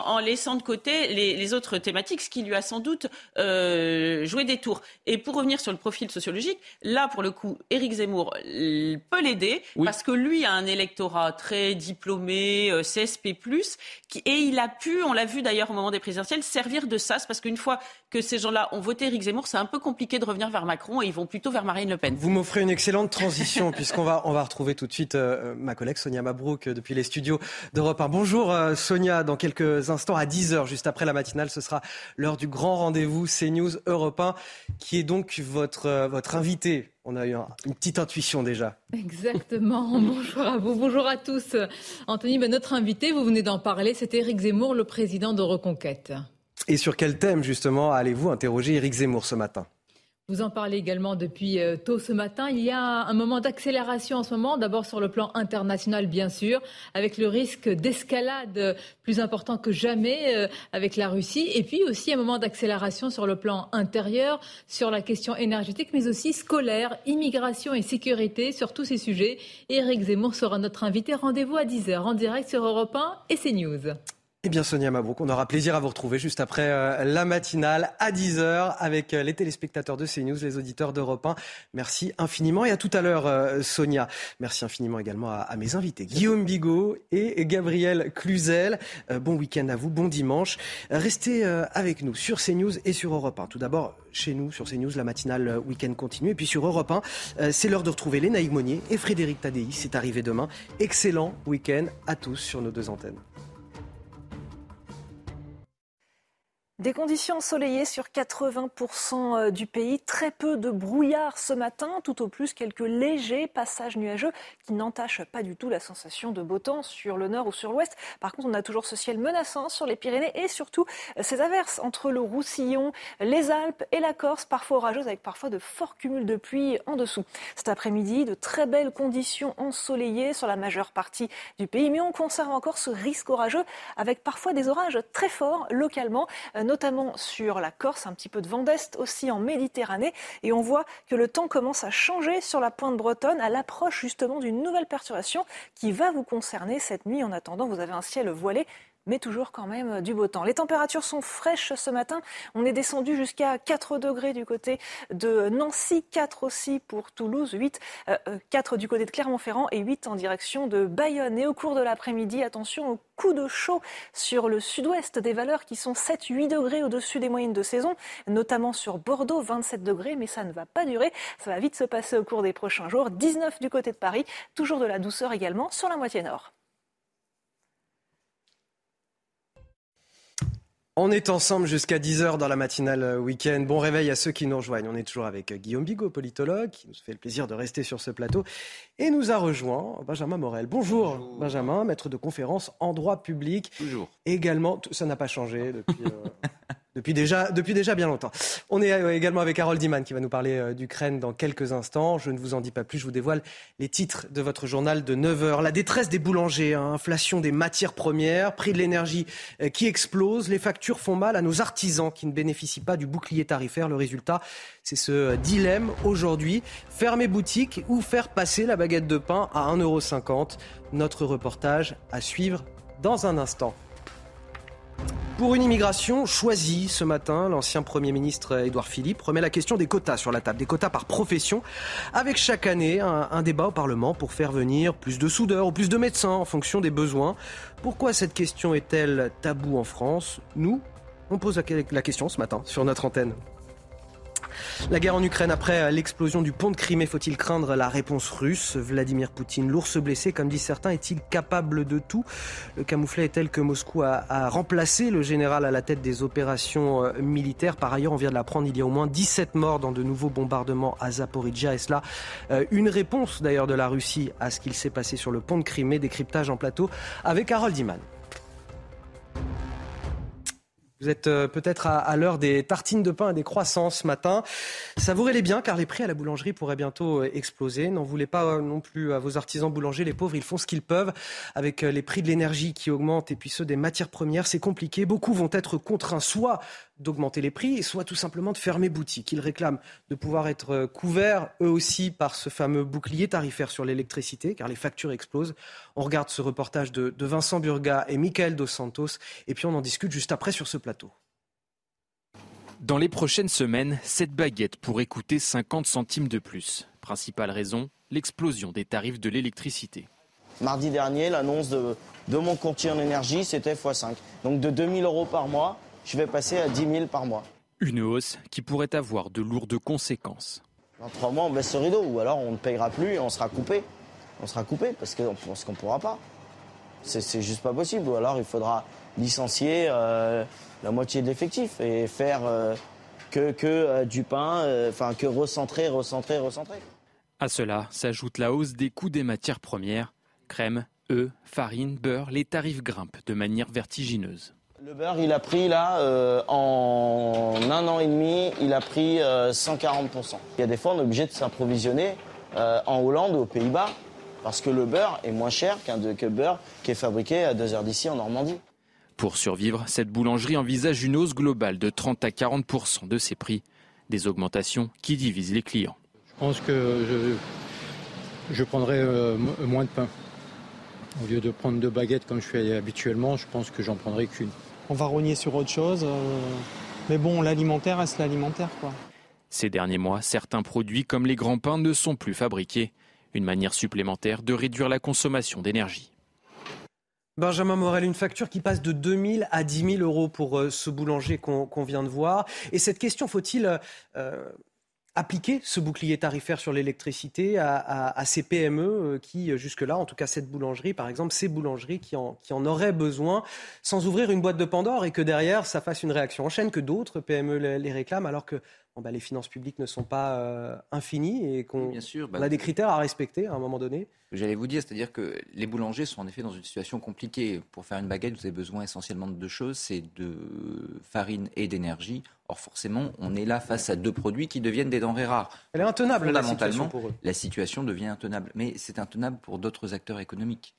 en, laissant de côté les, les, autres thématiques, ce qui lui a sans doute euh, joué des tours. Et pour revenir sur le profil sociologique, là, pour le coup, Éric Zemmour peut l'aider oui. parce que lui a un électorat très diplômé, euh, CSP+, qui, et il a pu, on l'a vu d'ailleurs au moment des présidentielles, servir de sas parce qu'une fois que ces gens-là ont voté Éric Zemmour, c'est un peu compliqué de revenir vers Macron et ils vont plutôt vers Marine Le Pen. Vous m'offrez une excellente transition [LAUGHS] puisqu'on va, on va retrouver tout de suite euh, ma collègue Sonia Mabrouk depuis les studios d'Europe 1. Bonjour Sonia, dans quelques instants à 10h, juste après la matinale, ce sera l'heure du grand rendez-vous CNews Europe 1 qui est donc votre, euh, votre invité. On a eu un, une petite intuition déjà. Exactement. [LAUGHS] Bonjour à vous, bonjour à tous. Anthony, ben notre invité, vous venez d'en parler, c'est Éric Zemmour, le président de Reconquête. Et sur quel thème justement allez-vous interroger Éric Zemmour ce matin? Vous en parlez également depuis euh, tôt ce matin. Il y a un moment d'accélération en ce moment, d'abord sur le plan international, bien sûr, avec le risque d'escalade plus important que jamais euh, avec la Russie, et puis aussi un moment d'accélération sur le plan intérieur, sur la question énergétique, mais aussi scolaire, immigration et sécurité, sur tous ces sujets. Éric Zemmour sera notre invité. Rendez-vous à 10h en direct sur Europe 1 et CNews. Eh bien, Sonia Mabrouk, on aura plaisir à vous retrouver juste après euh, la matinale à 10h avec euh, les téléspectateurs de CNews, les auditeurs d'Europe 1. Merci infiniment et à tout à l'heure, euh, Sonia. Merci infiniment également à, mes invités, Guillaume Bigot et Gabriel Cluzel. bon week-end à vous, bon dimanche. Restez avec nous sur CNews et sur Europe 1. Tout d'abord, chez nous, sur CNews, la matinale week-end continue. Et puis sur Europe 1, c'est l'heure de retrouver Léna Monnier et Frédéric Tadei. C'est arrivé demain. Excellent week-end à tous sur nos deux antennes. Des conditions ensoleillées sur 80% du pays, très peu de brouillard ce matin, tout au plus quelques légers passages nuageux qui n'entachent pas du tout la sensation de beau temps sur le nord ou sur l'ouest. Par contre, on a toujours ce ciel menaçant sur les Pyrénées et surtout ces averses entre le Roussillon, les Alpes et la Corse, parfois orageuses avec parfois de forts cumuls de pluie en dessous. Cet après-midi, de très belles conditions ensoleillées sur la majeure partie du pays, mais on conserve encore ce risque orageux avec parfois des orages très forts localement notamment sur la Corse, un petit peu de vent d'est aussi en Méditerranée. Et on voit que le temps commence à changer sur la pointe bretonne à l'approche justement d'une nouvelle perturbation qui va vous concerner cette nuit. En attendant, vous avez un ciel voilé mais toujours quand même du beau temps. Les températures sont fraîches ce matin. On est descendu jusqu'à 4 degrés du côté de Nancy, 4 aussi pour Toulouse, 8, euh, 4 du côté de Clermont-Ferrand et 8 en direction de Bayonne. Et au cours de l'après-midi, attention au coup de chaud sur le sud-ouest des valeurs qui sont 7-8 degrés au-dessus des moyennes de saison, notamment sur Bordeaux, 27 degrés, mais ça ne va pas durer. Ça va vite se passer au cours des prochains jours. 19 du côté de Paris, toujours de la douceur également sur la moitié nord. On est ensemble jusqu'à 10h dans la matinale week-end. Bon réveil à ceux qui nous rejoignent. On est toujours avec Guillaume Bigot, politologue, qui nous fait le plaisir de rester sur ce plateau. Et nous a rejoint Benjamin Morel. Bonjour, Bonjour. Benjamin, maître de conférence en droit public. Toujours. Également, ça n'a pas changé depuis... Euh... [LAUGHS] Depuis déjà, depuis déjà bien longtemps. On est également avec Harold Diman qui va nous parler d'Ukraine dans quelques instants. Je ne vous en dis pas plus, je vous dévoile les titres de votre journal de 9h. La détresse des boulangers, hein, inflation des matières premières, prix de l'énergie qui explose, les factures font mal à nos artisans qui ne bénéficient pas du bouclier tarifaire. Le résultat, c'est ce dilemme aujourd'hui. Fermer boutique ou faire passer la baguette de pain à 1,50€. Notre reportage à suivre dans un instant. Pour une immigration choisie ce matin, l'ancien Premier ministre Édouard Philippe remet la question des quotas sur la table, des quotas par profession, avec chaque année un, débat au Parlement pour faire venir plus de soudeurs ou plus de médecins en fonction des besoins. Pourquoi cette question est-elle taboue en France? Nous, on pose la question ce matin sur notre antenne. La guerre en Ukraine après l'explosion du pont de Crimée, faut-il craindre la réponse russe? Vladimir Poutine, l'ours blessé, comme disent certains, est-il capable de tout? Le camouflet est tel que Moscou a, remplacé le général à la tête des opérations euh, militaires. Par ailleurs, on vient de l'apprendre, il y a au moins 17 morts dans de nouveaux bombardements à Zaporizhia. Et cela, euh, une réponse d'ailleurs de la Russie à ce qu'il s'est passé sur le pont de Crimée. Décryptage en plateau avec Harold Iman. Vous êtes euh, peut-être à, l'heure des tartines de pain et des croissants ce matin. Savourez-les bien car les prix à la boulangerie pourraient bientôt euh, exploser. N'en voulez pas euh, non plus à vos artisans boulangers. Les pauvres, ils font ce qu'ils peuvent avec les prix de l'énergie qui augmentent et puis ceux des matières premières. C'est compliqué. Beaucoup vont être contraints soit d'augmenter les prix, soit tout simplement de fermer boutique. Ils réclament de pouvoir être couverts eux aussi par ce fameux bouclier tarifaire sur l'électricité, car les factures explosent. On regarde ce reportage de, de Vincent Burga et Michael Dos Santos, et puis on en discute juste après sur ce plateau. Dans les prochaines semaines, cette baguette pourrait coûter 50 centimes de plus. Principale raison, l'explosion des tarifs de l'électricité. Mardi dernier, l'annonce de, de, mon courtier en énergie, c'était x5. Donc de 2000 euros par mois je vais passer à 10 000 par mois. Une hausse qui pourrait avoir de lourdes conséquences. Dans trois mois, on baisse ce rideau, ou alors on ne payera plus et on sera coupé. On sera coupé parce qu'on ne pourra pas. C'est juste pas possible. Ou alors il faudra licencier euh, la moitié de l'effectif et faire euh, que, que euh, du pain, enfin que recentrer, recentrer, recentrer. À cela s'ajoute la hausse des coûts des matières premières, crème, œufs, farine, beurre. Les tarifs grimpent de manière vertigineuse. Le beurre, il a pris là, euh, en un an et demi, il a pris euh, 140%. Il y a des fois, on est obligé de s'approvisionner euh, en Hollande ou aux Pays-Bas, parce que le beurre est moins cher qu'un que le beurre qui est fabriqué à deux heures d'ici en Normandie. Pour survivre, cette boulangerie envisage une hausse globale de 30 à 40% de ses prix, des augmentations qui divisent les clients. Je pense que je, je prendrai euh, moins de pain. Au lieu de prendre deux baguettes comme je fais habituellement, je pense que j'en prendrai qu'une on va rogner sur autre chose. Mais bon, l'alimentaire reste l'alimentaire. quoi. Ces derniers mois, certains produits comme les grands pains ne sont plus fabriqués. Une manière supplémentaire de réduire la consommation d'énergie. Benjamin Morel, une facture qui passe de 2 000 à 10 000 euros pour euh, ce boulanger qu'on qu vient de voir. Et cette question, faut-il euh, appliquer ce bouclier tarifaire sur l'électricité à, à, à, ces PME qui, jusque-là, en tout cas cette boulangerie, par exemple, ces boulangeries qui en, qui en auraient besoin, sans ouvrir une boîte de Pandore et que derrière, ça fasse une réaction en chaîne, que d'autres PME les, réclament, alors que bon, bah, les finances publiques ne sont pas euh, infinies et qu'on bah, a des critères à respecter à un moment donné. J'allais vous dire, c'est-à-dire que les boulangers sont en effet dans une situation compliquée. Pour faire une baguette, vous avez besoin essentiellement de deux choses, c'est de farine et d'énergie. Or, forcément, on est là face à deux produits qui deviennent des denrées rares. Elle est intenable, la situation pour eux. La situation devient intenable. Mais c'est intenable pour d'autres acteurs économiques.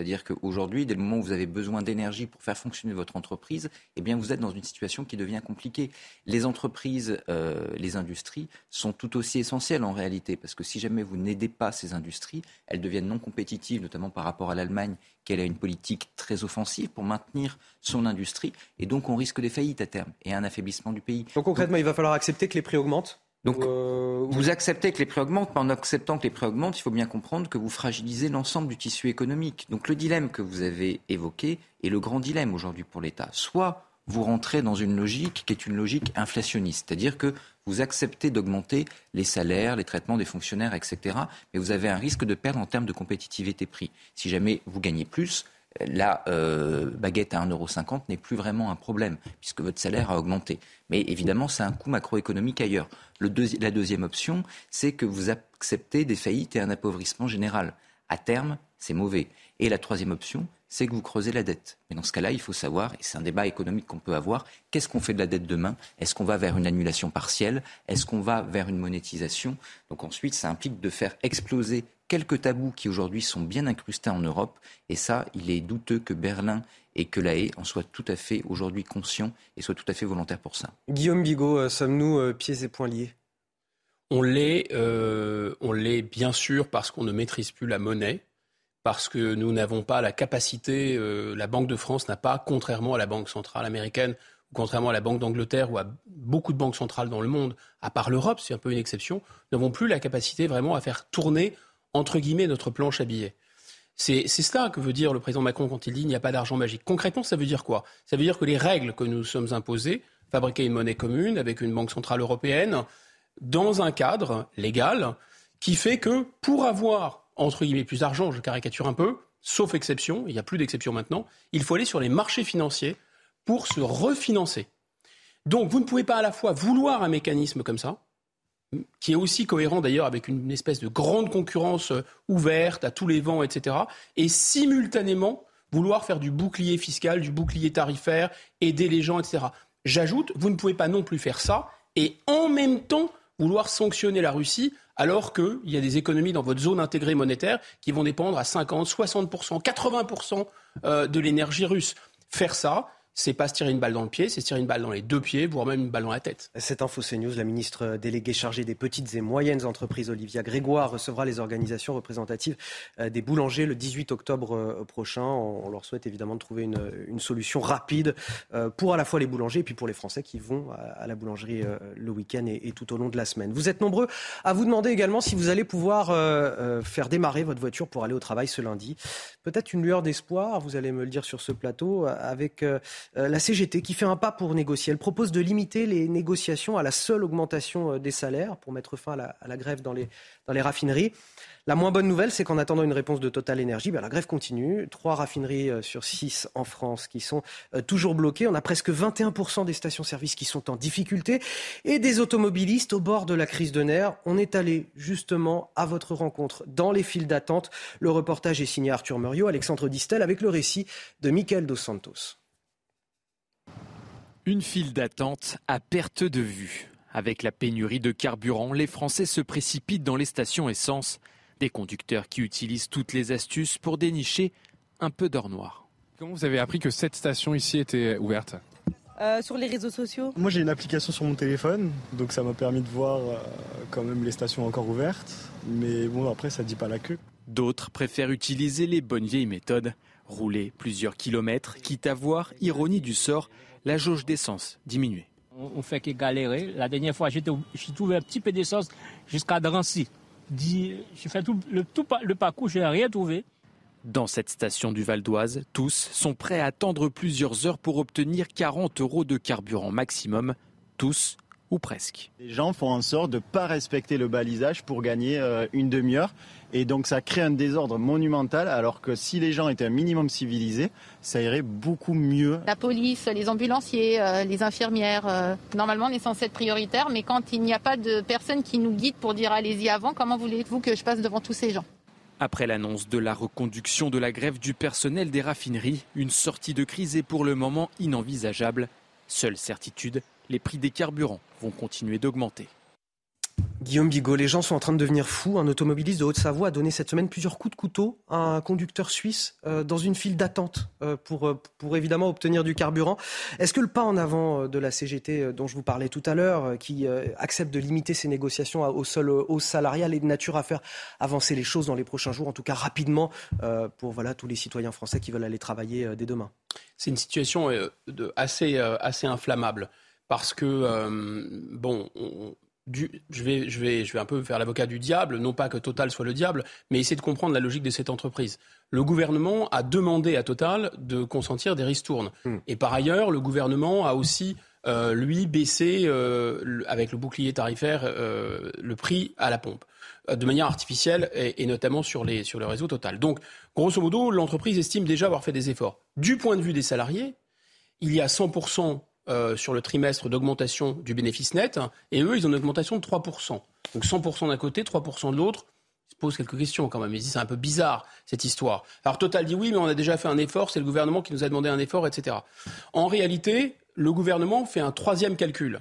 C'est-à-dire qu'aujourd'hui, dès le moment où vous avez besoin d'énergie pour faire fonctionner votre entreprise, eh bien, vous êtes dans une situation qui devient compliquée. Les entreprises, euh, les industries sont tout aussi essentielles en réalité, parce que si jamais vous n'aidez pas ces industries, elles deviennent non compétitives, notamment par rapport à l'Allemagne, qui a une politique très offensive pour maintenir son industrie, et donc on risque des faillites à terme et un affaiblissement du pays. Donc concrètement, donc, il va falloir accepter que les prix augmentent? Donc, euh, vous acceptez que les prix augmentent, mais en acceptant que les prix augmentent, il faut bien comprendre que vous fragilisez l'ensemble du tissu économique. Donc, le dilemme que vous avez évoqué est le grand dilemme aujourd'hui pour l'État. Soit vous rentrez dans une logique qui est une logique inflationniste, c'est-à-dire que vous acceptez d'augmenter les salaires, les traitements des fonctionnaires, etc., mais vous avez un risque de perdre en termes de compétitivité prix. Si jamais vous gagnez plus, la euh, baguette à 1,50€ n'est plus vraiment un problème, puisque votre salaire a augmenté. Mais évidemment, c'est un coût macroéconomique ailleurs. La deuxième option, c'est que vous acceptez des faillites et un appauvrissement général. À terme, c'est mauvais. Et la troisième option, c'est que vous creusez la dette. Mais dans ce cas-là, il faut savoir, et c'est un débat économique qu'on peut avoir, qu'est-ce qu'on fait de la dette demain? Est-ce qu'on va vers une annulation partielle? Est-ce qu'on va vers une monétisation? Donc ensuite, ça implique de faire exploser quelques tabous qui aujourd'hui sont bien incrustés en Europe. Et ça, il est douteux que Berlin et que la Haye en soient tout à fait aujourd'hui conscients et soient tout à fait volontaires pour ça. Guillaume Bigot, euh, sommes-nous euh, pieds et poings liés? On l'est, euh, on l'est bien sûr parce qu'on ne maîtrise plus la monnaie, parce que nous n'avons pas la capacité, euh, la Banque de France n'a pas, contrairement à la Banque centrale américaine, ou contrairement à la Banque d'Angleterre ou à beaucoup de banques centrales dans le monde, à part l'Europe, c'est un peu une exception, nous n'avons plus la capacité vraiment à faire tourner, entre guillemets, notre planche à billets. C'est cela que veut dire le président Macron quand il dit il n'y a pas d'argent magique. Concrètement, ça veut dire quoi? Ça veut dire que les règles que nous sommes imposées, fabriquer une monnaie commune avec une banque centrale européenne, dans un cadre légal, qui fait que pour avoir entre guillemets, plus d'argent, je caricature un peu, sauf exception, il n'y a plus d'exception maintenant, il faut aller sur les marchés financiers pour se refinancer. Donc vous ne pouvez pas à la fois vouloir un mécanisme comme ça, qui est aussi cohérent d'ailleurs avec une espèce de grande concurrence euh, ouverte à tous les vents, etc., et simultanément vouloir faire du bouclier fiscal, du bouclier tarifaire, aider les gens, etc. J'ajoute, vous ne pouvez pas non plus faire ça et en même temps vouloir sanctionner la Russie alors qu'il y a des économies dans votre zone intégrée monétaire qui vont dépendre à 50, 60%, 80% de l'énergie russe. Faire ça, c'est pas se tirer une balle dans le pied, c'est se tirer une balle dans les deux pieds, voire même une balle dans la tête. Cette info CNews, la ministre déléguée chargée des petites et moyennes entreprises, Olivia Grégoire, recevra les organisations représentatives euh, des boulangers le 18 octobre euh, prochain. On leur souhaite évidemment de trouver une, solution rapide euh, pour à la fois les boulangers et puis pour les Français qui vont à la boulangerie le week-end et tout au long de la semaine. Vous êtes nombreux à vous demander également si vous allez pouvoir faire démarrer votre voiture pour aller au travail ce lundi. Peut-être une lueur d'espoir, vous allez me le dire sur ce plateau, avec la CGT qui fait un pas pour négocier. Elle propose de limiter les négociations à la seule augmentation euh, des salaires pour mettre fin à la, grève dans les, dans les raffineries. La moins bonne nouvelle, c'est qu'en attendant une réponse de Total Energy, ben, la grève continue. Trois raffineries euh, sur six en France qui sont toujours bloquées. On a presque 21% des stations-service qui sont en difficulté et des automobilistes au bord de la crise de nerfs. On est allé justement à votre rencontre dans les files d'attente. Le reportage est signé Arthur Muriot, Alexandre Distel avec le récit de Michael Dos Santos. Une file d'attente à perte de vue. Avec la pénurie de carburant, les Français se précipitent dans les stations essence. Des conducteurs qui utilisent toutes les astuces pour dénicher un peu d'or noir. Comment vous avez appris que cette station ici était ouverte? Euh, sur les réseaux sociaux Moi j'ai une application sur mon téléphone, donc ça m'a permis de voir euh, quand même les stations encore ouvertes. Mais bon après ça dit pas la queue. D'autres préfèrent utiliser les bonnes vieilles méthodes. Rouler plusieurs kilomètres, quitte à voir, ironie du sort, la jauge d'essence diminuer. On fait que galérer. La dernière fois, j'ai trouvé un petit peu d'essence jusqu'à Drancy. J'ai fait tout le, tout le parcours, je n'ai rien trouvé. Dans cette station du Val d'Oise, tous sont prêts à attendre plusieurs heures pour obtenir 40 euros de carburant maximum. Tous ou presque. Les gens font en sorte de ne pas respecter le balisage pour gagner euh, une demi-heure. Et donc ça crée un désordre monumental, alors que si les gens étaient un minimum civilisés, ça irait beaucoup mieux. La police, les ambulanciers, euh, les infirmières, euh, normalement on est censé être prioritaire, mais quand il n'y a pas de personne qui nous guide pour dire allez-y avant, comment voulez-vous que je passe devant tous ces gens? Après l'annonce de la reconduction de la grève du personnel des raffineries, une sortie de crise est pour le moment inenvisageable. Seule certitude, les prix des carburants vont continuer d'augmenter. Guillaume Bigot, les gens sont en train de devenir fous. Un automobiliste de Haute-Savoie a donné cette semaine plusieurs coups de couteau à un conducteur suisse euh, dans une file d'attente euh, pour, euh, pour évidemment obtenir du carburant. Est-ce que le pas en avant de la CGT dont je vous parlais tout à l'heure, qui accepte de limiter ses négociations au seul hausse salariale, est de nature à faire avancer les choses dans les prochains jours, en tout cas rapidement, pour voilà, tous les citoyens français qui veulent aller travailler dès demain? C'est une situation assez, assez inflammable parce que, bon, je, vais, je, vais, je vais un peu faire l'avocat du diable, non pas que Total soit le diable, mais essayer de comprendre la logique de cette entreprise. Le gouvernement a demandé à Total de consentir des ristournes. Hmm. Et par ailleurs, le gouvernement a aussi, euh, lui, baissé, euh, avec le bouclier tarifaire, euh, le prix à la pompe, de manière artificielle et, et, notamment sur, les, sur le réseau Total. Donc, grosso modo, l'entreprise estime déjà avoir fait des efforts. Du point de vue des salariés, il y a 100% euh, sur le trimestre d'augmentation du bénéfice net, et eux, ils ont une augmentation de 3%. Donc 100% d'un côté, 3% de l'autre. Ils se posent quelques questions quand même. Ils disent c'est un peu bizarre cette histoire. Alors Total dit oui, mais on a déjà fait un effort, c'est le gouvernement qui nous a demandé un effort, etc. En réalité, le gouvernement fait un troisième calcul,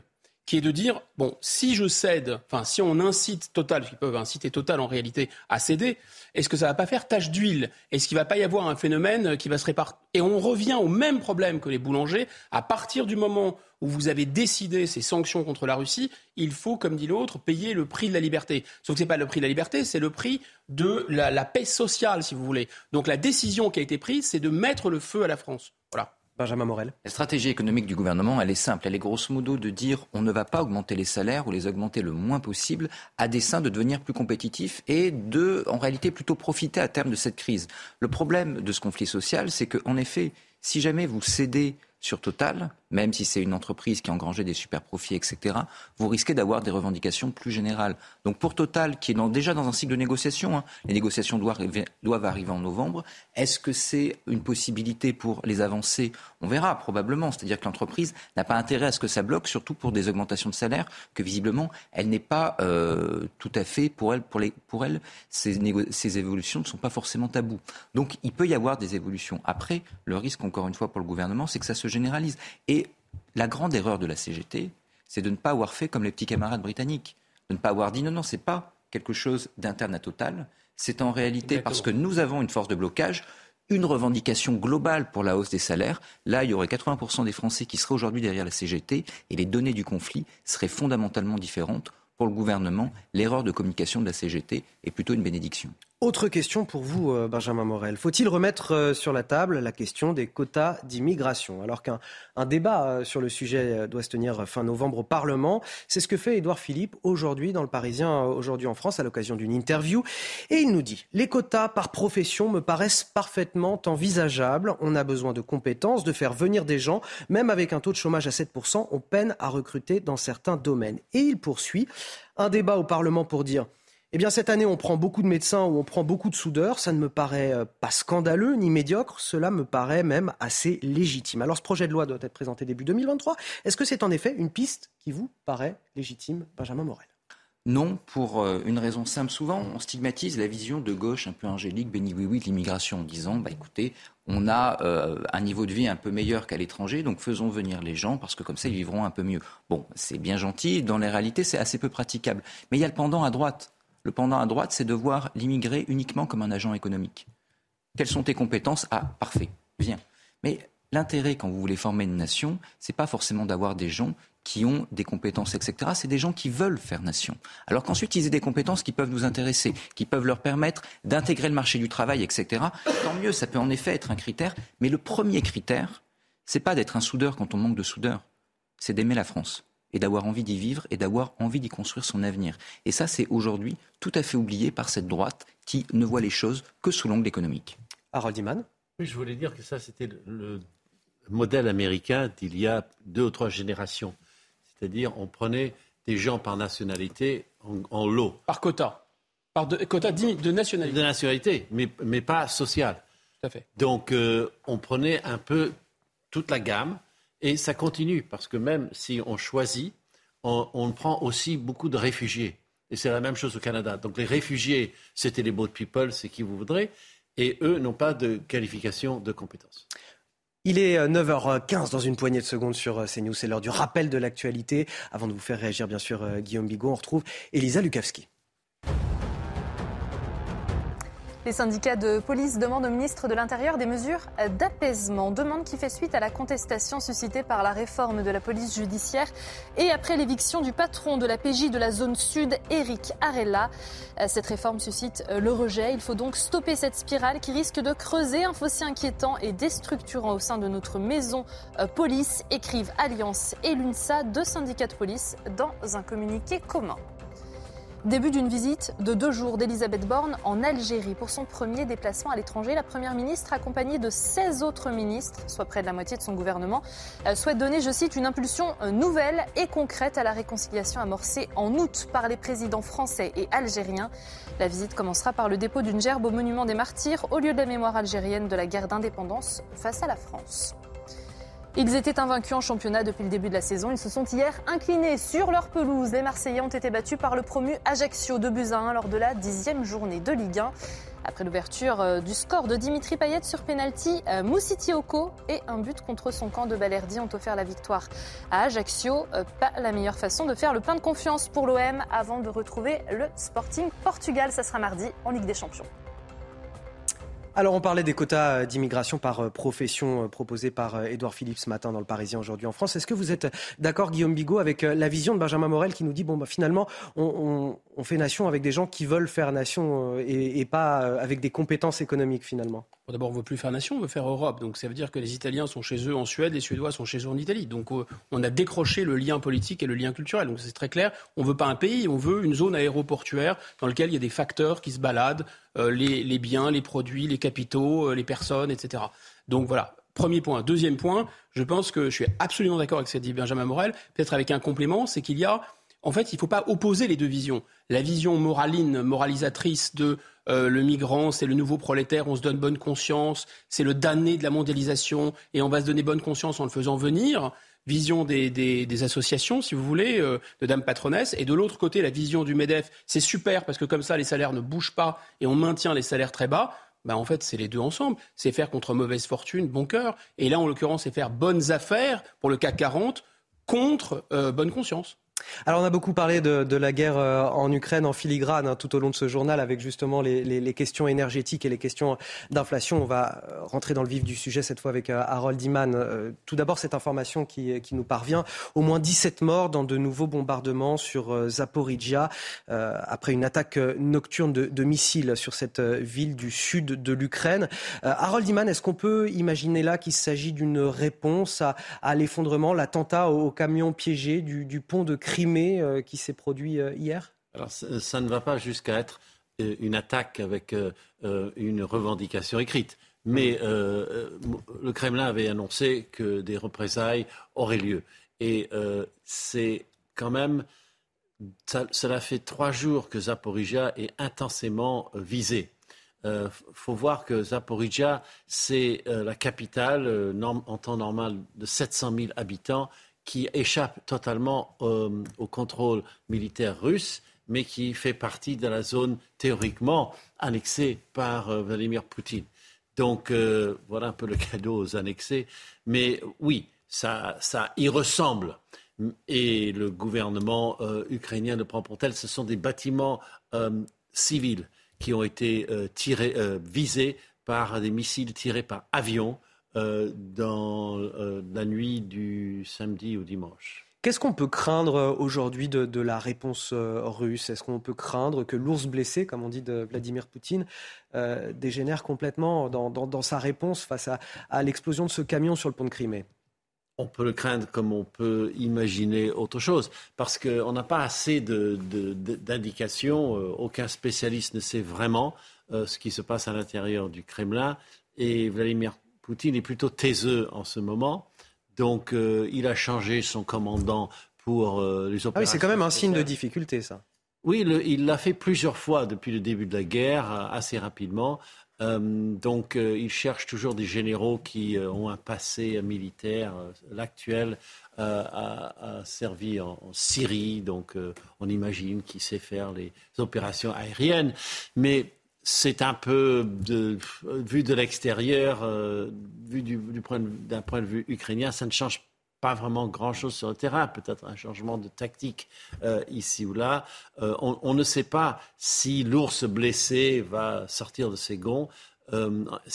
qui est de dire, bon, si je cède, enfin, si on incite Total, ils peuvent inciter Total en réalité à céder, est-ce que ça va pas faire tache d'huile? Est-ce qu'il va pas y avoir un phénomène qui va se répartir Et on revient au même problème que les boulangers. À partir du moment où vous avez décidé ces sanctions contre la Russie, il faut, comme dit l'autre, payer le prix de la liberté. Sauf que ce n'est pas le prix de la liberté, c'est le prix de la, la paix sociale, si vous voulez. Donc la décision qui a été prise, c'est de mettre le feu à la France. Voilà. Benjamin Morel. La stratégie économique du gouvernement, elle est simple. Elle est grosso modo de dire on ne va pas augmenter les salaires ou les augmenter le moins possible à dessein de devenir plus compétitif et de, en réalité, plutôt profiter à terme de cette crise. Le problème de ce conflit social, c'est qu'en effet, si jamais vous cédez sur Total, même si c'est une entreprise qui a engrangé des super profits, etc., vous risquez d'avoir des revendications plus générales. Donc pour Total, qui est déjà dans un cycle de négociation, hein, les négociations doivent arriver, en novembre, est-ce que c'est une possibilité pour les avancer? On verra probablement. C'est-à-dire que l'entreprise n'a pas intérêt à ce que ça bloque, surtout pour des augmentations de salaire, que visiblement, elle n'est pas euh, tout à fait, pour elle, pour, les, pour elle ces, ces évolutions ne sont pas forcément tabous. Donc il peut y avoir des évolutions. Après, le risque, encore une fois, pour le gouvernement, c'est que ça se généralise. Et la grande erreur de la CGT, c'est de ne pas avoir fait comme les petits camarades britanniques, de ne pas avoir dit non, non, c'est pas quelque chose d'interne à Total, c'est en réalité parce que nous avons une force de blocage, une revendication globale pour la hausse des salaires. Là, il y aurait 80% des Français qui seraient aujourd'hui derrière la CGT et les données du conflit seraient fondamentalement différentes. Pour le gouvernement, l'erreur de communication de la CGT est plutôt une bénédiction. Autre question pour vous, euh, Benjamin Morel. Faut-il remettre euh, sur la table la question des quotas d'immigration? Alors qu'un débat euh, sur le sujet doit se tenir fin novembre au Parlement, c'est ce que fait Édouard Philippe aujourd'hui dans le Parisien, aujourd'hui en France, à l'occasion d'une interview. Et il nous dit Les quotas par profession me paraissent parfaitement envisageables. On a besoin de compétences, de faire venir des gens. Même avec un taux de chômage à 7%, on peine à recruter dans certains domaines. Et il poursuit un débat au Parlement pour dire eh bien, cette année, on prend beaucoup de médecins ou on prend beaucoup de soudeurs. Ça ne me paraît euh, pas scandaleux ni médiocre. Cela me paraît même assez légitime. Alors, ce projet de loi doit être présenté début 2023. Est-ce que c'est en effet une piste qui vous paraît légitime, Benjamin Morel? Non, pour euh, une raison simple. Souvent, on stigmatise la vision de gauche un peu angélique, béni oui oui de l'immigration, en disant, bah écoutez, on a euh, un niveau de vie un peu meilleur qu'à l'étranger, donc faisons venir les gens parce que comme ça, ils vivront un peu mieux. Bon, c'est bien gentil. Dans la réalité, c'est assez peu praticable. Mais il y a le pendant à droite. Le pendant à droite, c'est de voir l'immigré uniquement comme un agent économique. Quelles sont tes compétences? Ah, parfait, viens. Mais l'intérêt, quand vous voulez former une nation, c'est pas forcément d'avoir des gens qui ont des compétences, etc. C'est des gens qui veulent faire nation. Alors qu'ensuite, ils aient des compétences qui peuvent nous intéresser, qui peuvent leur permettre d'intégrer le marché du travail, etc. Tant mieux, ça peut en effet être un critère. Mais le premier critère, c'est pas d'être un soudeur quand on manque de soudeurs, c'est d'aimer la France et d'avoir envie d'y vivre et d'avoir envie d'y construire son avenir. Et ça, c'est aujourd'hui tout à fait oublié par cette droite qui ne voit les choses que sous l'angle économique. Harold Iman Oui, je voulais dire que ça, c'était le modèle américain d'il y a deux ou trois générations. C'est-à-dire, on prenait des gens par nationalité en, lot. Par quota. Par de, quota de nationalité. De nationalité, mais, mais pas sociale. Tout à fait. Donc, euh, on prenait un peu toute la gamme et ça continue, parce que même si on choisit, on, prend aussi beaucoup de réfugiés. Et c'est la même chose au Canada. Donc les réfugiés, c'était les boat people, c'est qui vous voudrez, et eux n'ont pas de qualification de compétences. Il est 9h15 euh, dans une poignée de secondes sur euh, CNews. C'est l'heure du rappel de l'actualité. Avant de vous faire réagir, bien sûr, euh, Guillaume Bigot, on retrouve Elisa Lukavski. Les syndicats de police demandent au ministre de l'Intérieur des mesures d'apaisement, demande qui fait suite à la contestation suscitée par la réforme de la police judiciaire et après l'éviction du patron de la PJ de la zone sud, Eric Arella. Cette réforme suscite le rejet. Il faut donc stopper cette spirale qui risque de creuser un fossé inquiétant et déstructurant au sein de notre maison euh, police, écrivent Alliance et l'UNSA, deux syndicats de police, dans un communiqué commun. Début d'une visite de deux jours d'Elisabeth Borne en Algérie pour son premier déplacement à l'étranger. La Première ministre, accompagnée de 16 autres ministres, soit près de la moitié de son gouvernement, souhaite donner, je cite, une impulsion nouvelle et concrète à la réconciliation amorcée en août par les présidents français et algériens. La visite commencera par le dépôt d'une gerbe au monument des martyrs au lieu de la mémoire algérienne de la guerre d'indépendance face à la France. Ils étaient invaincus en championnat depuis le début de la saison. Ils se sont hier inclinés sur leur pelouse. Les Marseillais ont été battus par le promu Ajaccio de buts à 1 lors de la dixième journée de Ligue 1. Après l'ouverture euh, du score de Dimitri Payet sur penalty, euh, Moussiti Oko et un but contre son camp de Balerdi ont offert la victoire à Ajaccio. Euh, pas la meilleure façon de faire le plein de confiance pour l'OM avant de retrouver le Sporting Portugal. Ça sera mardi en Ligue des Champions. Alors on parlait des quotas d'immigration par euh, profession euh, proposés par euh, Édouard Philippe ce matin dans le Parisien aujourd'hui en France. Est-ce que vous êtes d'accord Guillaume Bigot avec la vision de Benjamin Morel qui nous dit bon bah, finalement on, fait nation avec des gens qui veulent faire nation et, pas avec des compétences économiques finalement D'abord, on ne veut plus faire nation, on veut faire Europe. Donc ça veut dire que les Italiens sont chez eux en Suède, les Suédois sont chez eux en Italie. Donc on a décroché le lien politique et le lien culturel. Donc c'est très clair, on ne veut pas un pays, on veut une zone aéroportuaire dans laquelle il y a des facteurs qui se baladent, euh, les, biens, les produits, les capitaux, euh, les personnes, etc. Donc voilà, Premier point. Deuxième point, je pense que je suis absolument d'accord avec ce qu'a dit Benjamin Morel, peut-être avec un complément, c'est qu'il y a, en fait, il ne faut pas opposer les deux visions. La vision moraline, moralisatrice de euh, le migrant, c'est le nouveau prolétaire, on se donne bonne conscience, c'est le damné de la mondialisation, et on va se donner bonne conscience en le faisant venir vision des, associations, si vous voulez, euh, de Dame Patronesse. Et de l'autre côté, la vision du MEDEF, c'est super parce que comme ça, les salaires ne bougent pas et on maintient les salaires très bas. Bah en fait, c'est les deux ensemble. C'est faire contre mauvaise fortune, bon cœur. Et là, en l'occurrence, c'est faire bonnes affaires pour le CAC 40 contre euh, bonne conscience. Alors on a beaucoup parlé de, la guerre euh, en Ukraine en filigrane hein, tout au long de ce journal avec justement les, questions énergétiques et les questions d'inflation. On va euh, rentrer dans le vif du sujet cette fois avec euh, Harold Iman. Tout d'abord cette information qui, nous parvient. Au moins 17 morts dans de nouveaux bombardements sur Zaporizhia après une attaque nocturne de, missiles sur cette ville du sud de l'Ukraine. Harold Iman, est-ce qu'on peut imaginer là qu'il s'agit d'une réponse à, l'effondrement, l'attentat au, camion piégé du, pont de Crimée euh, qui s'est produit euh, hier? Alors, ça, ne va pas jusqu'à être euh, une attaque avec une revendication écrite. Mais le Kremlin avait annoncé que des représailles auraient lieu. Et c'est quand même. cela fait trois jours que Zaporizhia est intensément visé. Il faut voir que Zaporizhia, c'est la capitale en temps normal de 700 000 habitants qui échappe totalement euh, au contrôle militaire russe, mais qui fait partie de la zone théoriquement annexée par euh, Vladimir Poutine. Donc euh, voilà un peu le [LAUGHS] cadeau aux annexés. Mais oui, ça, ça y ressemble. Et le gouvernement ukrainien ne prend pour tel. Ce sont des bâtiments civils qui ont été tirés, visés par des missiles tirés par avion euh, dans euh, la nuit du samedi au dimanche. Qu'est-ce qu'on peut craindre euh, aujourd'hui de, la réponse russe? Est-ce qu'on peut craindre que l'ours blessé, comme on dit de Vladimir Poutine, dégénère complètement dans, sa réponse face à, l'explosion de ce camion sur le pont de Crimée? On peut le craindre comme on peut imaginer autre chose, parce qu'on n'a pas assez d'indications, aucun spécialiste ne sait vraiment ce qui se passe à l'intérieur du Kremlin, et Vladimir Poutine est plutôt taiseux en ce moment. Donc, euh, il a changé son commandant pour euh, les opérations. Ah oui, c'est quand même un signe de difficulté, ça. Oui, il l'a fait plusieurs fois depuis le début de la guerre, euh, assez rapidement. donc, il cherche toujours des généraux qui ont un passé militaire. L'actuel a, servi en, en, Syrie, donc on imagine qu'il sait faire les opérations aériennes. Mais c'est un peu, vu de l'extérieur, euh, vu d'un point, de vue ukrainien, ça ne change pas vraiment grand-chose sur le terrain, peut-être un changement de tactique euh, ici ou là. Euh, on, ne sait pas si l'ours blessé va sortir de ses gonds,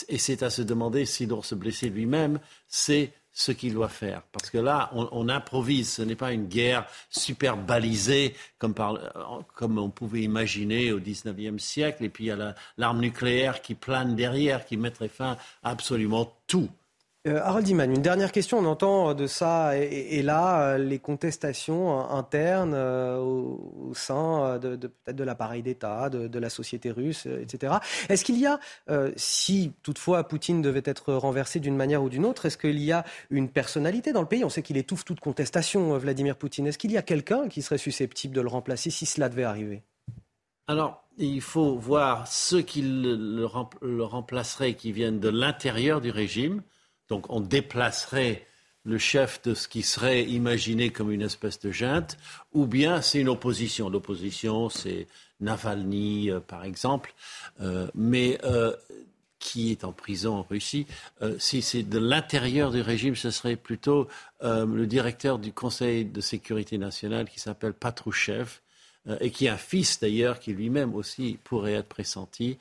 et c'est à se demander si l'ours blessé lui-même c'est ce qu'il doit faire. Parce que là, on, improvise. Ce n'est pas une guerre super balisée comme, on pouvait imaginer au XIXe siècle. Et puis il y a l'arme nucléaire qui plane derrière, qui mettrait fin à absolument tout. Euh, Harold Iman, une dernière question. On entend de ça et, là euh, les contestations internes euh, au, sein de, de l'appareil d'État, de, la société russe, etc. Est-ce qu'il y a, si toutefois Poutine devait être renversé d'une manière ou d'une autre, est-ce qu'il y a une personnalité dans le pays? On sait qu'il étouffe toute contestation, Vladimir Poutine. Est-ce qu'il y a quelqu'un qui serait susceptible de le remplacer si cela devait arriver? Alors, il faut voir ceux qui le, le remplaceraient, qui viennent de l'intérieur du régime. Donc on déplacerait le chef de ce qui serait imaginé comme une espèce de junte, ou bien c'est une opposition. L'opposition, c'est Navalny, euh, par exemple, euh, mais euh, qui est en prison en Russie. si c'est de l'intérieur du régime, ce serait plutôt le directeur du Conseil de sécurité nationale qui s'appelle Patrouchev, et qui a un fils d'ailleurs qui lui-même aussi pourrait être pressenti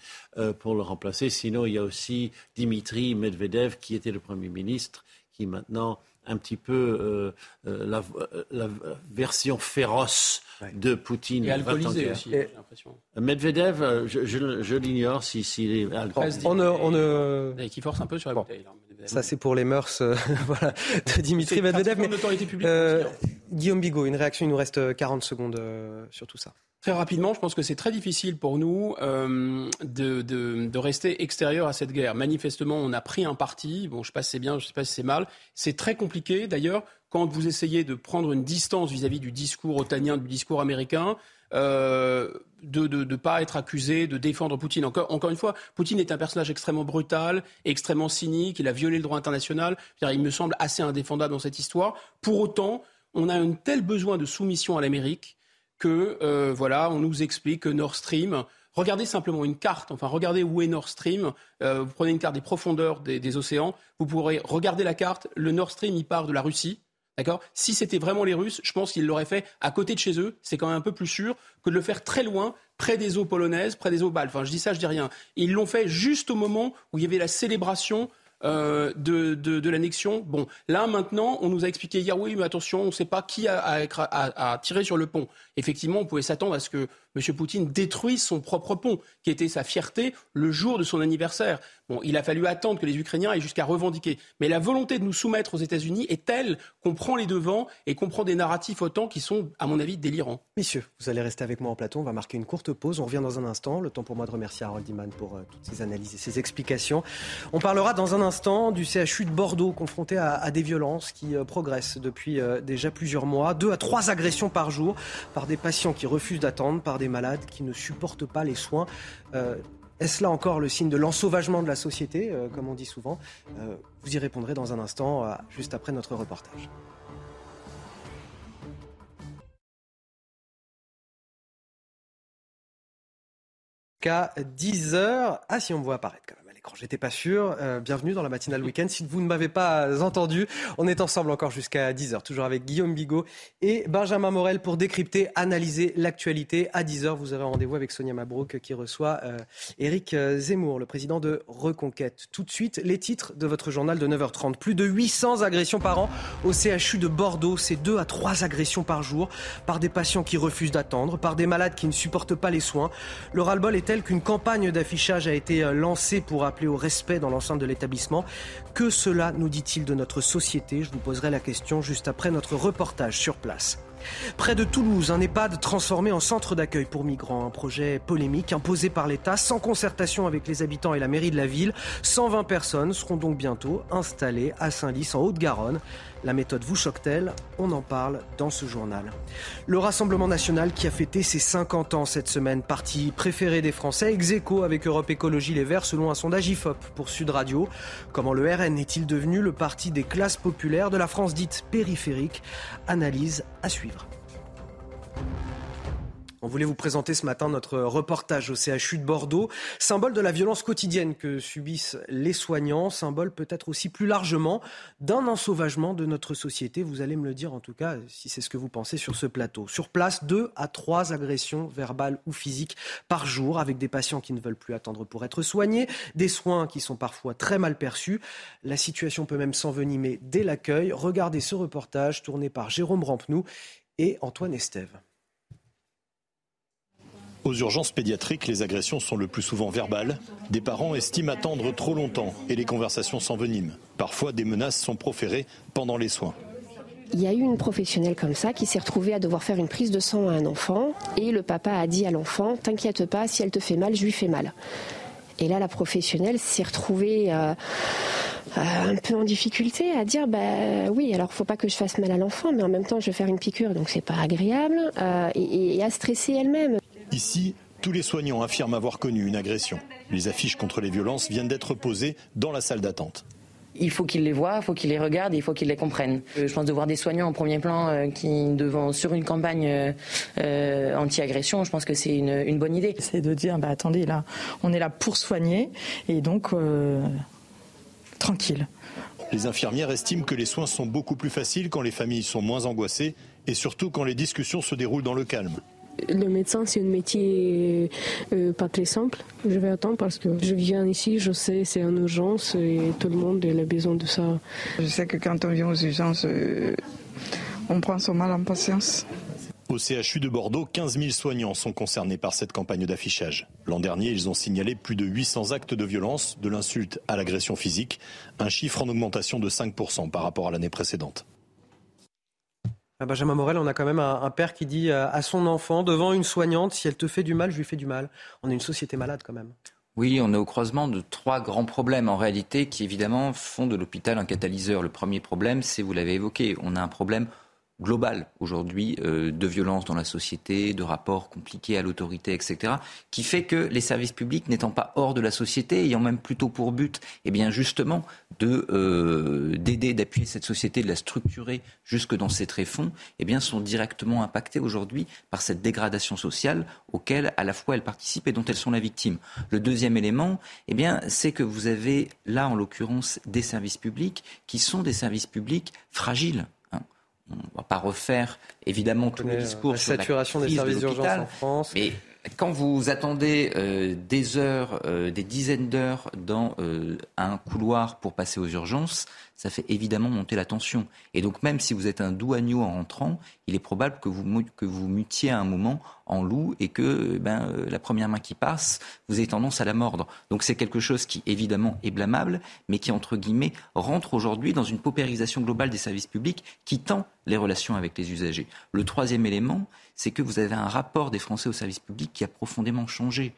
pour le remplacer. Sinon, il y a aussi Dimitri Medvedev qui était le Premier ministre, qui maintenant un petit peu euh, euh, la, euh, la, version féroce de Poutine. Et alcoolisé aussi, j'ai l'impression. Medvedev, je, je, je l'ignore s'il si, est alcoolisé. On, ne, on ne... Et qui force un peu sur la bon. bouteille. Ça, c'est pour les mœurs [LAUGHS] voilà, de Dimitri Medvedev. Mais, euh, Guillaume Bigot, une réaction, il nous reste 40 secondes euh, sur tout ça. Très rapidement, je pense que c'est très difficile pour nous euh, de, de, de, rester extérieur à cette guerre. Manifestement, on a pris un parti. Bon, je ne sais pas si c'est bien, je ne sais pas si c'est mal. C'est très compliqué, d'ailleurs, quand vous essayez de prendre une distance vis-à-vis du discours otanien, du discours américain. Euh, de ne pas être accusé de défendre Poutine. Encore, encore une fois, Poutine est un personnage extrêmement brutal, extrêmement cynique, il a violé le droit international. Il me semble assez indéfendable dans cette histoire. Pour autant, on a un tel besoin de soumission à l'Amérique que euh, voilà, on nous explique que Nord Stream. Regardez simplement une carte, enfin regardez où est Nord Stream. Euh, vous prenez une carte des profondeurs des, des, océans, vous pourrez regarder la carte. Le Nord Stream, il part de la Russie. D'accord? Si c'était vraiment les Russes, je pense qu'ils l'auraient fait à côté de chez eux. C'est quand même un peu plus sûr que de le faire très loin, près des eaux polonaises, près des eaux baltes. Enfin, je dis ça, je dis rien. ils l'ont fait juste au moment où il y avait la célébration euh, de, de, l'annexion. Bon, là maintenant, on nous a expliqué hier, oui, mais attention, on ne sait pas qui a, tiré sur le pont. Effectivement, on pouvait s'attendre à ce que M. Poutine détruise son propre pont, qui était sa fierté le jour de son anniversaire. Bon, il a fallu attendre que les Ukrainiens aient jusqu'à revendiquer. Mais la volonté de nous soumettre aux États-Unis est telle qu'on prend les devants et qu'on prend des narratifs autant qui sont, à mon avis, délirants. Messieurs, vous allez rester avec moi en plateau. On va marquer une courte pause. On revient dans un instant. Le temps pour moi de remercier Harold Iman pour euh, toutes ces analyses et ces explications. On parlera dans un instant du CHU de Bordeaux confronté à, à des violences qui euh, progressent depuis euh, déjà plusieurs mois. Deux à trois agressions par jour par des patients qui refusent d'attendre, par des malades qui ne supportent pas les soins. Euh, est-ce là encore le signe de l'ensauvagement de la société, euh, comme on dit souvent? Euh, Vous y répondrez dans un instant, juste après notre reportage. Qu'à 10h. Ah, si on me voit apparaître quand même l'écran, j'étais pas sûr. Euh, bienvenue dans la matinale [LAUGHS] week-end. Si vous ne m'avez pas entendu, on est ensemble encore jusqu'à 10h, toujours avec Guillaume Bigot et Benjamin Morel pour décrypter, analyser l'actualité. À 10h, vous aurez rendez-vous avec Sonia Mabrouk qui reçoit euh, Éric Zemmour, le président de Reconquête. Tout de suite, les titres de votre journal de 9h30. Plus de 800 agressions par an au CHU de Bordeaux. C'est 2 à 3 agressions par jour par des patients qui refusent d'attendre, par des malades qui ne supportent pas les soins. Le ras-le-bol est tel qu'une campagne d'affichage a été lancée pour appeler au respect dans l'enceinte de l'établissement. Que cela nous dit-il de notre société? Je vous poserai la question juste après notre reportage sur place. Près de Toulouse, un EHPAD transformé en centre d'accueil pour migrants. Un projet polémique imposé par l'État sans concertation avec les habitants et la mairie de la ville. 120 personnes seront donc bientôt installées à Saint-Lys en Haute-Garonne. La méthode vous choque-t-elle On en parle dans ce journal. Le Rassemblement national qui a fêté ses 50 ans cette semaine, parti préféré des Français, ex aequo avec Europe Écologie Les Verts selon un sondage IFOP pour Sud Radio. Comment le RN est-il devenu le parti des classes populaires de la France dite périphérique? Analyse à suivre. On voulait vous présenter ce matin notre reportage au CHU de Bordeaux, symbole de la violence quotidienne que subissent les soignants, symbole peut-être aussi plus largement d'un ensauvagement de notre société. Vous allez me le dire en tout cas si c'est ce que vous pensez sur ce plateau. Sur place, deux à trois agressions verbales ou physiques par jour avec des patients qui ne veulent plus attendre pour être soignés, des soins qui sont parfois très mal perçus. La situation peut même s'envenimer dès l'accueil. Regardez ce reportage tourné par Jérôme Rampenou et Antoine Estève. Aux urgences pédiatriques, les agressions sont le plus souvent verbales. Des parents estiment attendre trop longtemps et les conversations s'enveniment. Parfois, des menaces sont proférées pendant les soins. Il y a eu une professionnelle comme ça qui s'est retrouvée à devoir faire une prise de sang à un enfant et le papa a dit à l'enfant T'inquiète pas, si elle te fait mal, je lui fais mal. Et là, la professionnelle s'est retrouvée euh, euh, un peu en difficulté à dire bah oui, alors faut pas que je fasse mal à l'enfant, mais en même temps je vais faire une piqûre, donc c'est pas agréable, euh, et à stresser elle-même. Ici, tous les soignants affirment avoir connu une agression. Les affiches contre les violences viennent d'être posées dans la salle d'attente. il faut qu'ils les voient, il faut qu'ils les regardent, il faut qu'ils les comprennent. Euh, je pense de voir des soignants en premier plan euh, qui devant sur une campagne euh, anti-agression, je pense que c'est une, bonne idée. C'est de dire, bah attendez, là, on est là pour soigner et donc tranquille. Les infirmières estiment que les soins sont beaucoup plus faciles quand les familles sont moins angoissées et surtout quand les discussions se déroulent dans le calme. Le médecin, c'est un métier euh, pas très simple. Je vais attendre parce que je viens ici, je sais, c'est en urgence et tout le monde a besoin de ça. Je sais que quand on vient aux urgences, euh, on prend son mal en patience. Au CHU de Bordeaux, 15 000 soignants sont concernés par cette campagne d'affichage. L'an dernier, ils ont signalé plus de 800 actes de violence, de l'insulte à l'agression physique, un chiffre en augmentation de 5% par rapport à l'année précédente. Benjamin Morel, on a quand même un, père qui dit à son enfant, devant une soignante, si elle te fait du mal, je lui fais du mal. On est une société malade quand même. Oui, on est au croisement de trois grands problèmes en réalité qui évidemment font de l'hôpital un catalyseur. Le premier problème, c'est, vous l'avez évoqué, on a un problème global aujourd'hui euh, de violence dans la société, de rapports compliqués à l'autorité, etc., qui fait que les services publics n'étant pas hors de la société, ayant même plutôt pour but, eh bien justement, de euh, d'aider, d'appuyer cette société, de la structurer jusque dans ses tréfonds, eh bien sont directement impactés aujourd'hui par cette dégradation sociale auquel à la fois elles participent et dont elles sont la victime. Le deuxième élément, eh bien, c'est que vous avez là en l'occurrence des services publics qui sont des services publics fragiles on ne va pas refaire évidemment tous les discours la sur saturation la des services d'urgence en France. Mais quand vous attendez euh, des heures, euh, des dizaines d'heures dans euh, un couloir pour passer aux urgences, ça fait évidemment monter la tension. Et donc même si vous êtes un doux agneau en rentrant, il est probable que vous, que vous mutiez à un moment en loup et que ben, la première main qui passe, vous avez tendance à la mordre. Donc c'est quelque chose qui évidemment est blâmable, mais qui entre guillemets rentre aujourd'hui dans une paupérisation globale des services publics qui tend les relations avec les usagers. Le troisième élément, c'est que vous avez un rapport des Français au service public qui a profondément changé.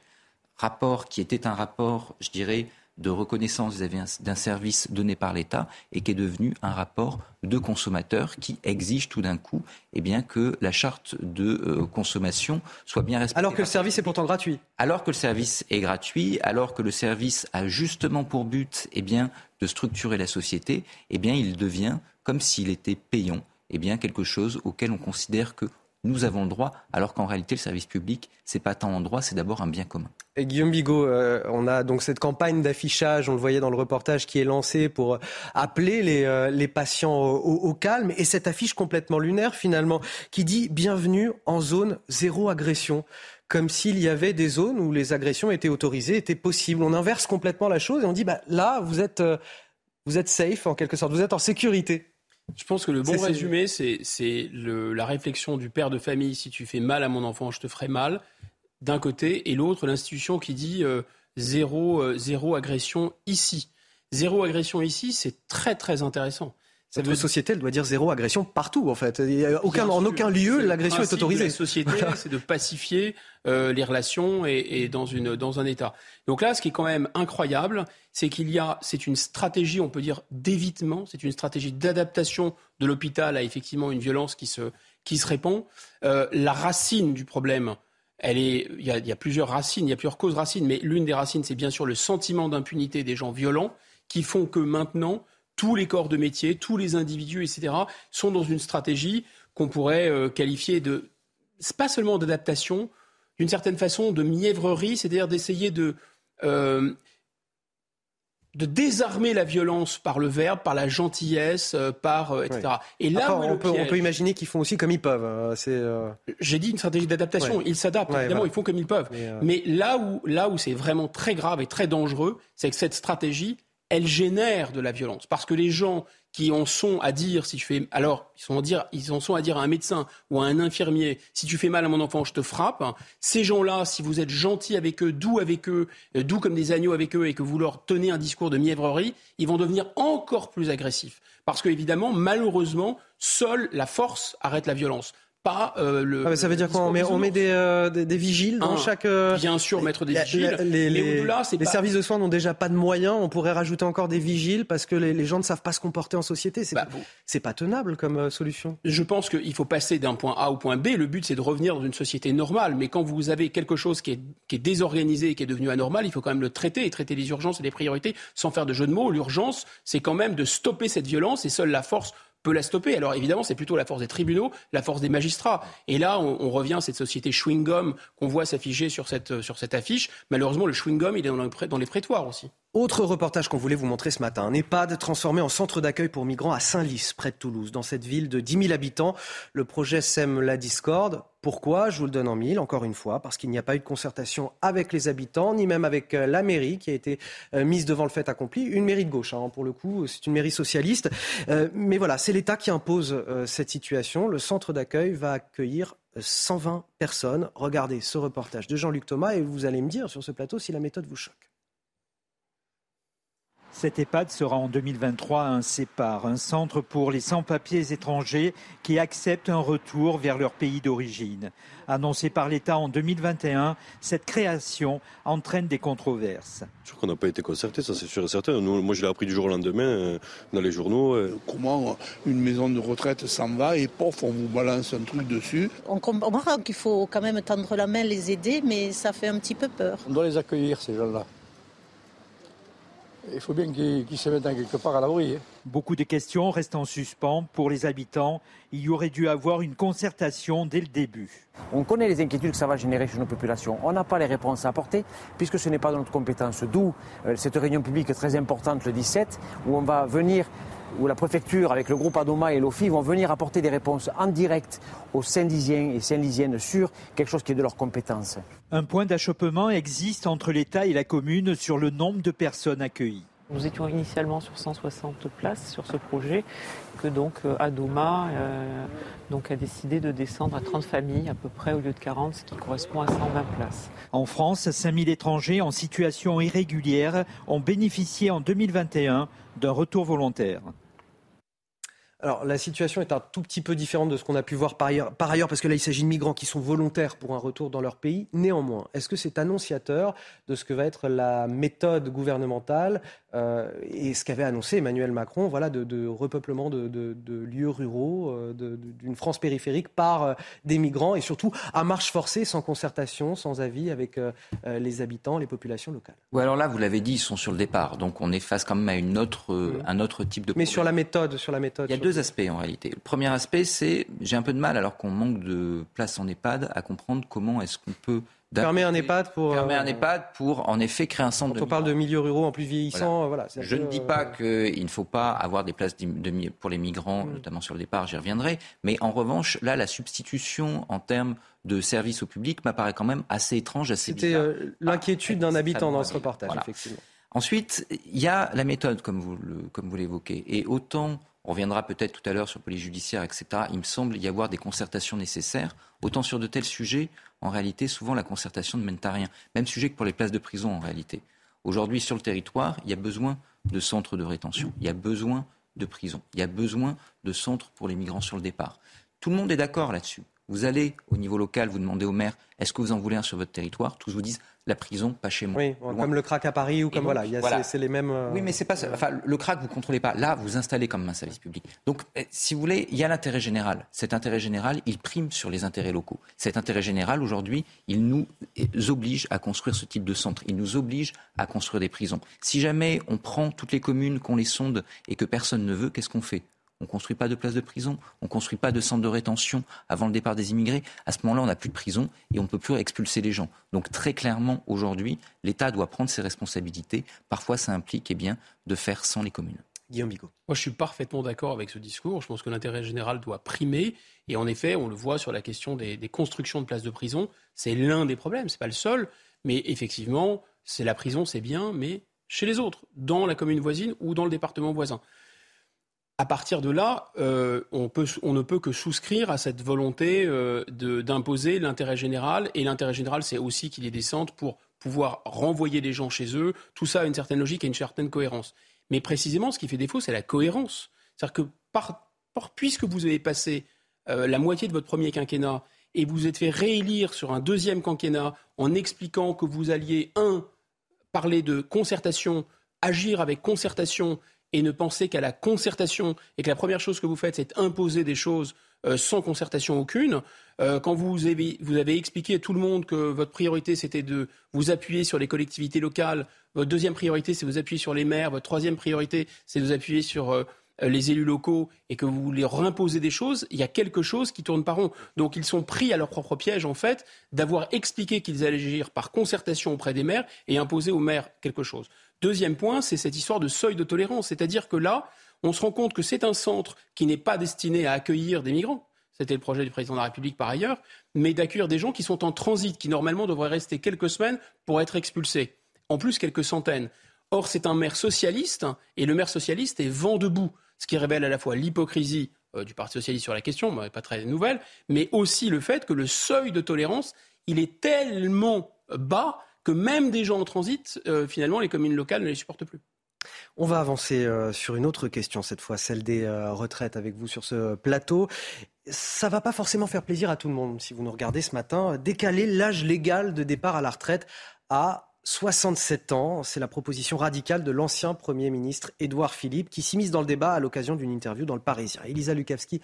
Rapport qui était un rapport, je dirais, de reconnaissance d'un service donné par l'État et qui est devenu un rapport de consommateur qui exige tout d'un coup eh bien, que la charte de euh, consommation soit bien respectée. Alors que le service est pourtant gratuit. Alors que le service est gratuit, alors que le service a justement pour but eh bien, de structurer la société, eh bien, il devient, comme s'il était payant, eh bien, quelque chose auquel on considère que nous avons le droit, alors qu'en réalité, le service public, c'est pas tant un droit, c'est d'abord un bien commun. Et Guillaume Bigot, euh, on a donc cette campagne d'affichage, on le voyait dans le reportage, qui est lancée pour appeler les, euh, patients au, calme, et cette affiche complètement lunaire finalement, qui dit Bienvenue en zone zéro agression comme s'il y avait des zones où les agressions étaient autorisées, étaient possibles. On inverse complètement la chose et on dit bah, là, vous êtes, euh, vous êtes safe en quelque sorte, vous êtes en sécurité. Je pense que le bon résumé, c'est la réflexion du père de famille. Si tu fais mal à mon enfant, je te ferai mal, d'un côté, et l'autre, l'institution qui dit euh, zéro, euh, zéro agression ici. Zéro agression ici, c'est très très intéressant. Cette société, elle doit dire zéro agression partout, en fait. aucun, en aucun lieu, l'agression est autorisée. la société, [LAUGHS] c'est de pacifier euh, les relations et, et, dans, une, dans un État. Donc là, ce qui est quand même incroyable, c'est qu'il y a, c'est une stratégie, on peut dire, d'évitement, c'est une stratégie d'adaptation de l'hôpital à effectivement une violence qui se, qui se répand. Euh, la racine du problème, elle est, il y, a, il y a plusieurs racines, il y a plusieurs causes racines, mais l'une des racines, c'est bien sûr le sentiment d'impunité des gens violents qui font que maintenant, tous les corps de métier, tous les individus, etc., sont dans une stratégie qu'on pourrait euh, qualifier de, pas seulement d'adaptation, d'une certaine façon de mièvrerie, c'est-à-dire d'essayer de, euh, de désarmer la violence par le verbe, par la gentillesse, euh, par etc. Et là, on, peut, on, peut, imaginer qu'ils font aussi comme ils peuvent. Hein, J'ai dit une stratégie d'adaptation. Ils s'adaptent évidemment, ils font comme ils peuvent. Mais, là où là où c'est vraiment très grave et très dangereux, c'est que cette stratégie, elle génère de la violence. Parce que les gens qui en sont à dire, si je fais, alors ils, sont dire, ils en sont à dire à un médecin ou à un infirmier, si tu fais mal à mon enfant, je te frappe. Ces gens-là, si vous êtes gentil avec eux, doux avec eux, euh, doux comme des agneaux avec eux, et que vous leur tenez un discours de mièvrerie, ils vont devenir encore plus agressifs. Parce que évidemment, malheureusement, seule la force arrête la violence. Pas euh, le. Ah, ça veut dire quoi On met, on met des, euh, des, des, vigiles dans Un, chaque. Euh, bien sûr, mettre des vigiles. Les, les, mais au-delà, c'est les pas... services de soins n'ont déjà pas de moyens. On pourrait rajouter encore des vigiles parce que les, les gens ne savent pas se comporter en société. C'est bah, pas tenable comme solution. Je pense qu'il faut passer d'un point A au point B. Le but, c'est de revenir dans une société normale. Mais quand vous avez quelque chose qui est, qui est désorganisé et qui est devenu anormal, il faut quand même le traiter et traiter les urgences et les priorités sans faire de jeu de mots. L'urgence, c'est quand même de stopper cette violence et seule la force peut la stopper. Alors évidemment, c'est plutôt la force des tribunaux, la force des magistrats. Et là, on, on revient à cette société chewing-gum qu'on voit s'afficher sur cette, sur cette affiche. Malheureusement, le chewing-gum, il est dans dans les prétoires aussi. Autre reportage qu'on voulait vous montrer ce matin. Un EHPAD transformé en centre d'accueil pour migrants à Saint-Lys, près de Toulouse. Dans cette ville de 10 000 habitants, le projet sème la discorde. Pourquoi? Je vous le donne en mille, encore une fois, parce qu'il n'y a pas eu de concertation avec les habitants, ni même avec euh, la mairie qui a été euh, mise devant le fait accompli. Une mairie de gauche, hein, pour le coup, c'est une mairie socialiste. Euh, mais voilà, c'est l'État qui impose euh, cette situation. Le centre d'accueil va accueillir 120 personnes. Regardez ce reportage de Jean-Luc Thomas et vous allez me dire sur ce plateau si la méthode vous choque. Cet EHPAD sera en 2023 un CEPAR, un centre pour les sans-papiers étrangers qui acceptent un retour vers leur pays d'origine. Annoncé par l'État en 2021, cette création entraîne des controverses. Je crois qu'on n'a pas été concerté, ça c'est sûr et certain. Nous, moi je l'ai appris du jour au lendemain euh, dans les journaux. Euh. Comment une maison de retraite s'en va et pof, on vous balance un truc dessus On comprend qu'il faut quand même tendre la main, les aider, mais ça fait un petit peu peur. On doit les accueillir, ces gens-là il faut bien qu'ils qu se mettent quelque part à l'abri. Hein. Beaucoup de questions restent en suspens pour les habitants. Il y aurait dû avoir une concertation dès le début. On connaît les inquiétudes que ça va générer chez nos populations. On n'a pas les réponses à apporter puisque ce n'est pas de notre compétence. D'où euh, cette réunion publique très importante le 17 où on va venir où la préfecture, avec le groupe Adoma et l'OFI, vont venir apporter des réponses en direct aux Saint-Lisiens et Saint-Lisiennes sur quelque chose qui est de leur compétence. Un point d'achoppement existe entre l'État et la commune sur le nombre de personnes accueillies. Nous étions initialement sur 160 places sur ce projet, que donc euh, Adoma euh, donc a décidé de descendre à 30 familles à peu près au lieu de 40, ce qui correspond à 120 places. En France, 5000 étrangers en situation irrégulière ont bénéficié en 2021 d'un retour volontaire. Alors la situation est un tout petit peu différente de ce qu'on a pu voir par ailleurs, par ailleurs, parce que là il s'agit de migrants qui sont volontaires pour un retour dans leur pays. Néanmoins, est-ce que c'est annonciateur de ce que va être la méthode gouvernementale euh, et ce qu'avait annoncé Emmanuel Macron, voilà, de, de repeuplement de, de, de, lieux ruraux, euh, d'une France périphérique par euh, des migrants et surtout à marche forcée, sans concertation, sans avis avec les habitants, les populations locales? Oui, alors là, vous l'avez dit, ils sont sur le départ, donc on est face quand même à une autre, mmh. un autre type de. Mais sur la méthode, sur la méthode. Deux aspects en réalité. Le premier aspect, c'est j'ai un peu de mal, alors qu'on manque de place en EHPAD, à comprendre comment est-ce qu'on peut Fermer un EHPAD pour. Fermer un EHPAD pour, en effet, créer un centre Quand de. on parle de milieux ruraux en plus vieillissants, voilà. voilà Je ne dis pas qu'il ne faut pas avoir des places de, pour les migrants, mmh. notamment sur le départ, j'y reviendrai. Mais en revanche, là, la substitution en termes de service au public m'apparaît quand même assez étrange, assez C'était euh, l'inquiétude d'un habitant dans ce reportage, voilà. effectivement. Ensuite, il y a la méthode, comme vous, le, comme vous l'évoquez. Et autant, on reviendra peut-être tout à l'heure sur police judiciaire, etc., il me semble y avoir des concertations nécessaires. Autant sur de tels sujets, en réalité, souvent la concertation ne mène à rien. Même sujet que pour les places de prison, en réalité. Aujourd'hui, sur le territoire, il y a besoin de centres de rétention. Il y a besoin de prisons. Il y a besoin de centres pour les migrants sur le départ. Tout le monde est d'accord là-dessus. Vous allez au niveau local, vous demandez au maire, est-ce que vous en voulez un sur votre territoire? Tous vous disent, la prison, pas chez moi. Oui, Loin. comme le crack à Paris ou comme donc, voilà, voilà. c'est les mêmes. Euh... Oui, mais c'est pas ça. Enfin, le crack, vous contrôlez pas. Là, vous installez comme un service public. Donc, eh, si vous voulez, il y a l'intérêt général. Cet intérêt général, il prime sur les intérêts locaux. Cet intérêt général, aujourd'hui, il nous oblige à construire ce type de centre. Il nous oblige à construire des prisons. Si jamais on prend toutes les communes, qu'on les sonde et que personne ne veut, qu'est-ce qu'on fait? On ne construit pas de places de prison, on ne construit pas de centres de rétention avant le départ des immigrés. À ce moment-là, on n'a plus de prison et on ne peut plus expulser les gens. Donc très clairement, aujourd'hui, l'État doit prendre ses responsabilités. Parfois, ça implique eh bien, de faire sans les communes. Guillaume Bigot. Moi, je suis parfaitement d'accord avec ce discours. Je pense que l'intérêt général doit primer. Et en effet, on le voit sur la question des, des constructions de places de prison. C'est l'un des problèmes, ce n'est pas le seul. Mais effectivement, c'est la prison, c'est bien, mais chez les autres, dans la commune voisine ou dans le département voisin à partir de là, euh, on, ne peut que souscrire à cette volonté euh, d'imposer l'intérêt général. Et l'intérêt général, c'est aussi qu'il y ait des centres pour pouvoir renvoyer les gens chez eux. Tout ça a une certaine logique et une certaine cohérence. Mais précisément, ce qui fait défaut, c'est la cohérence. C'est-à-dire que puisque vous avez passé euh, la moitié de votre premier quinquennat et vous êtes fait réélire sur un deuxième quinquennat en expliquant que vous alliez, un, parler de concertation, agir avec concertation et ne penser qu'à la concertation et que la première chose que vous faites, c'est imposer des choses euh, sans concertation aucune. Euh, quand vous avez, vous avez expliqué à tout le monde que votre priorité, c'était de vous appuyer sur les collectivités locales, votre deuxième priorité, c'est de vous appuyer sur les maires, votre troisième priorité, c'est de vous appuyer sur euh, les élus locaux et que vous voulez imposer des choses, il y a quelque chose qui tourne pas rond. Donc ils sont pris à leur propre piège, en fait, d'avoir expliqué qu'ils allaient agir par concertation auprès des maires et imposer aux maires quelque chose. Deuxième point, c'est cette histoire de seuil de tolérance. C'est-à-dire que là, on se rend compte que c'est un centre qui n'est pas destiné à accueillir des migrants. C'était le projet du président de la République par ailleurs, mais d'accueillir des gens qui sont en transit, qui normalement devraient rester quelques semaines pour être expulsés. En plus, quelques centaines. Or, c'est un maire socialiste, et le maire socialiste est vent debout, ce qui révèle à la fois l'hypocrisie euh, du Parti socialiste sur la question, pas très nouvelle, mais aussi le fait que le seuil de tolérance, il est tellement bas que même des gens en transit, euh, finalement, les communes locales ne les supportent plus. On va avancer euh, sur une autre question, cette fois celle des retraites avec vous sur ce plateau. Ça va pas forcément faire plaisir à tout le monde si vous nous regardez ce matin. Décaler l'âge légal de départ à la retraite à 67 ans. C'est la proposition radicale de l'ancien Premier ministre Édouard Philippe qui s'immisce dans le débat à l'occasion d'une interview dans le Parisien. Elisa Lukavski,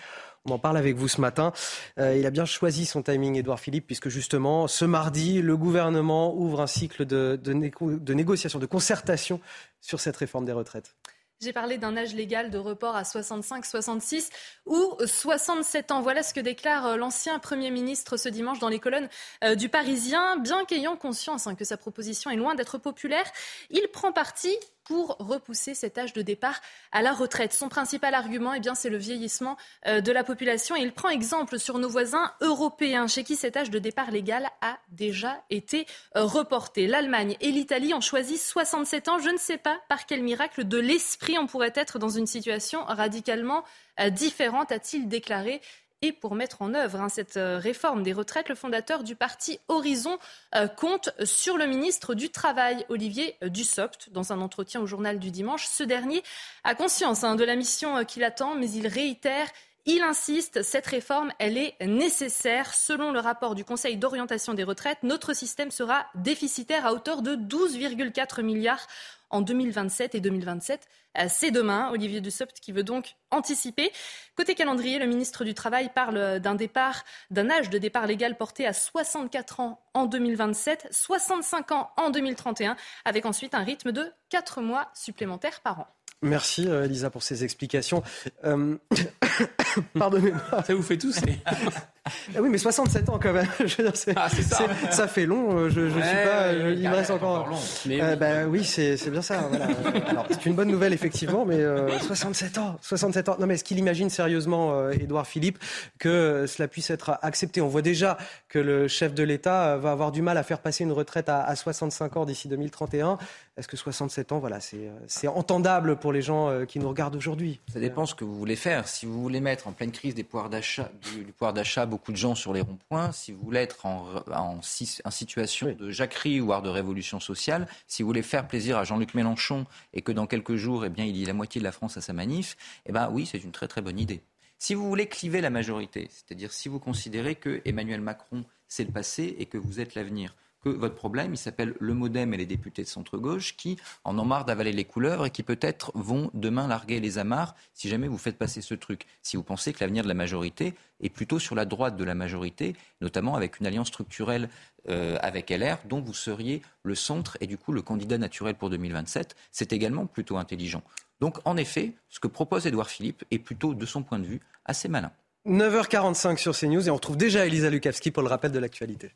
on en parle avec vous ce matin. Euh, il a bien choisi son timing, Édouard Philippe, puisque justement, ce mardi, le gouvernement ouvre un cycle de, de, de négociation, de concertation sur cette réforme des retraites. J'ai parlé d'un âge légal de report à 65, 66 ou 67 ans. Voilà ce que déclare euh, l'ancien Premier ministre ce dimanche dans les colonnes euh, du Parisien. Bien qu'ayant conscience hein, que sa proposition est loin d'être populaire, il prend parti pour repousser cet âge de départ à la retraite. Son principal argument, eh bien, c'est le vieillissement euh, de la population. Il prend exemple sur nos voisins européens, chez qui cet âge de départ légal a déjà été euh, reporté. L'Allemagne et l'Italie ont choisi 67 ans. Je ne sais pas par quel miracle de l'esprit on pourrait être dans une situation radicalement euh, différente, a-t-il déclaré et pour mettre en œuvre hein, cette euh, réforme des retraites, le fondateur du parti Horizon euh, compte sur le ministre du Travail, Olivier euh, Dussopt, dans un entretien au journal du dimanche. Ce dernier a conscience hein, de la mission qu'il attend, mais il réitère il insiste, cette réforme, elle est nécessaire. Selon le rapport du Conseil d'orientation des retraites, notre système sera déficitaire à hauteur de 12,4 milliards en 2027 et 2027. Euh, c'est demain. Olivier Dussopt qui veut donc anticiper. Côté calendrier, le ministre du Travail parle d'un départ, d'un âge de départ légal porté à 64 ans en 2027, 65 ans en 2031, avec ensuite un rythme de 4 mois supplémentaires par an. Merci euh, Elisa pour ces explications. Euh... [COUGHS] [COUGHS] Pardonnez-moi. Ça vous fait tous [LAUGHS] ah Oui, mais 67 ans quand même. [LAUGHS] Je veux dire, ah, ça. ça. fait long. Euh, je, je suis pas. Je, il me reste encore. Long. Mais euh, oui, bah, oui c'est bien ça. Voilà. Alors, c'est une bonne nouvelle effectivement, mais euh, 67 ans, 67 ans. Non, mais est-ce qu'il imagine sérieusement, euh, Édouard Philippe, que cela puisse être accepté? On voit déjà que le chef de l'État va avoir du mal à faire passer une retraite à, à 65 ans d'ici 2031. Est-ce que 67 ans, voilà, c'est entendable pour les gens euh, qui nous regardent aujourd'hui? Ça dépend ce que vous voulez faire. Si vous voulez mettre en pleine crise des pouvoirs d'achat, du, pouvoir d'achat beaucoup de gens sur les ronds-points, si vous voulez être en, en, en situation de jacquerie, voire de révolution sociale, si vous voulez faire plaisir à Jean-Luc Mélenchon et que dans quelques jours, eh bien, il y ait la moitié de la France à sa manif, eh ben oui, c'est une très très bonne idée. Si vous voulez cliver la majorité, c'est-à-dire si vous considérez que Emmanuel Macron c'est le passé et que vous êtes l'avenir, que votre problème, il s'appelle le modem et les députés de centre-gauche qui en ont marre d'avaler les couleurs et qui peut-être vont demain larguer les amarres si jamais vous faites passer ce truc. Si vous pensez que l'avenir de la majorité est plutôt sur la droite de la majorité, notamment avec une alliance structurelle euh, avec LR, dont vous seriez le centre et du coup le candidat naturel pour 2027, c'est également plutôt intelligent. Donc en effet, ce que propose Édouard Philippe est plutôt, de son point de vue, assez malin. 9h45 sur CNews et on retrouve déjà Elisa Lukavski pour le rappel de l'actualité.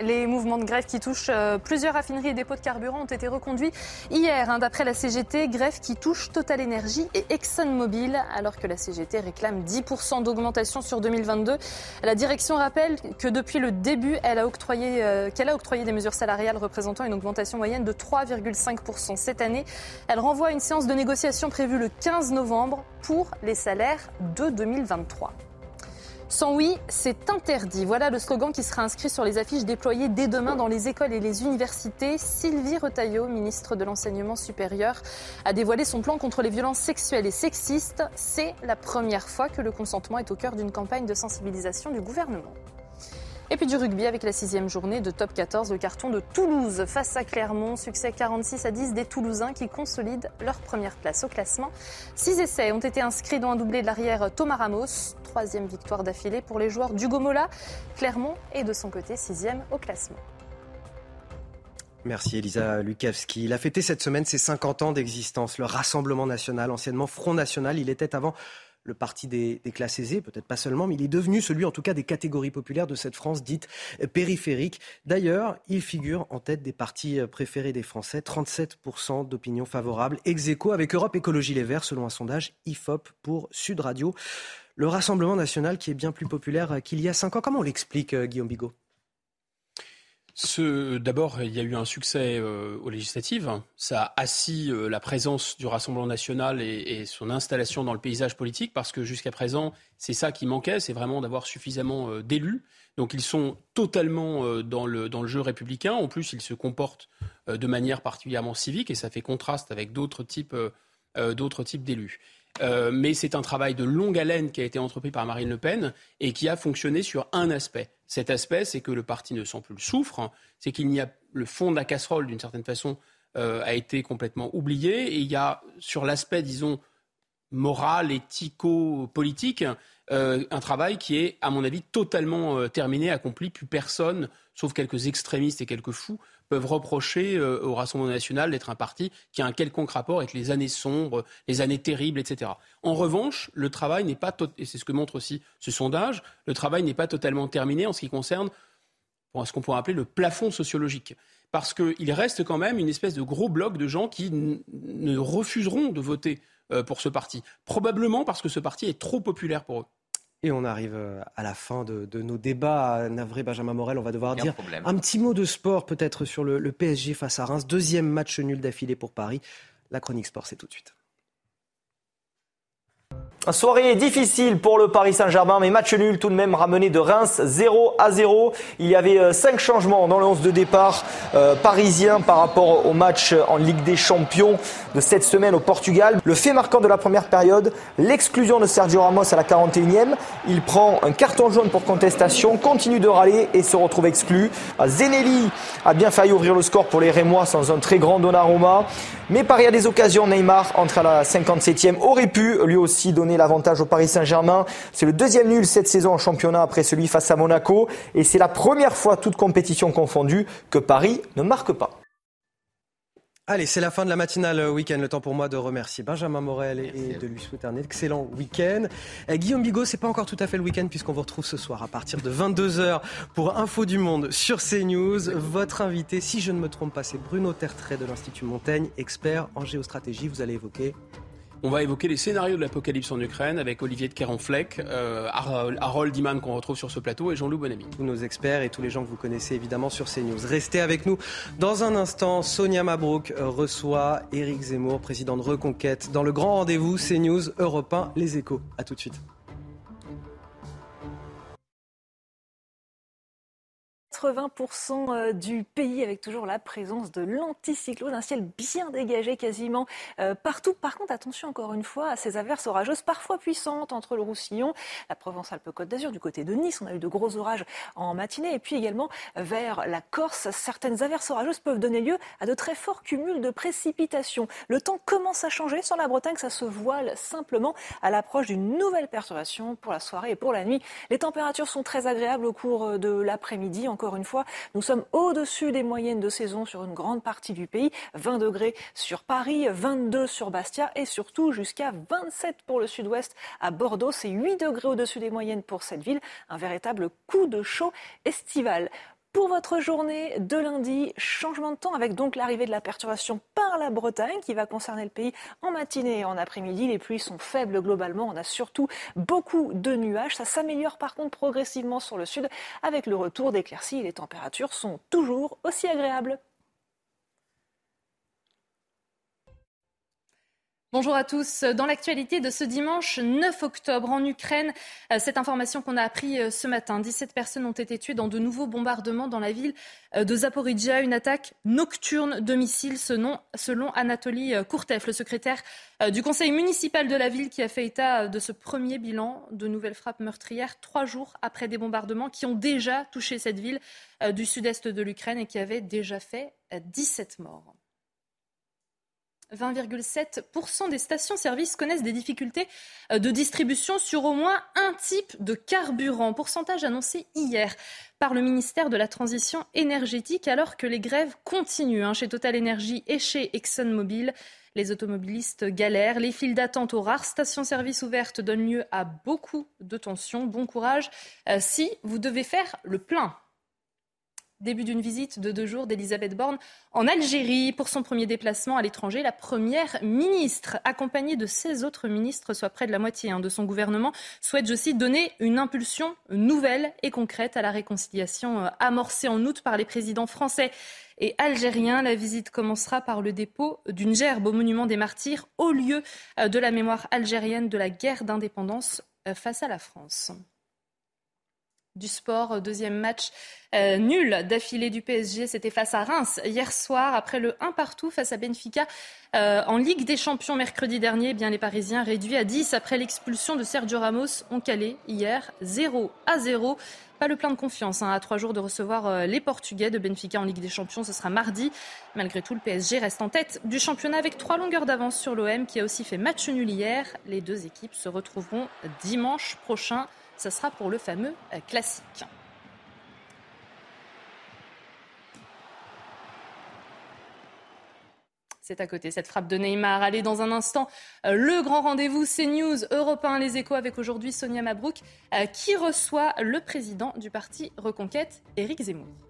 Les mouvements de grève qui touchent euh, plusieurs raffineries et dépôts de carburant ont été reconduits hier, hein, d'après la CGT. Grève qui touche Total Energy et ExxonMobil, alors que la CGT réclame 10% d'augmentation sur 2022. La direction rappelle que depuis le début, elle a octroyé, euh, qu'elle a octroyé des mesures salariales représentant une augmentation moyenne de 3,5% cette année. Elle renvoie à une séance de négociation prévue le 15 novembre pour les salaires de 2023. Sans oui, c'est interdit. Voilà le slogan qui sera inscrit sur les affiches déployées dès demain dans les écoles et les universités. Sylvie Retailleau, ministre de l'Enseignement supérieur, a dévoilé son plan contre les violences sexuelles et sexistes. C'est la première fois que le consentement est au cœur d'une campagne de sensibilisation du gouvernement. Et puis du rugby avec la sixième journée de top 14, le carton de Toulouse face à Clermont. Succès 46 à 10 des Toulousains qui consolident leur première place au classement. Six essais ont été inscrits dans un doublé de l'arrière Thomas Ramos. Troisième victoire d'affilée pour les joueurs d'Hugo Mola. Clermont est de son côté sixième au classement. Merci Elisa Lukavski. Il a fêté cette semaine ses 50 ans d'existence. Le Rassemblement national, anciennement Front national, il était avant le parti des, classes aisées, peut-être pas seulement, mais il est devenu celui en tout cas des catégories populaires de cette France dite périphérique. D'ailleurs, il figure en tête des partis préférés des Français, 37% d'opinion favorable, ex aequo avec Europe Écologie Les Verts, selon un sondage IFOP pour Sud Radio. Le Rassemblement national qui est bien plus populaire qu'il y a cinq ans. Comment on l'explique, euh, Guillaume Bigot? D'abord, il y a eu un succès euh, aux législatives. Ça a assis euh, la présence du Rassemblement national et, son installation dans le paysage politique, parce que jusqu'à présent, c'est ça qui manquait, c'est vraiment d'avoir suffisamment euh, d'élus. Donc ils sont totalement dans, le, dans le jeu républicain. En plus, ils se comportent de manière particulièrement civique, et ça fait contraste avec d'autres types, d'autres types d'élus. Mais c'est un travail de longue haleine qui a été entrepris par Marine Le Pen et qui a fonctionné sur un aspect. Cet aspect, c'est que le parti ne sent plus le souffre, c'est qu'il n'y a le fond de la casserole, d'une certaine façon, euh, a été complètement oublié, et il y a sur l'aspect, disons, moral, éthico-politique, euh, un travail qui est, à mon avis, totalement euh, terminé, accompli. Plus personne, sauf quelques extrémistes et quelques fous, peuvent reprocher euh, au Rassemblement national d'être un parti qui a un quelconque rapport avec les années sombres, les années terribles, etc. En revanche, le travail n'est pas, et c'est ce que montre aussi ce sondage, le travail n'est pas totalement terminé en ce qui concerne ce qu'on pourrait appeler le plafond sociologique. Parce qu'il reste quand même une espèce de gros bloc de gens qui ne refuseront de voter pour ce parti. Probablement parce que ce parti est trop populaire pour eux. Et on arrive euh, à la fin de, nos débats. Navré Benjamin Morel, on va devoir dire un, petit mot de sport peut-être sur le, le PSG face à Reims. Deuxième match nul d'affilée pour Paris. La chronique sport, c'est tout de suite. Soirée difficile pour le Paris Saint-Germain, mais match nul tout de même ramené de Reims 0 à 0. Il y avait euh, cinq changements dans le 11 de départ euh, parisien par rapport au match en Ligue des Champions de cette semaine au Portugal. Le fait marquant de la première période, l'exclusion de Sergio Ramos à la 41e. Il prend un carton jaune pour contestation, continue de râler et se retrouve exclu. Zenelli a bien failli ouvrir le score pour les Rémois sans un très grand Donnarumma. Mais Paris a des occasions. Neymar entre à la 57e aurait pu lui aussi donner l'avantage au Paris Saint-Germain. C'est le deuxième nul cette saison en championnat après celui face à Monaco. Et c'est la première fois, toute compétition confondue, que Paris ne marque pas. Allez, c'est la fin de la matinale week-end. Le temps pour moi de remercier Benjamin Morel et de lui souhaiter un excellent week-end. Eh, Guillaume Bigot, c'est pas encore tout à fait le week-end puisqu'on vous retrouve ce soir à partir de 22h pour Info du Monde sur CNews. Votre invité, si je ne me trompe pas, c'est Bruno Tertrais de l'Institut Montaigne, expert en géostratégie. Vous allez évoquer on va évoquer les scénarios de l'apocalypse en Ukraine avec Olivier de Kerenfleck, euh, Harold Iman qu'on retrouve sur ce plateau et Jean-Loup Bonamy. Tous nos experts et tous les gens que vous connaissez évidemment sur CNews. Restez avec nous. Dans un instant, Sonia Mabrouk reçoit Éric Zemmour, président de Reconquête, dans le grand rendez-vous CNews Europe 1, Les Échos. A tout de suite. 80% euh, du pays avec toujours la présence de l'anticyclone, un ciel bien dégagé quasiment euh, partout. Par contre, attention encore une fois à ces averses orageuses parfois puissantes entre le Roussillon, la Provence-Alpes-Côte d'Azur, du côté de Nice. On a eu de gros orages en matinée et puis également vers la Corse. Certaines averses orageuses peuvent donner lieu à de très forts cumuls de précipitations. Le temps commence à changer sur la Bretagne, ça se voile simplement à l'approche d'une nouvelle perturbation pour la soirée et pour la nuit. Les températures sont très agréables au cours de l'après-midi. Encore une fois, nous sommes au-dessus des moyennes de saison sur une grande partie du pays. 20 degrés sur Paris, 22 sur Bastia et surtout jusqu'à 27 pour le sud-ouest à Bordeaux. C'est 8 degrés au-dessus des moyennes pour cette ville. Un véritable coup de chaud estival. Pour votre journée de lundi, changement de temps avec donc l'arrivée de la perturbation par la Bretagne qui va concerner le pays en matinée et en après-midi. Les pluies sont faibles globalement. On a surtout beaucoup de nuages. Ça s'améliore par contre progressivement sur le sud avec le retour d'éclaircies. Les températures sont toujours aussi agréables. Bonjour à tous. Dans l'actualité de ce dimanche 9 octobre en Ukraine, euh, cette information qu'on a appris euh, ce matin, 17 personnes ont été tuées dans de nouveaux bombardements dans la ville euh, de Zaporizhia, une attaque nocturne de missiles selon, selon Anatoly Kourtev, le secrétaire du conseil municipal de la ville qui a fait état de ce premier bilan de nouvelles frappes meurtrières trois jours après des bombardements qui ont déjà touché cette ville du sud-est de l'Ukraine et qui avaient déjà fait 17 morts. 20,7% des stations-service connaissent des difficultés euh, de distribution sur au moins un type de carburant, pourcentage annoncé hier par le ministère de la Transition énergétique alors que les grèves continuent hein, chez Total Energy et chez ExxonMobil. Les automobilistes galèrent, les files d'attente aux rares stations-service ouvertes donnent lieu à beaucoup de tensions. Bon courage euh, si vous devez faire le plein Début d'une visite de deux jours d'Elisabeth Borne en Algérie pour son premier déplacement à l'étranger. La première ministre, accompagnée de 16 autres ministres, soit près de la moitié hein, de son gouvernement, souhaite, je cite, donner une impulsion nouvelle et concrète à la réconciliation euh, amorcée en août par les présidents français et algériens. La visite commencera par le dépôt d'une gerbe au monument des martyrs au lieu euh, de la mémoire algérienne de la guerre d'indépendance euh, face à la France du sport. Deuxième match euh, nul d'affilée du PSG. C'était face à Reims hier soir après le 1 partout face à Benfica euh, en Ligue des Champions mercredi dernier. Eh bien les Parisiens réduits à 10 après l'expulsion de Sergio Ramos ont calé hier 0 à 0. Pas le plein de confiance hein, à trois jours de recevoir euh, les Portugais de Benfica en Ligue des Champions. Ce sera mardi. Malgré tout, le PSG reste en tête du championnat avec trois longueurs d'avance sur l'OM qui a aussi fait match nul hier. Les deux équipes se retrouveront dimanche prochain ce sera pour le fameux euh, classique. C'est à côté, cette frappe de Neymar. Allez, dans un instant, euh, le grand rendez-vous CNews, Europe 1, les échos, avec aujourd'hui Sonia Mabrouk, euh, qui reçoit le président du parti Reconquête, Éric Zemmour.